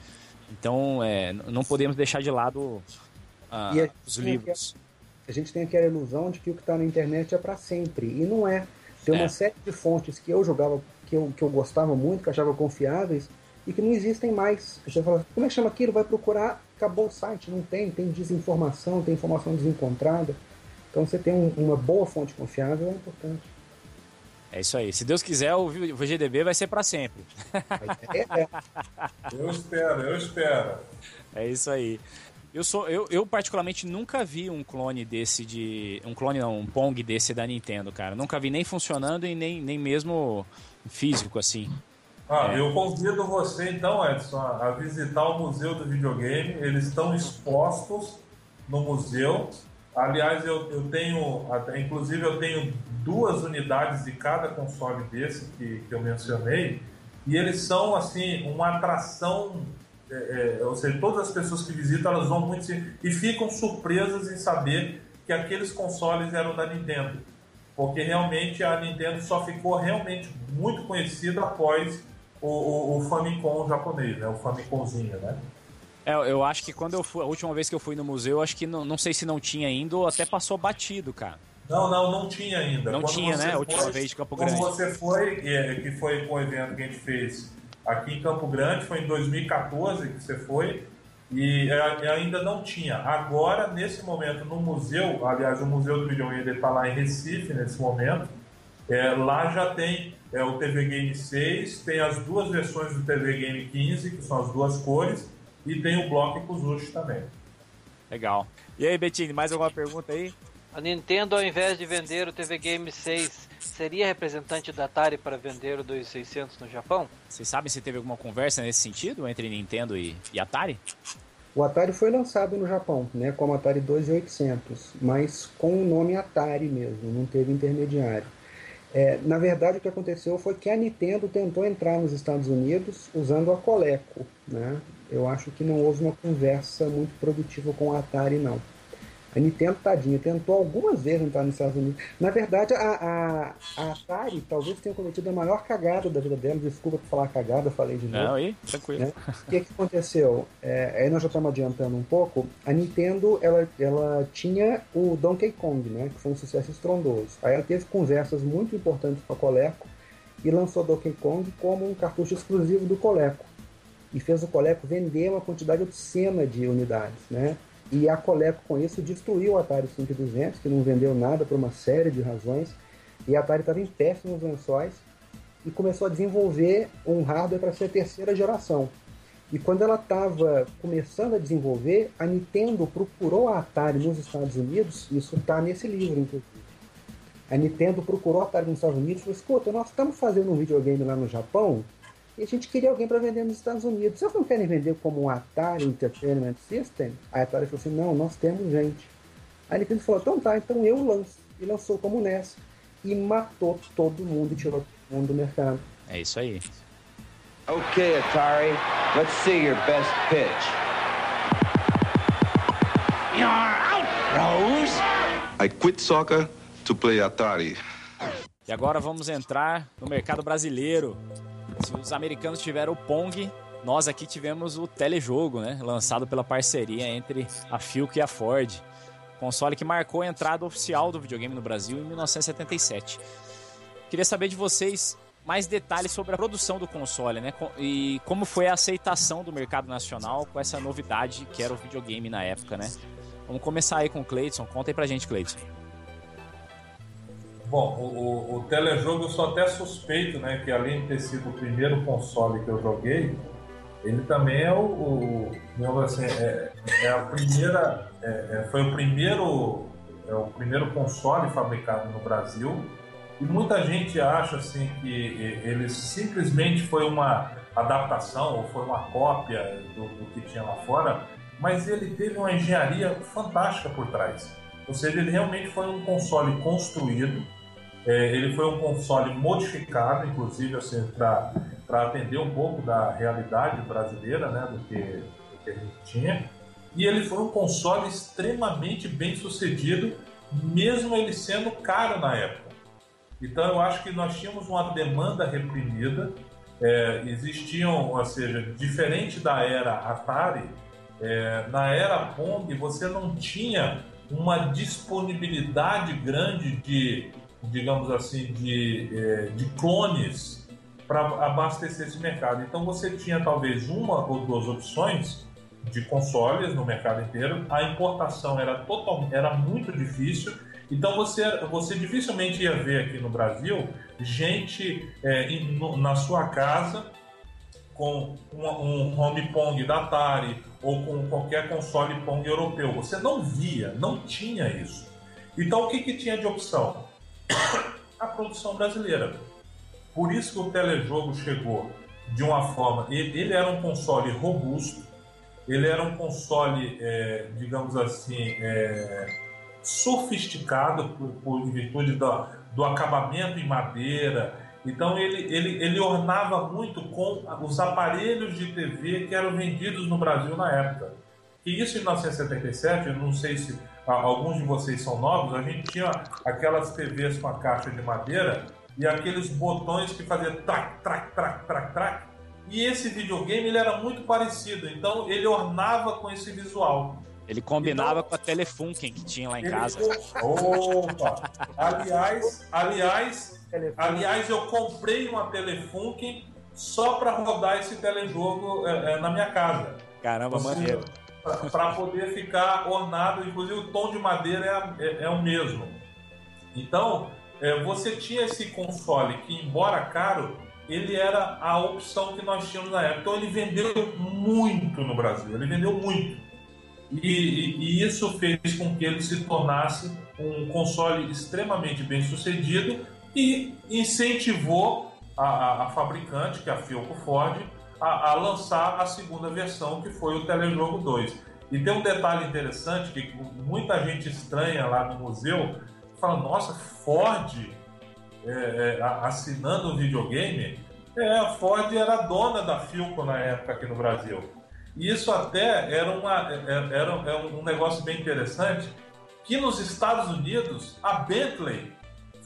Então, é, não podemos deixar de lado ah, a- os livros. A gente tem aquela ilusão de que o que está na internet é para sempre. E não é. Tem uma É. série de fontes que eu jogava, que eu, que eu gostava muito, que achava confiáveis, e que não existem mais. Você fala, como é que chama aquilo? Vai procurar, acabou o site. Não tem, tem desinformação, tem informação desencontrada. Então você tem um- uma boa fonte confiável é importante. É isso aí. Se Deus quiser, o VGDB vai ser para sempre. É. Eu espero, eu espero. É isso aí. Eu sou, eu, eu particularmente nunca vi um clone desse de, um clone não, um Pong desse da Nintendo, cara. Nunca vi nem funcionando e nem, nem mesmo físico assim. Ah, É. Eu convido você então, Edson, a visitar o Museu do Videogame. Eles estão expostos no museu. Aliás, eu, eu tenho, até- inclusive eu tenho duas unidades de cada console desse que, que eu mencionei, e eles são assim uma atração. é, é, ou seja, todas as pessoas que visitam elas vão muito e ficam surpresas em saber que aqueles consoles eram da Nintendo porque realmente a Nintendo só ficou realmente muito conhecida após o, o, o Famicom japonês, né? O Famicomzinho, né? É, eu acho que quando eu fui, a última vez que eu fui no museu, eu acho que não, não sei se não tinha ainda ou até passou batido, cara. Não, não, não tinha ainda. Não Quando tinha, né? A última vez de Campo quando Grande. você foi, é, que foi com o evento que a gente fez aqui em Campo Grande, foi em 2014 que você foi, e é, ainda não tinha. Agora, nesse momento, no museu, aliás, o Museu do Videogame está lá em Recife, nesse momento, é, lá já tem é, o TV Game 6, tem as duas versões do TV Game 15, que são as duas cores, e tem o Bloco Kuzushi também. Legal. E aí, Bettini, mais alguma pergunta aí? A Nintendo, ao invés de vender o TV Game 6, seria representante da Atari para vender o 2600 no Japão? Vocês sabem se teve alguma conversa nesse sentido entre Nintendo e, e Atari? O Atari foi lançado no Japão, né, como Atari 2800, mas com o nome Atari mesmo, não teve intermediário. É, na verdade, o que aconteceu foi que a Nintendo tentou entrar nos Estados Unidos usando a Coleco. Né? Eu acho que não houve uma conversa muito produtiva com a Atari, não. A Nintendo, tadinha, tentou algumas vezes entrar nos Estados Unidos. Na verdade, a, a, a Atari talvez tenha cometido a maior cagada da vida dela. Desculpa por falar cagada, falei de novo. Não, aí, tranquilo. Né? O que, que aconteceu? É, aí nós já estamos adiantando um pouco. A Nintendo ela, ela tinha o Donkey Kong, né, que foi um sucesso estrondoso. Aí ela teve conversas muito importantes com a Coleco e lançou Donkey Kong como um cartucho exclusivo do Coleco. E fez o Coleco vender uma quantidade obscena de unidades. Né? E a Coleco, com isso, destruiu o Atari 5200, que não vendeu nada por uma série de razões. E a Atari estava em péssimos lençóis e começou a desenvolver um hardware para ser a terceira geração. E quando ela estava começando a desenvolver, a Nintendo procurou a Atari nos Estados Unidos, isso está nesse livro, inclusive. A Nintendo procurou a Atari nos Estados Unidos e falou: escuta, nós estamos fazendo um videogame lá no Japão e a gente queria alguém para vender nos Estados Unidos. Vocês não querem vender como um Atari Entertainment System? A Atari falou assim: não, nós temos gente. A Nintendo falou: então tá, então eu lanço. E lançou como NES. E matou todo mundo e tirou todo mundo do mercado. É isso aí. Okay, Atari, let's see your best pitch. You're out, Rose. I quit soccer to play Atari. E agora vamos entrar no mercado brasileiro. Se os americanos tiveram o Pong, nós aqui tivemos o telejogo, né? Lançado pela parceria entre a Philco e a Ford. Console que marcou a entrada oficial do videogame no Brasil em 1977. Queria saber de vocês mais detalhes sobre a produção do console, né? E como foi a aceitação do mercado nacional com essa novidade que era o videogame na época, né? Vamos começar aí com o Cleiton. Conta aí pra gente, Cleiton. Bom, o, o, o, telejogo eu sou até suspeito, né? Que além de ter sido o primeiro console que eu joguei, ele também é o, o assim, é, é, a primeira, é, é, foi o primeiro, é o primeiro console fabricado no Brasil. E muita gente acha assim que ele simplesmente foi uma adaptação ou foi uma cópia do, do que tinha lá fora, mas ele teve uma engenharia fantástica por trás. Ou seja, ele realmente foi um console construído é, ele foi um console modificado, inclusive, assim, para atender um pouco da realidade brasileira, né, do que, do que a gente tinha. E ele foi um console extremamente bem sucedido, mesmo ele sendo caro na época. Então eu acho que nós tínhamos uma demanda reprimida, é, existiam, ou seja, diferente da era Atari, é, na era Pong você não tinha uma disponibilidade grande de digamos assim, de, é, de clones para abastecer esse mercado. Então você tinha talvez uma ou duas opções de consoles no mercado inteiro. A importação era total, era muito difícil. Então você, você dificilmente ia ver aqui no Brasil gente é, in, no, na sua casa com um, um home Pong da Atari ou com qualquer console Pong europeu. Você não via, não tinha isso. Então o que, que tinha de opção? A produção brasileira. Por isso que o telejogo chegou de uma forma. Ele, ele era um console robusto, ele era um console, é, digamos assim, é, sofisticado por, por virtude do, do acabamento em madeira. Então ele, ele, ele ornava muito com os aparelhos de TV que eram vendidos no Brasil na época. E isso em 1977, eu não sei se alguns de vocês são novos, a gente tinha aquelas TVs com a caixa de madeira e aqueles botões que faziam trac, trac, trac, trac, trac. E esse videogame ele era muito parecido, então ele ornava com esse visual. Ele combinava então, com a Telefunken que tinha lá em casa. Opa! aliás, aliás, aliás, eu comprei uma Telefunken só para rodar esse telejogo é, é, na minha casa. Caramba, maneiro para poder ficar ornado, inclusive o tom de madeira é, é, é o mesmo. Então, é, você tinha esse console que, embora caro, ele era a opção que nós tínhamos na época. Então, ele vendeu muito no Brasil, ele vendeu muito. E, e, e isso fez com que ele se tornasse um console extremamente bem sucedido e incentivou a, a, a fabricante, que é a Philco Ford, a, a, lançar a segunda versão, que foi o Telejogo 2. E tem um detalhe interessante que muita gente estranha lá no museu, fala, nossa, Ford é, é, assinando o videogame? É, a Ford era dona da Philco na época aqui no Brasil. E isso até era, uma, é, era, era um negócio bem interessante, que nos Estados Unidos, a Bentley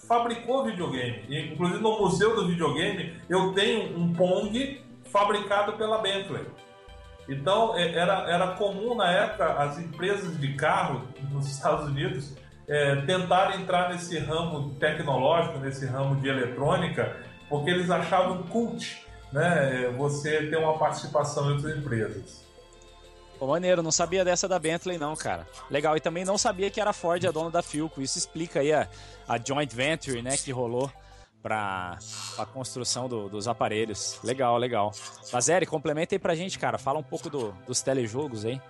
fabricou videogame. Inclusive no Museu do Videogame, eu tenho um Pong fabricado pela Bentley. Então é, era, era comum na época as empresas de carro nos Estados Unidos é, tentarem entrar nesse ramo tecnológico, nesse ramo de eletrônica, porque eles achavam cult né, você ter uma participação outras empresas. Pô, maneiro, não sabia dessa da Bentley não, cara. Legal, e também não sabia que era a Ford a dona da Philco. Isso explica aí a, a joint venture, né, que rolou para a construção do, dos aparelhos. Legal, legal. Lazeri, complementa aí pra gente, cara. Fala um pouco do, dos telejogos aí.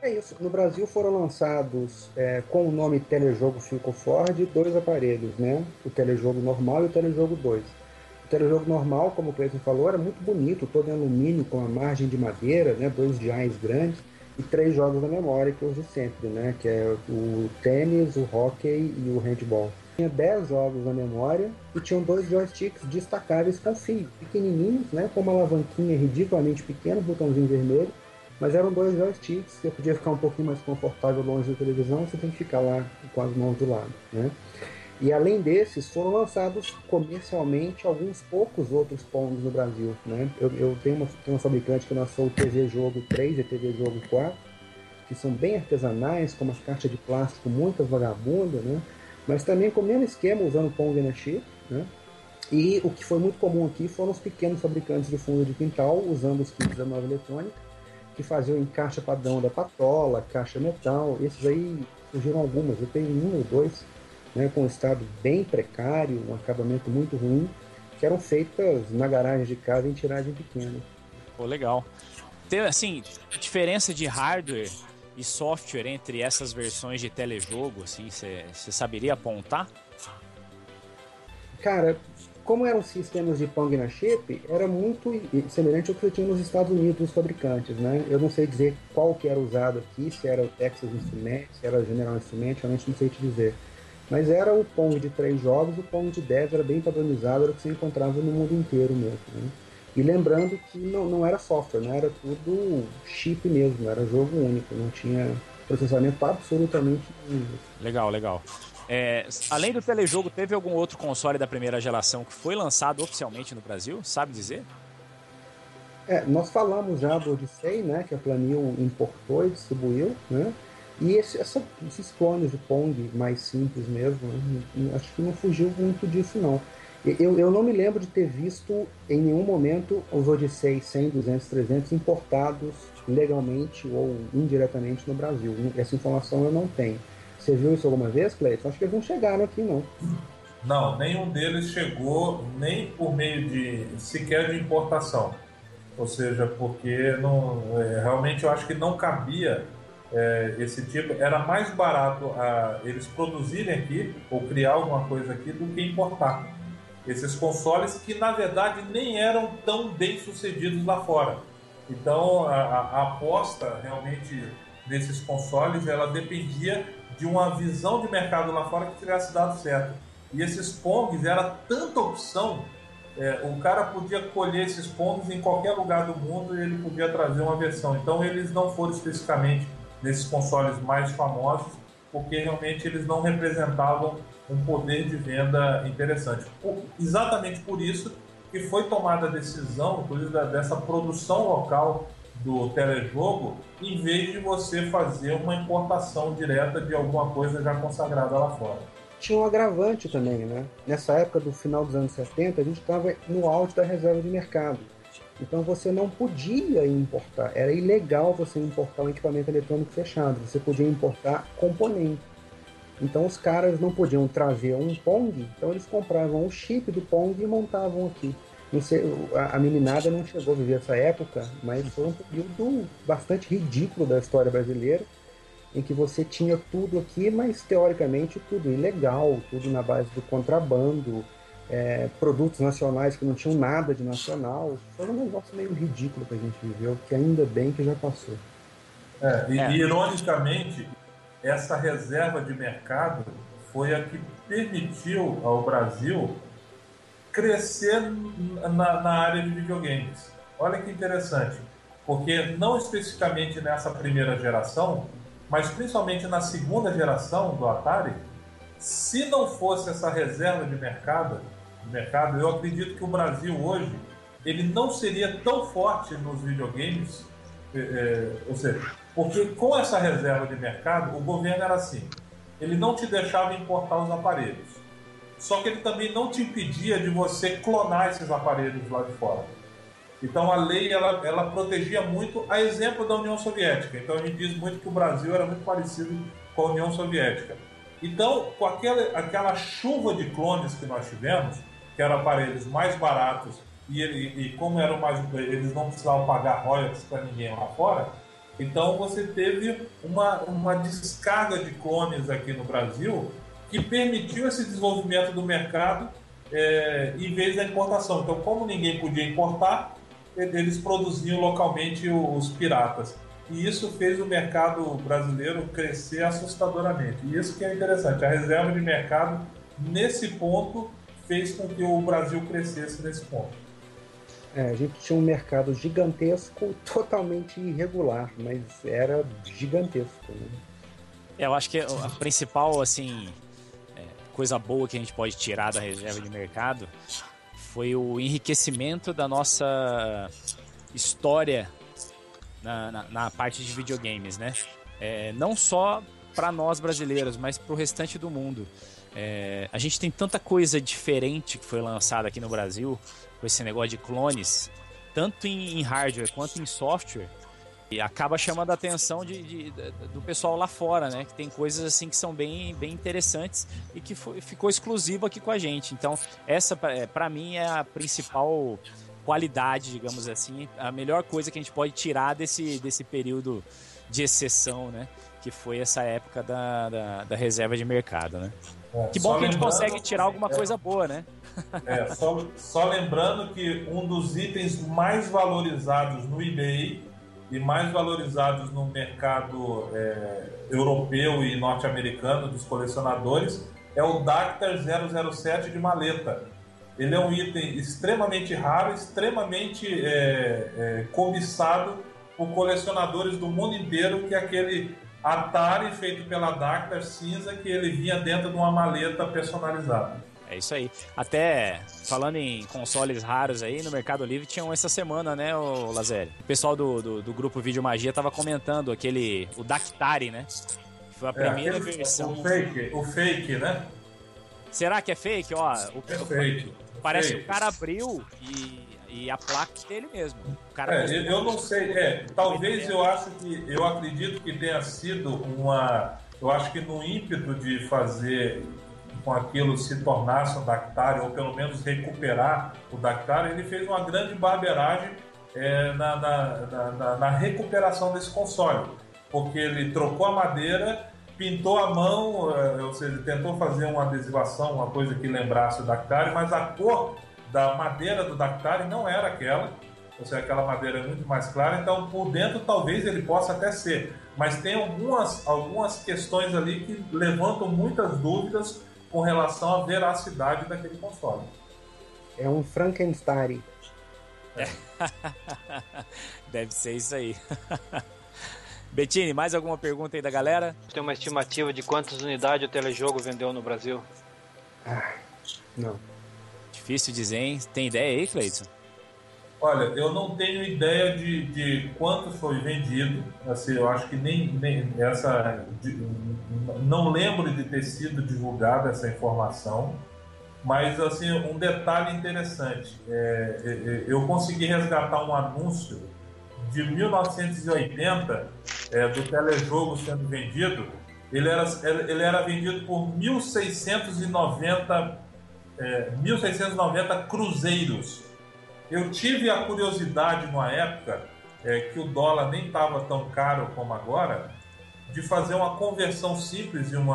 É isso. No Brasil foram lançados é, com o nome Telejogo Fico Ford dois aparelhos, né? O telejogo normal e o telejogo 2. O telejogo normal, como o Cleiton falou, era muito bonito, todo em alumínio com a margem de madeira, né? Dois diais grandes e três jogos da memória que uso sempre, né? Que é o tênis, o hockey e o handball. Tinha 10 jogos na memória e tinham dois joysticks destacáveis com fio, pequenininhos, né, com uma alavanquinha ridiculamente pequena, botãozinho vermelho, mas eram dois joysticks, você podia ficar um pouquinho mais confortável longe da televisão, você tem que ficar lá com as mãos do lado, né? E além desses, foram lançados comercialmente alguns poucos outros Pongs no Brasil. Né? Eu, eu tenho, uma, tenho uma fabricante que lançou o TV Jogo 3 e TV Jogo 4, que são bem artesanais, com umas caixas de plástico muitas vagabundas, né? Mas também com o mesmo esquema, usando Pong na chip. Né? E o que foi muito comum aqui foram os pequenos fabricantes de fundo de quintal, usando os kits da nova eletrônica, que faziam em caixa padrão da Patola, caixa metal. Esses aí surgiram algumas, eu tenho um ou dois né, com um estado bem precário, um acabamento muito ruim, que eram feitas na garagem de casa em tiragem pequena. Pô, legal. Tem, assim, diferença de hardware e software entre essas versões de telejogo, assim, você saberia apontar? Cara, como eram sistemas de Pong na chip, era muito semelhante ao que você tinha nos Estados Unidos, os fabricantes, né? Eu não sei dizer qual que era usado aqui, se era o Texas Instruments, se era o General Instruments, realmente não sei te dizer. Mas era o Pong de três jogos, o Pong de 10 era bem padronizado, era o que você encontrava no mundo inteiro mesmo. Né? E lembrando que não, não era software, né? era tudo chip mesmo, era jogo único, não tinha processamento absolutamente nenhum. Legal, legal. É, além do telejogo, teve algum outro console da primeira geração que foi lançado oficialmente no Brasil? Sabe dizer? É, nós falamos já do Odyssey, né, que a Planil importou e distribuiu, né? E esse, essa, esses clones de Pong mais simples mesmo, né? acho que não fugiu muito disso não. Eu, eu não me lembro de ter visto em nenhum momento os Odyssey 100, 200, 300 importados legalmente ou indiretamente no Brasil. Essa informação eu não tenho. Você viu isso alguma vez, Cleiton? Acho que eles não chegaram aqui, não. Não, nenhum deles chegou nem por meio de sequer de importação. Ou seja, porque não, é, realmente eu acho que não cabia é, esse tipo, era mais barato a, eles produzirem aqui ou criar alguma coisa aqui do que importar esses consoles que na verdade nem eram tão bem sucedidos lá fora. Então a, a aposta realmente nesses consoles ela dependia de uma visão de mercado lá fora que tivesse dado certo. E esses Pongs era tanta opção, é, o cara podia colher esses Pongs em qualquer lugar do mundo e ele podia trazer uma versão. Então eles não foram especificamente nesses consoles mais famosos, porque realmente eles não representavam um poder de venda interessante. Por, exatamente por isso que foi tomada a decisão, inclusive, dessa produção local do telejogo, em vez de você fazer uma importação direta de alguma coisa já consagrada lá fora. Tinha um agravante também, né? Nessa época do final dos anos 70, a gente estava no auge da reserva de mercado. Então você não podia importar, era ilegal você importar um equipamento eletrônico fechado, você podia importar componente. Então os caras não podiam trazer um Pong, então eles compravam o chip do Pong e montavam aqui. Sei, a, meninada não chegou a viver essa época, mas foi um período bastante ridículo da história brasileira, em que você tinha tudo aqui, mas teoricamente tudo ilegal, tudo na base do contrabando, é, produtos nacionais que não tinham nada de nacional. Foi um negócio meio ridículo que a gente viveu, que ainda bem que já passou. É, e, é. ironicamente, essa reserva de mercado foi a que permitiu ao Brasil crescer na, na área de videogames. Olha que interessante, porque não especificamente nessa primeira geração, mas principalmente na segunda geração do Atari, se não fosse essa reserva de mercado, mercado, eu acredito que o Brasil hoje ele não seria tão forte nos videogames, é, ou seja, porque com essa reserva de mercado, o governo era assim, ele não te deixava importar os aparelhos, só que ele também não te impedia de você clonar esses aparelhos lá de fora. Então a lei ela, ela protegia muito, a exemplo da União Soviética. Então a gente diz muito que o Brasil era muito parecido com a União Soviética. Então, com aquela, aquela chuva de clones que nós tivemos, que eram aparelhos mais baratos e, e, e como eram mais eles não precisavam pagar royalties para ninguém lá fora, então você teve uma, uma descarga de clones aqui no Brasil que permitiu esse desenvolvimento do mercado é, em vez da importação. Então, como ninguém podia importar, eles produziam localmente os piratas. E isso fez o mercado brasileiro crescer assustadoramente. E isso que é interessante. A reserva de mercado, nesse ponto, fez com que o Brasil crescesse nesse ponto. É, a gente tinha um mercado gigantesco, totalmente irregular, mas era gigantesco. Né? É, eu acho que a principal, assim, é, coisa boa que a gente pode tirar da reserva de mercado foi o enriquecimento da nossa história na, na, na parte de videogames, né? É, não só para nós brasileiros, mas para o restante do mundo. É, a gente tem tanta coisa diferente que foi lançada aqui no Brasil, com esse negócio de clones, tanto em, em hardware quanto em software, e acaba chamando a atenção de, de, de, do pessoal lá fora, né? Que tem coisas assim que são bem, bem interessantes e que foi, ficou exclusivo aqui com a gente. Então, essa para mim é a principal qualidade, digamos assim, a melhor coisa que a gente pode tirar desse, desse período de exceção, né? Que foi essa época da, da, da reserva de mercado, né? É, que bom que a gente consegue tirar alguma é, coisa boa, né? É, só, só lembrando que um dos itens mais valorizados no eBay e mais valorizados no mercado é, europeu e norte-americano dos colecionadores é o Dactar 007 de maleta. Ele é um item extremamente raro, extremamente é, é, cobiçado por colecionadores do mundo inteiro, que é aquele Atari feito pela Dactar cinza que ele vinha dentro de uma maleta personalizada. É isso aí. Até falando em consoles raros aí, no Mercado Livre tinham essa semana, né, o Lazer? O pessoal do, do, do, grupo Vídeo Magia tava comentando aquele. O Dactari, né? Foi a é, primeira aquele, versão. O fake, o fake, né? Será que é fake? Ó, o, é fake. Parece fake. que o cara abriu e, e a placa dele mesmo. O cara é, eu, eu não sei, é, talvez eu acho que eu acredito que tenha sido uma, eu acho que no ímpeto de fazer com aquilo se tornasse um Dactari, ou pelo menos recuperar o Dactari, ele fez uma grande barbeiragem é, na, na, na, na, recuperação desse console, porque ele trocou a madeira, pintou a mão, é, ou seja, tentou fazer uma adesivação, uma coisa que lembrasse o Dactari, mas a cor da madeira do Dactari não era aquela, ou seja, aquela madeira é muito mais clara, então por dentro talvez ele possa até ser, mas tem algumas, algumas questões ali que levantam muitas dúvidas com relação à veracidade daquele console. É um Frankenstein. É. Deve ser isso aí. Bettini, mais alguma pergunta aí da galera? Tem uma estimativa de quantas unidades o telejogo vendeu no Brasil? Ah, não. Difícil dizer, hein? Tem ideia aí, Cleiton? Olha, eu não tenho ideia de, de quanto foi vendido. Assim, eu acho que nem, nem essa. De, não lembro de ter sido divulgada essa informação. Mas assim, um detalhe interessante. É, é, é eu consegui resgatar um anúncio de 1980 é, do telejogo sendo vendido. Ele era, ele era vendido por 1.690, é, 1.690 cruzeiros eu tive a curiosidade numa época é, que o dólar nem estava tão caro como agora, de fazer uma conversão simples de um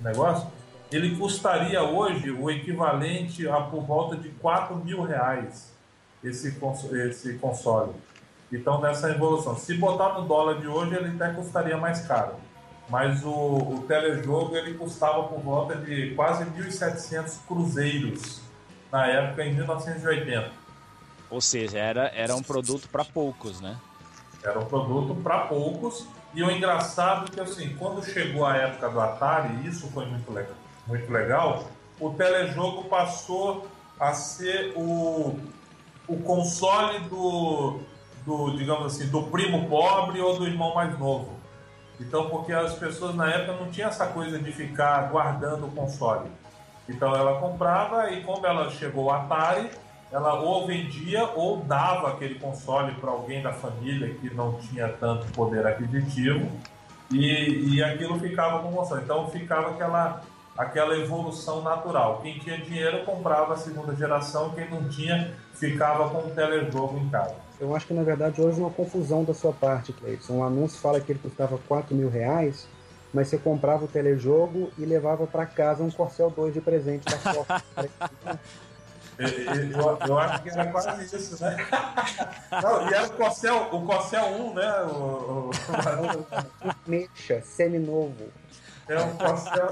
negócio. Ele custaria hoje o equivalente a por volta de 4 mil reais esse, esse console. Então, nessa evolução. Se botar no dólar de hoje, ele até custaria mais caro. Mas o, o telejogo ele custava por volta de quase 1.700 cruzeiros na época, em 1980. Ou seja, era, era um produto para poucos, né? Era um produto para poucos. E o engraçado é que, assim, quando chegou a época do Atari, isso foi muito legal, muito legal o telejogo passou a ser o, o console do, do, digamos assim, do primo pobre ou do irmão mais novo. Então, porque as pessoas na época não tinham essa coisa de ficar guardando o console. Então ela comprava e como ela chegou o Atari, ela ou vendia ou dava aquele console para alguém da família que não tinha tanto poder aquisitivo e, e aquilo ficava com console. Então ficava aquela, aquela evolução natural. Quem tinha dinheiro comprava a segunda geração, quem não tinha ficava com o telejogo em casa. Eu acho que na verdade houve uma confusão da sua parte, Cleiton. Um anúncio fala que ele custava 4 mil reais, mas você comprava o telejogo e levava para casa um Corcel 2 de presente da sua. Eu, eu, acho que era quase isso, né? Não, e era o Corcel, o Corcel 1, né? O, o... Mexa, semi-novo. É um Corcel.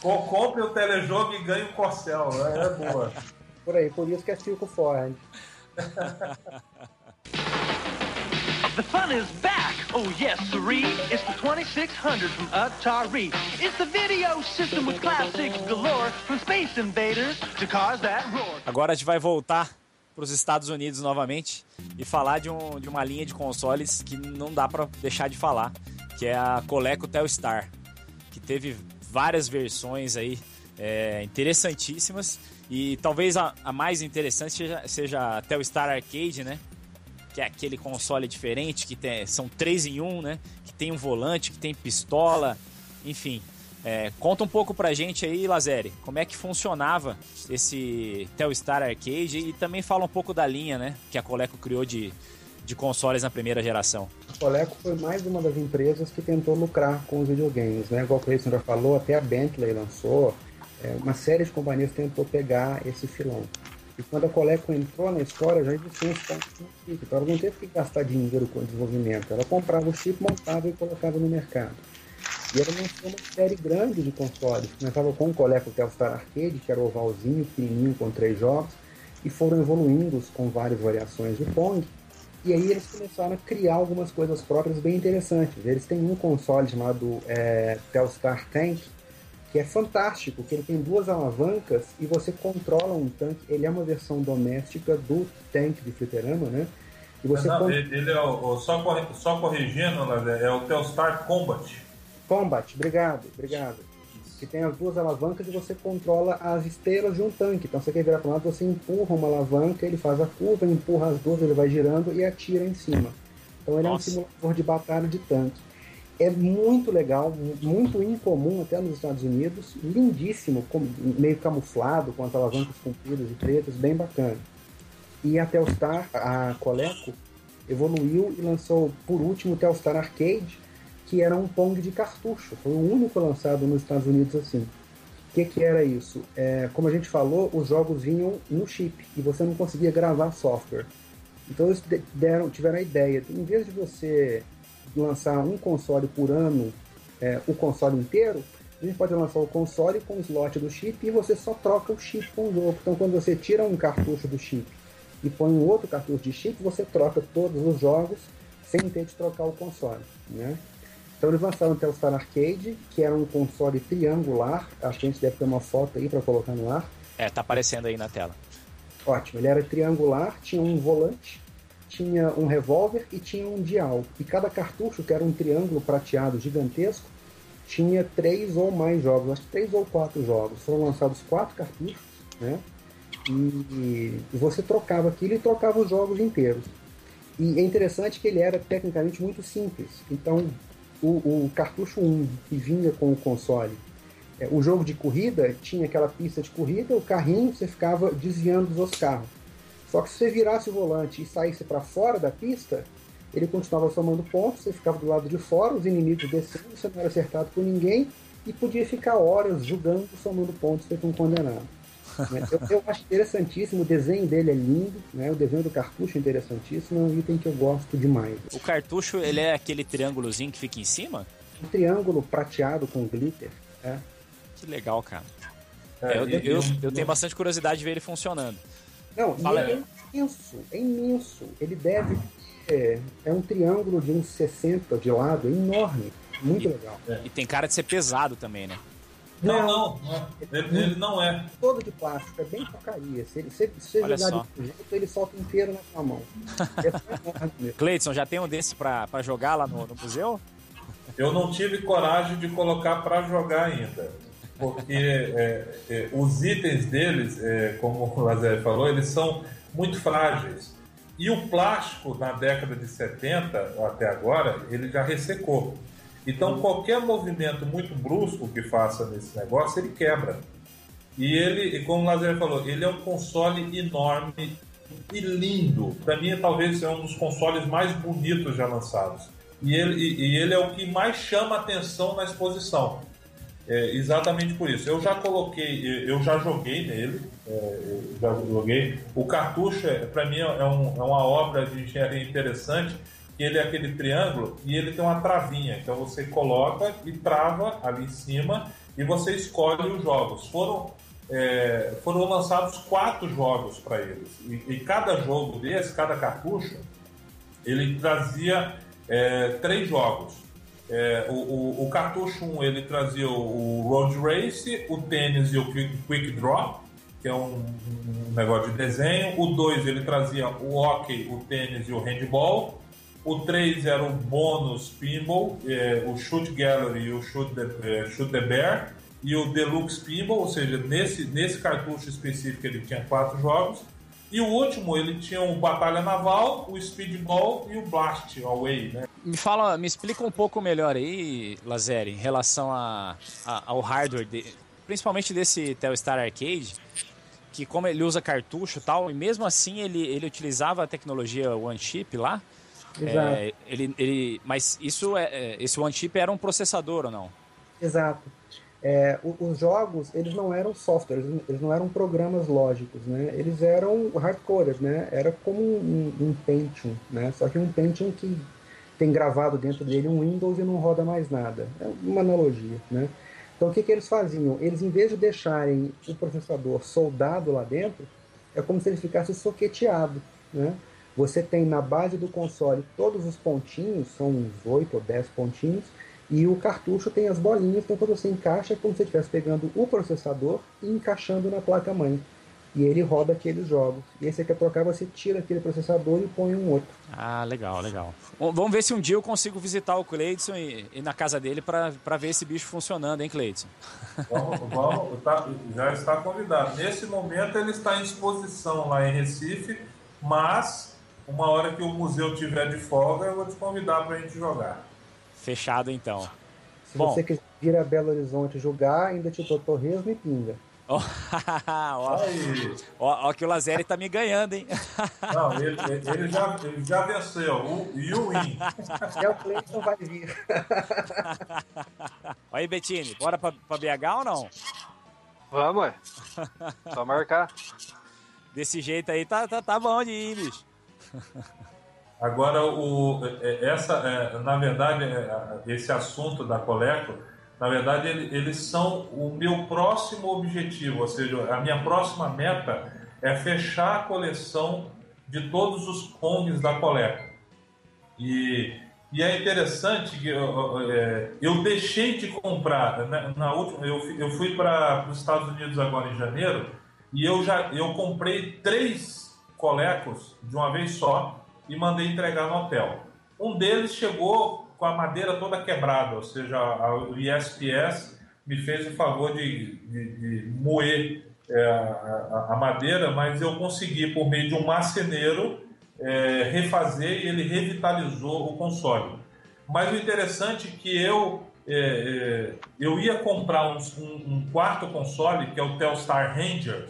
Compre o telejogo e ganhe o Corcel, né? É boa. Por aí, por isso que é Circo Ford. The fun is back. Oh, yes, siree. It's the 2600 from Atari. It's the video system with classics galore, from Space Invaders to that roar. Agora a gente vai voltar para os Estados Unidos novamente e falar de, um, de uma linha de consoles que não dá para deixar de falar, que é a Coleco Telstar, que teve várias versões aí é, interessantíssimas e talvez a, a mais interessante seja, seja a Telstar Arcade, né? Que é aquele console diferente que tem, são três em um, né? Que tem um volante, que tem pistola, enfim. É, conta um pouco pra gente aí, Lazeri, como é que funcionava esse Telstar Arcade e também fala um pouco da linha, né? Que a Coleco criou de, de consoles na primeira geração. A Coleco foi mais uma das empresas que tentou lucrar com os videogames, né? Igual o Cleiton já falou, até a Bentley lançou, é, uma série de companhias tentou pegar esse filão. E quando a Coleco entrou na história, já existia um chip. Então ela não teve que gastar dinheiro com o desenvolvimento. Ela comprava o chip, montava e colocava no mercado. E ela lançou uma série grande de consoles. Começava com o Coleco Telstar Arcade, que era ovalzinho, pequenininho, com três jogos. E foram evoluindo com várias variações de Pong. E aí eles começaram a criar algumas coisas próprias bem interessantes. Eles têm um console chamado é, Telstar Tank, que é fantástico, que ele tem duas alavancas e você controla um tanque. Ele é uma versão doméstica do tanque de fliperama, né? E você não, ele, ele é o, só, corri, só corrigindo, é o Telstar Combat. Combat, obrigado, obrigado. Que tem as duas alavancas e você controla as esteiras de um tanque. Então você quer virar para um lado, você empurra uma alavanca, ele faz a curva, empurra as duas, ele vai girando e atira em cima. Então ele Nossa. é um simulador de batalha de tanque é muito legal, muito incomum até nos Estados Unidos, lindíssimo, meio camuflado, com as alavancas compridas e pretas, bem bacana. E a Telstar, a Coleco, evoluiu e lançou por último o Telstar Arcade, que era um Pong de cartucho, foi o único lançado nos Estados Unidos assim. O que, que era isso? É, como a gente falou, os jogos vinham no chip e você não conseguia gravar software. Então eles deram, tiveram a ideia, de, em vez de você lançar um console por ano, é, o console inteiro, a gente pode lançar o console com o slot do chip e você só troca o chip com o jogo. Então, quando você tira um cartucho do chip e põe um outro cartucho de chip, você troca todos os jogos sem ter de trocar o console, né? Então eles lançaram o Telstar Arcade, que era um console triangular. Acho que a gente deve ter uma foto aí para colocar no ar. É, tá aparecendo aí na tela. Ótimo, ele era triangular, tinha um volante tinha um revólver e tinha um dial. E cada cartucho, que era um triângulo prateado gigantesco, tinha três ou mais jogos, acho que três ou quatro jogos. Foram lançados quatro cartuchos, né? E, e você trocava aquilo e trocava os jogos inteiros. E é interessante que ele era tecnicamente muito simples. Então, o, o cartucho 1 que vinha com o console, é, o jogo de corrida tinha aquela pista de corrida, o carrinho você ficava desviando dos carros. Só que se você virasse o volante e saísse para fora da pista, ele continuava somando pontos, você ficava do lado de fora, os inimigos descendo, você não era acertado por ninguém e podia ficar horas jogando, somando pontos, feito um condenado. Né? eu, eu, acho interessantíssimo, o desenho dele é lindo, né? o desenho do cartucho é interessantíssimo, é um item que eu gosto demais. O cartucho, ele é aquele triângulozinho que fica em cima? Um triângulo prateado com glitter. É. Que legal, cara. É, eu, eu, eu, tenho bastante curiosidade de ver ele funcionando. Não, Fala é imenso, é imenso. Ele deve é, é um triângulo de uns 60 de lado, é enorme. Muito e, legal. É. E tem cara de ser pesado também, né? Não, não, não. Ele, ele, não é. Todo de plástico, é bem porcaria. Se, ele, se, se você jogar de jeito, ele solta inteiro na sua mão. É Cleiton, já tem um desse pra, pra jogar lá no, no museu? Eu não tive coragem de colocar para jogar ainda porque é, é, os itens deles, é, como o Lazer falou, eles são muito frágeis. E o plástico, na década de 70 até agora, ele já ressecou. Então, qualquer movimento muito brusco que faça nesse negócio, ele quebra. E ele, como o Lazer falou, ele é um console enorme e lindo. Para mim, talvez seja um dos consoles mais bonitos já lançados. E ele, e ele é o que mais chama atenção na exposição é, exatamente por isso. Eu já coloquei, eu já joguei nele, é, já joguei. O cartucho, é, para mim, é, um, é, uma obra de engenharia interessante, que ele é aquele triângulo e ele tem uma travinha. Então você coloca e trava ali em cima e você escolhe os jogos. Foram, é, foram lançados quatro jogos para eles. E, e cada jogo desse, cada cartucho, ele trazia é, três jogos. É, o, o, o, cartucho 1 ele trazia o, o, Road Race, o tênis e o Quick, quick Draw, que é um, um, negócio de desenho. O 2 ele trazia o hockey, o tênis e o handball. O 3 era o bônus pinball, é, o Shoot Gallery e o Shoot the, é, Shoot the Bear. E o Deluxe Pinball, ou seja, nesse, nesse cartucho específico ele tinha quatro jogos. E o último, ele tinha o Batalha Naval, o Speedball e o Blast Away, né? Me fala, me explica um pouco melhor aí, Lazeri, em relação a, a, ao hardware, de, principalmente desse Telstar Arcade, que como ele usa cartucho e tal, e mesmo assim ele, ele utilizava a tecnologia One Chip lá. Exato. É, ele, ele, mas isso é, é esse One Chip era um processador ou não? Exato. É, os jogos, eles não eram softwares, eles não eram programas lógicos, né? Eles eram hardcores, né? Era como um, um Pentium, né? Só que um Pentium que tem gravado dentro dele um Windows e não roda mais nada. É uma analogia, né? Então o que, que eles faziam? Eles, em vez de deixarem o processador soldado lá dentro, é como se ele ficasse soqueteado, né? Você tem na base do console todos os pontinhos, são uns 8 ou 10 pontinhos, e o cartucho tem as bolinhas, então quando você encaixa é como se estivesse pegando o processador e encaixando na placa-mãe. E ele roda aqueles jogos. E aí você quer trocar, você tira aquele processador e põe um outro. Ah, legal, legal. Vamos ver se um dia eu consigo visitar o Cleidson e ir na casa dele para ver esse bicho funcionando, hein, Cleidson? Tá, já está convidado. Nesse momento ele está em exposição lá em Recife, mas uma hora que o museu tiver de folga, eu vou te convidar para a gente jogar. Fechado então. Se Bom. você quiser vir a Belo Horizonte jogar, ainda te dou torresmo e pinga. Ó, ó, ó, que o Lazeri tá me ganhando, hein? Não, ele, ele, já, ele já venceu. O, e o win. É o Cleiton vai vir. Aí, Bettini, bora pra, pra BH ou não? Vamos, ué. Só marcar. Desse jeito aí tá, tá, tá bom de ir, bicho. Agora, o, é, essa, é, na verdade, é, esse assunto da Coleco, na verdade, eles são o meu próximo objetivo, ou seja, a minha próxima meta é fechar a coleção de todos os Kongs da Coleco. E, e é interessante que eu, eu deixei de comprar, né, na última, eu, eu fui para os Estados Unidos agora em janeiro, e eu já eu comprei três Colecos de uma vez só, e mandei entregar no hotel. Um deles chegou com a madeira toda quebrada, ou seja, o ISPS me fez o favor de, de, de moer é, a, a, madeira, mas eu consegui, por meio de um marceneiro, é, refazer e ele revitalizou o console. Mas o interessante é que eu, é, é eu ia comprar um, um, quarto console, que é o Telstar Ranger,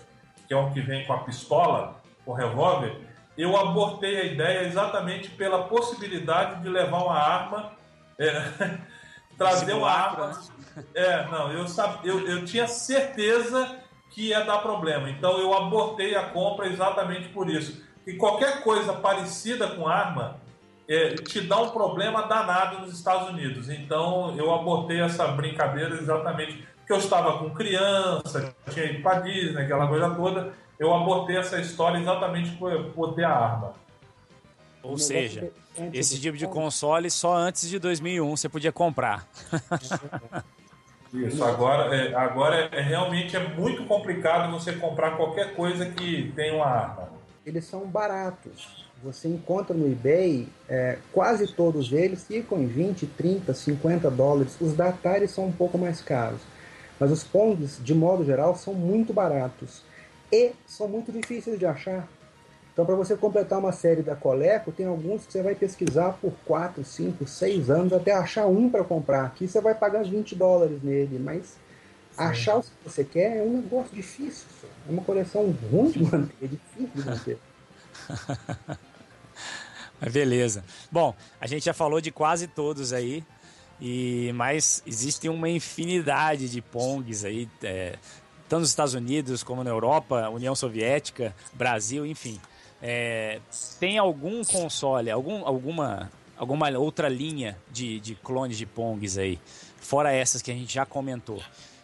que é um que vem com a pistola, o revólver, eu abortei a ideia exatamente pela possibilidade de levar uma arma, é, trazer uma arma. Né? É, não, eu, eu, eu tinha certeza que ia dar problema. Então eu abortei a compra exatamente por isso. E qualquer coisa parecida com arma é, te dá um problema danado nos Estados Unidos. Então eu abortei essa brincadeira exatamente porque eu estava com criança, tinha ido para Disney, aquela coisa toda eu abortei essa história exatamente por, por ter a arma. Ou seja, esse tipo de console só antes de 2001 você podia comprar. Isso, agora, é, agora é, realmente é muito complicado você comprar qualquer coisa que tenha uma arma. Eles são baratos. Você encontra no eBay, é, quase todos eles ficam em 20, 30, 50 dólares. Os da Atari são um pouco mais caros. Mas os Pongs, de modo geral, são muito baratos e são muito difíceis de achar. Então, para você completar uma série da Coleco, tem alguns que você vai pesquisar por 4, 5, 6 anos até achar um para comprar. Aqui você vai pagar 20 dólares nele, mas Sim. achar o que você quer é um negócio difícil. É uma coleção ruim de manter, é difícil de manter. Beleza. Bom, a gente já falou de quase todos aí. E mas existe uma infinidade de Pongs aí, é, tanto nos Estados Unidos como na Europa, União Soviética, Brasil, enfim. É, tem algum console, algum, alguma, alguma outra linha de, de clones de Pongs aí, fora essas que a gente já comentou,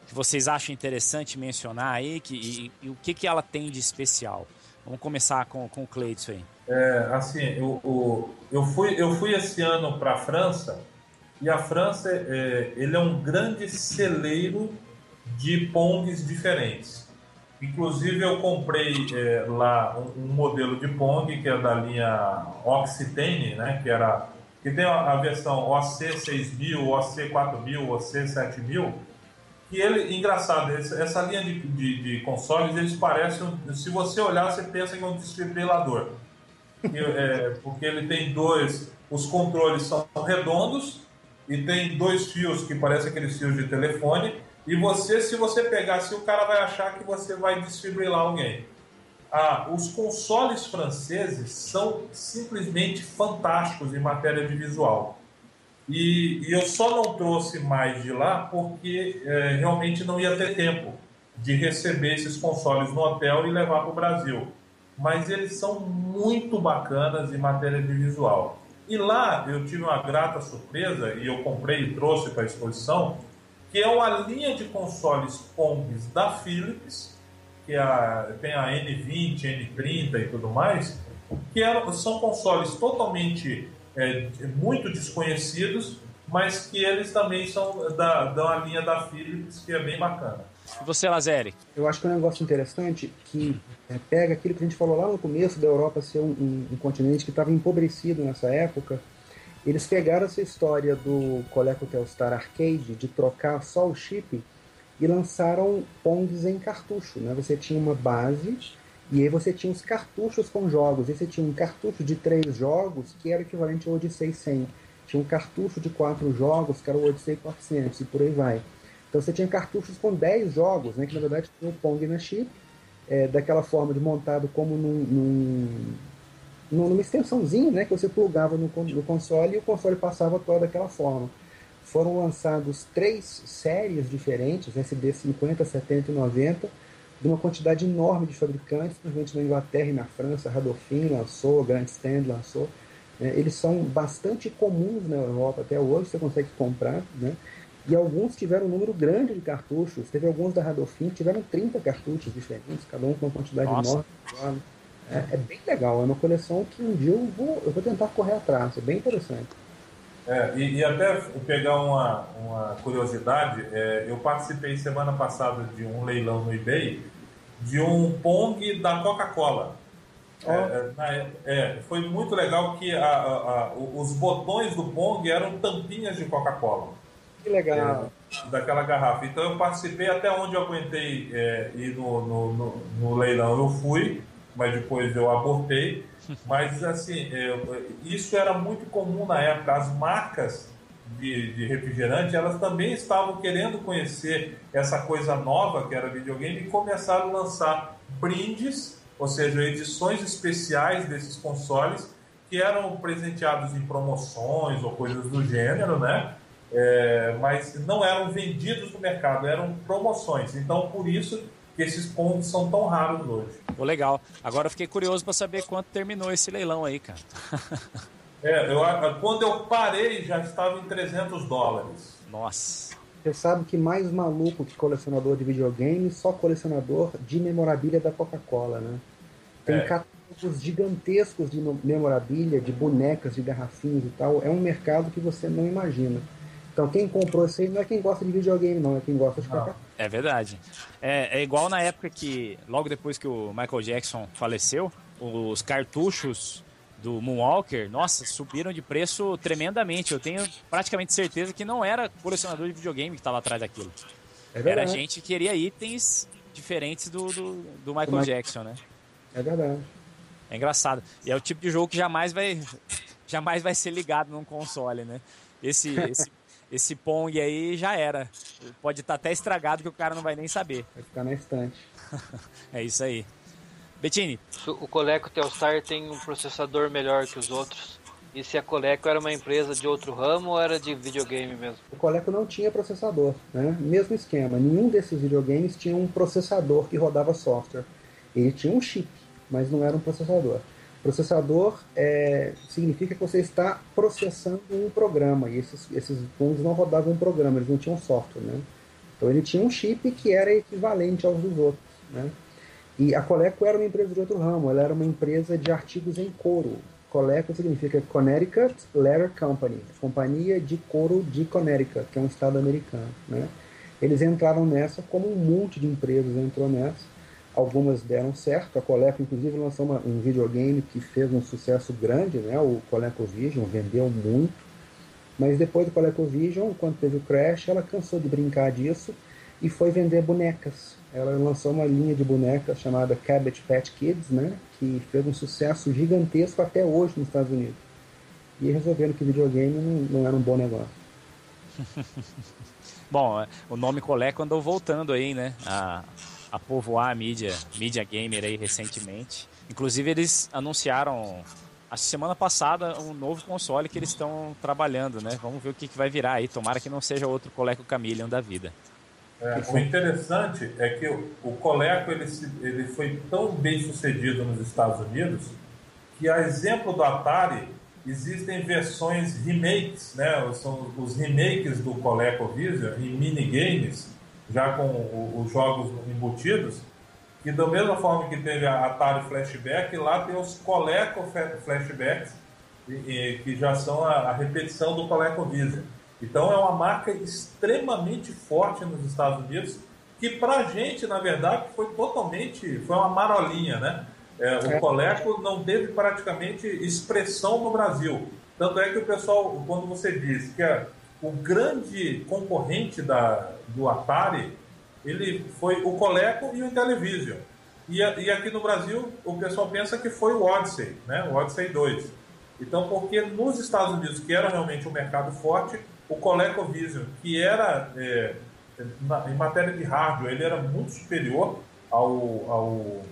que vocês acham interessante mencionar aí, que, e, e o que, que ela tem de especial? Vamos começar com, com o Cleidson aí. É, assim, eu, eu, eu, fui, eu fui esse ano para a França e a França é, ele é um grande celeiro de Pongs diferentes. Inclusive eu comprei é, lá um, um, modelo de Pong que é da linha Occitane, né, que era que tem a, a versão OC 6000, OC 4000, OC 7000, que ele, engraçado, essa linha de, de, de, consoles, eles parecem, se você olhar, você pensa que é um desfibrilador. é, porque ele tem dois, os controles são redondos e tem dois fios que parecem aqueles fios de telefone, e você, se você pegar, se o cara vai achar que você vai desfibrilar alguém. Ah, os consoles franceses são simplesmente fantásticos em matéria de visual. E, e eu só não trouxe mais de lá porque é, realmente não ia ter tempo de receber esses consoles no hotel e levar para o Brasil. Mas eles são muito bacanas em matéria de visual. E lá eu tive uma grata surpresa e eu comprei e trouxe para a exposição, que é uma linha de consoles Pongs da Philips que a, tem a N20, N30 e tudo mais, que eram, são consoles totalmente é, muito desconhecidos, mas que eles também são da, da linha da Philips, que é bem bacana. E você, Lazeri? Eu acho que é um negócio interessante que é, pega aquilo que a gente falou lá no começo da Europa ser um, um, um continente que estava empobrecido nessa época. Eles pegaram essa história do Coleco Telstar Arcade, de trocar só o chip e lançaram Pongs em cartucho. Né? Você tinha uma base e aí você tinha os cartuchos com jogos. E você tinha um cartucho de três jogos que era equivalente ao Odyssey 100. Tinha um cartucho de quatro jogos que era o Odyssey 400 e por aí vai. Então você tinha cartuchos com 10 jogos, né, que na verdade tinha o Pong na chip, é, daquela forma de montado como num, num, numa extensãozinha, né, que você plugava no, no console e o console passava toda daquela forma foram lançados três séries diferentes, SD 50, 70 e 90, de uma quantidade enorme de fabricantes, principalmente na Inglaterra e na França, Radolfin lançou, Grand Stand lançou. Né? Eles são bastante comuns na Europa até hoje, você consegue comprar, né? E alguns tiveram um número grande de cartuchos. Teve alguns da Radolfin que tiveram 30 cartuchos diferentes, cada um com uma quantidade Nossa. enorme. É, é, bem legal, é uma coleção que um dia eu vou, eu vou tentar correr atrás, é bem interessante. É, e, e, até pegar uma, uma curiosidade, é, eu participei semana passada de um leilão no eBay de um Pong da Coca-Cola. Oh. É, é, foi muito legal que a, a, a, os botões do Pong eram tampinhas de Coca-Cola. Que legal. É, daquela garrafa. Então eu participei até onde eu aguentei é, ir no, no, no, no leilão. Eu fui, mas depois eu abortei. Mas, assim, isso era muito comum na época. As marcas de, de, refrigerante, elas também estavam querendo conhecer essa coisa nova que era videogame e começaram a lançar brindes, ou seja, edições especiais desses consoles que eram presenteados em promoções ou coisas do gênero, né? É, mas não eram vendidos no mercado, eram promoções. Então, por isso que esses pontos são tão raros hoje. Pô, legal. Agora eu fiquei curioso para saber quanto terminou esse leilão aí, cara. é, eu, quando eu parei já estava em 300 dólares. Nossa. Você sabe que mais maluco que colecionador de videogame, só colecionador de memorabilia da Coca-Cola, né? Tem é. catálogos gigantescos de memorabilia, de bonecas, de garrafinhas e tal. É um mercado que você não imagina. Então quem comprou isso aí não é quem gosta de videogame, não, é quem gosta de Coca-Cola. É verdade. É, é, igual na época que, logo depois que o Michael Jackson faleceu, os cartuchos do Moonwalker, nossa, subiram de preço tremendamente. Eu tenho praticamente certeza que não era colecionador de videogame que estava atrás daquilo. É era gente que queria itens diferentes do, do, do Michael. Jackson, né? É verdade. É engraçado. E é o tipo de jogo que jamais vai, jamais vai ser ligado num console, né? Esse, esse esse Pong aí já era. Pode estar tá até estragado que o cara não vai nem saber. Vai ficar na estante. é isso aí. Bettini. O Coleco Telstar tem um processador melhor que os outros. E se a Coleco era uma empresa de outro ramo ou era de videogame mesmo? O Coleco não tinha processador, né? Mesmo esquema. Nenhum desses videogames tinha um processador que rodava software. Ele tinha um chip, mas não era um processador. Processador é, significa que você está processando um programa, e esses, esses fundos não rodavam um programa, eles não tinham software, né? Então ele tinha um chip que era equivalente aos dos outros, né? E a Coleco era uma empresa de outro ramo, ela era uma empresa de artigos em couro. Coleco significa Connecticut Leather Company, companhia de couro de Connecticut, que é um estado americano. Né? Eles entraram nessa como um monte de empresas entrou nessa. Algumas deram certo. A Coleco, inclusive, lançou uma, um videogame que fez um sucesso grande, né? o ColecoVision, vendeu muito. Mas depois do ColecoVision, quando teve o crash, ela cansou de brincar disso e foi vender bonecas. Ela lançou uma linha de bonecas chamada Cabbage Patch Kids, né? que fez um sucesso gigantesco até hoje nos Estados Unidos. E resolveram que videogame não, não era um bom negócio. Bom, o nome Coleco andou voltando aí, né? A, a povoar a mídia, mídia gamer aí recentemente. Inclusive eles anunciaram a semana passada um novo console que eles estão trabalhando, né? Vamos ver o que, que vai virar aí. Tomara que não seja outro Coleco Chameleon da vida. É, o interessante é que o, o Coleco ele, se, ele foi tão bem sucedido nos Estados Unidos que, a exemplo do Atari, existem versões remakes, né? São os remakes do ColecoVision em minigames, já com os jogos embutidos, que da mesma forma que teve a Atari Flashback, lá tem os Coleco Flashbacks, que já são a, repetição do ColecoVision. Então é uma marca extremamente forte nos Estados Unidos, que para a gente, na verdade, foi totalmente, foi uma marolinha, né? É, o é. Coleco não teve praticamente expressão no Brasil. Tanto é que o pessoal, quando você diz que o grande concorrente da, do Atari, ele foi o Coleco e o Intellivision. E, e aqui no Brasil, o pessoal pensa que foi o Odyssey, né? o Odyssey 2. Então, porque nos Estados Unidos, que era realmente um mercado forte, o ColecoVision, que era, é, na, em matéria de hardware, ele era muito superior ao, ao,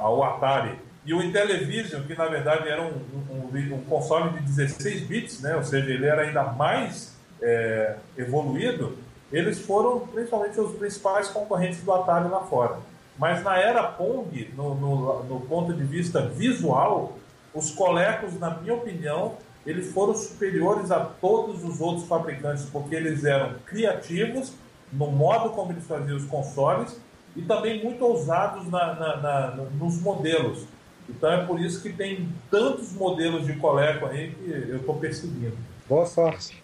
ao Atari. E o Intellivision, que na verdade era um, um, um, console de 16 bits, né? ou seja, ele era ainda mais é, evoluído, eles foram principalmente os principais concorrentes do Atari lá fora. Mas na era Pong, no, no, no ponto de vista visual, os Colecos, na minha opinião, eles foram superiores a todos os outros fabricantes, porque eles eram criativos no modo como eles faziam os consoles e também muito ousados na, na, na, nos modelos. Então é por isso que tem tantos modelos de Coleco aí que eu estou perseguindo. Boa sorte.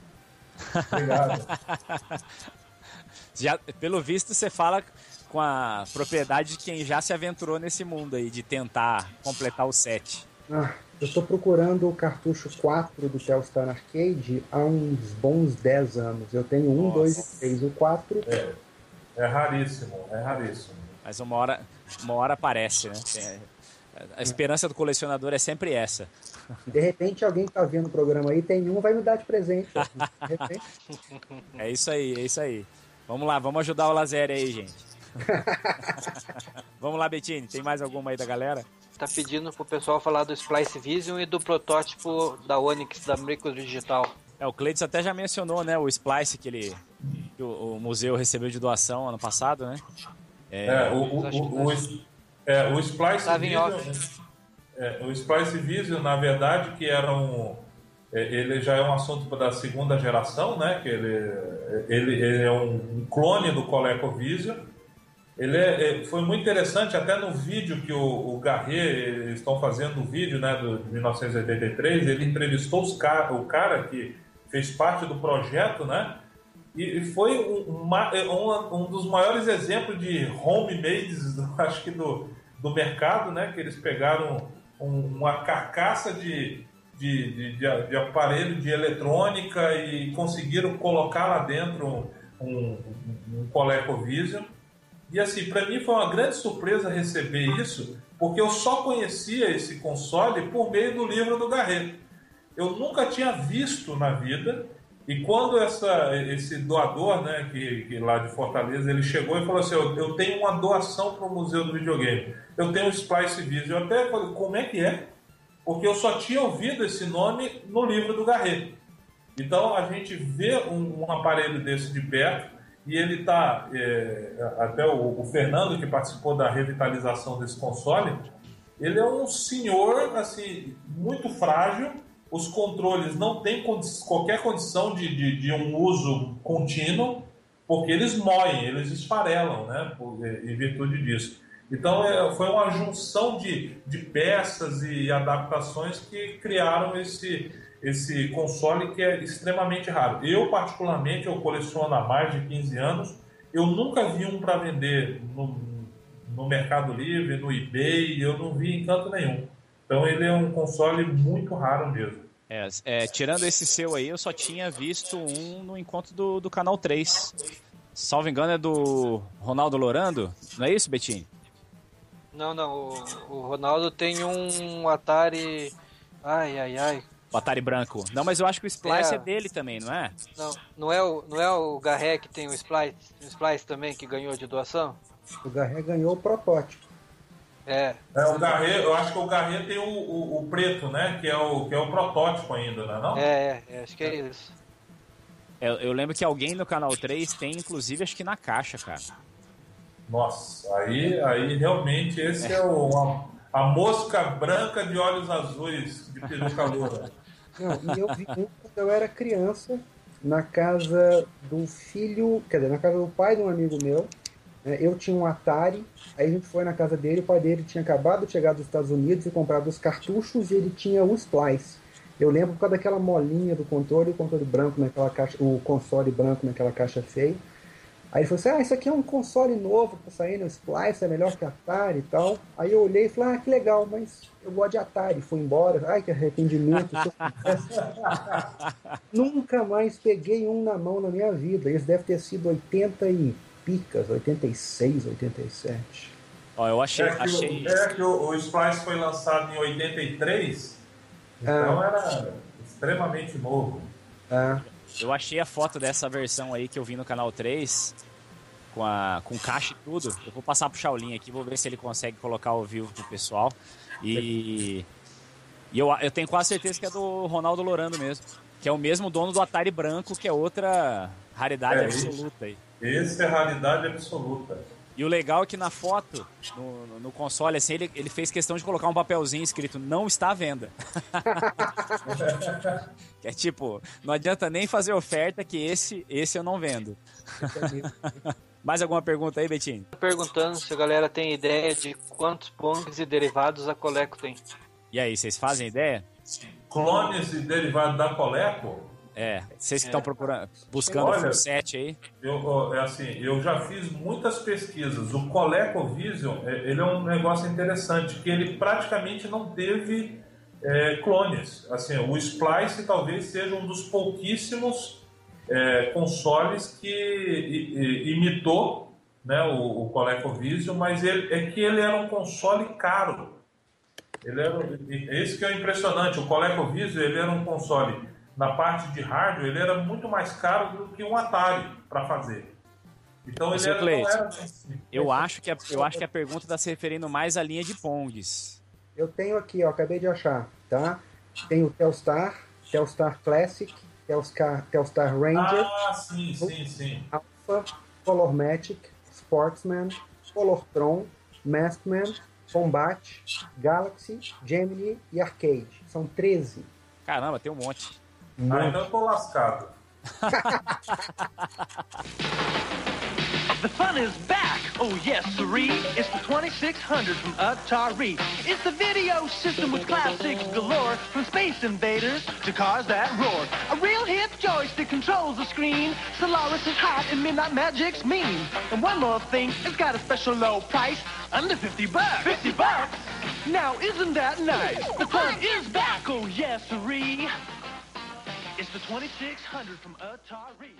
Obrigado. já, pelo visto, você fala com a propriedade de quem já se aventurou nesse mundo aí, de tentar completar o set. Ah, eu estou procurando o cartucho 4 do Telstar Arcade há uns bons 10 anos. Eu tenho um, 2 e 3. O 4. É, é raríssimo, é raríssimo. Mas uma hora, uma hora aparece, né? A esperança do colecionador é sempre essa. De repente, alguém que tá vendo o programa aí tem um, vai me dar de presente. é isso aí, é isso aí. Vamos lá, vamos ajudar o Lazer aí, gente. vamos lá, Bettini, tem mais alguma aí da galera? Tá pedindo pro pessoal falar do Splice Vision e do protótipo da Onyx da Micro Digital. É, o Cleiton até já mencionou, né, o Splice que ele que o, o, museu recebeu de doação ano passado, né? É, é o, o, o, o, é, o Splice Vision, é, o Splice Vision, na verdade, que era um é, ele já é um assunto da segunda geração, né? Que ele, ele, ele é um clone do ColecoVision. Ele é, é, foi muito interessante, até no vídeo que o, o Garret estão fazendo, o vídeo né, do, de 1983, ele entrevistou os o cara que fez parte do projeto, né? E foi um, uma, um, um dos maiores exemplos de homemades, acho que do, do mercado, né? Que eles pegaram um, uma carcaça de, de, de, de, de, aparelho de eletrônica e conseguiram colocar lá dentro um, um, um ColecoVision. E assim, para mim foi uma grande surpresa receber isso, porque eu só conhecia esse console por meio do livro do Garret. Eu nunca tinha visto na vida. E quando essa, esse doador, né, que, que, lá de Fortaleza, ele chegou e falou assim: Eu, eu tenho uma doação para o Museu do Videogame. Eu tenho o Splice Vision. Eu até falei: Como é que é? porque eu só tinha ouvido esse nome no livro do Garret. Então a gente vê um, um aparelho desse de perto e ele está, é, até o, o, Fernando que participou da revitalização desse console, ele é um senhor assim muito frágil. Os controles não têm qualquer condição de, de, de, um uso contínuo, porque eles moem, eles esfarelam, né, por, em virtude disso. Então é, foi uma junção de, de peças e adaptações que criaram esse, esse console que é extremamente raro. Eu, particularmente, eu coleciono há mais de 15 anos, eu nunca vi um para vender no, no Mercado Livre, no eBay, eu não vi em canto nenhum. Então ele é um console muito raro mesmo. É, é, tirando esse seu aí, eu só tinha visto um no encontro do, do Canal 3. Salvo engano, é do Ronaldo Lorando, não é isso, Betinho? Não, não. O, o Ronaldo tem um Atari. Ai, ai, ai. O Atari branco. Não, mas eu acho que o Splice é, é dele também, não é? Não, não é o, não é o Garré que tem o Splice, o Splice também que ganhou de doação? O Garré ganhou o protótipo. É. é o Garré, eu acho que o Garré tem o, o, o, preto, né? Que é o, que é o protótipo ainda, né? Não? É, é, acho que é isso. Eu, eu lembro que alguém no Canal 3 tem, inclusive, acho que na caixa, cara. Nossa, aí, aí realmente esse é, é o, a, a, mosca branca de olhos azuis de peruca loura. Não, e eu vi um quando eu era criança, na casa do filho, quer dizer, na casa do pai de um amigo meu. Né, eu tinha um Atari, aí a gente foi na casa dele, o pai dele tinha acabado de chegar dos Estados Unidos e comprado os cartuchos e ele tinha o Splice. Eu lembro por causa daquela molinha do controle, o controle branco naquela caixa, o console branco naquela caixa feia. Aí ele falou assim: Ah, isso aqui é um console novo que tá saindo, o Splice é melhor que Atari e tal. Aí eu olhei e falei: Ah, que legal, mas eu gosto de Atari. Fui embora. Ai, que arrependimento. Nunca mais peguei um na mão na minha vida. Isso deve ter sido 80 e picas, 86, 87. Ó, eu achei. É que, achei... O, é que o, o Splice foi lançado em 83, então ah. era extremamente novo. Ah. Eu achei a foto dessa versão aí que eu vi no canal 3, com, a, com caixa e tudo. Eu vou passar pro Shaolin aqui, vou ver se ele consegue colocar ao vivo pro pessoal. E, e eu, eu tenho quase certeza que é do Ronaldo Lorando mesmo. Que é o mesmo dono do Atari branco, que é outra raridade é, absoluta aí. Esse é raridade absoluta. E o legal é que na foto, no, no console, assim, ele, ele fez questão de colocar um papelzinho escrito não está à venda. que é tipo, não adianta nem fazer oferta que esse, esse eu não vendo. Mais alguma pergunta aí, Betinho? Perguntando se a galera tem ideia de quantos pongs e derivados a Coleco tem. E aí, vocês fazem ideia? Clones e derivados da Coleco? É, vocês que estão é. procurando, buscando Olha, o set aí. Eu, é assim, eu já fiz muitas pesquisas. O ColecoVision, é, ele é um negócio interessante, que ele praticamente não teve é, clones. Assim, o Splice talvez seja um dos pouquíssimos é, consoles que imitou né, o, o ColecoVision, mas ele, é que ele era um console caro. Ele era, esse que é impressionante. O ColecoVision ele era um console na parte de hardware, ele era muito mais caro do que um Atari para fazer. Então ele era, era assim. eu acho que a, eu acho que a pergunta está se referindo mais à linha de Pongs. Eu tenho aqui, ó, acabei de achar, tá? Tem o Telstar, Telstar Classic, Telstar, Telstar Ranger, ah, sim, sim, sim. Alpha, Colormatic, Sportsman, Colortron, Maskman, Combat, Galaxy, Gemini e Arcade. São 13. Caramba, tem um monte. Ah, então eu tô lascado. The fun is back! Oh, yes, siree! It's the 2600 from Atari. It's the video system with classics galore, from Space Invaders to cars that roar. A real hip joystick controls the screen. Solaris is hot and Midnight Magic's mean. And one more thing, it's got a special low price, under 50 bucks. 50 bucks? Now, isn't that nice? The fun is back! Oh, yes, siree! It's the 2600 from Atari.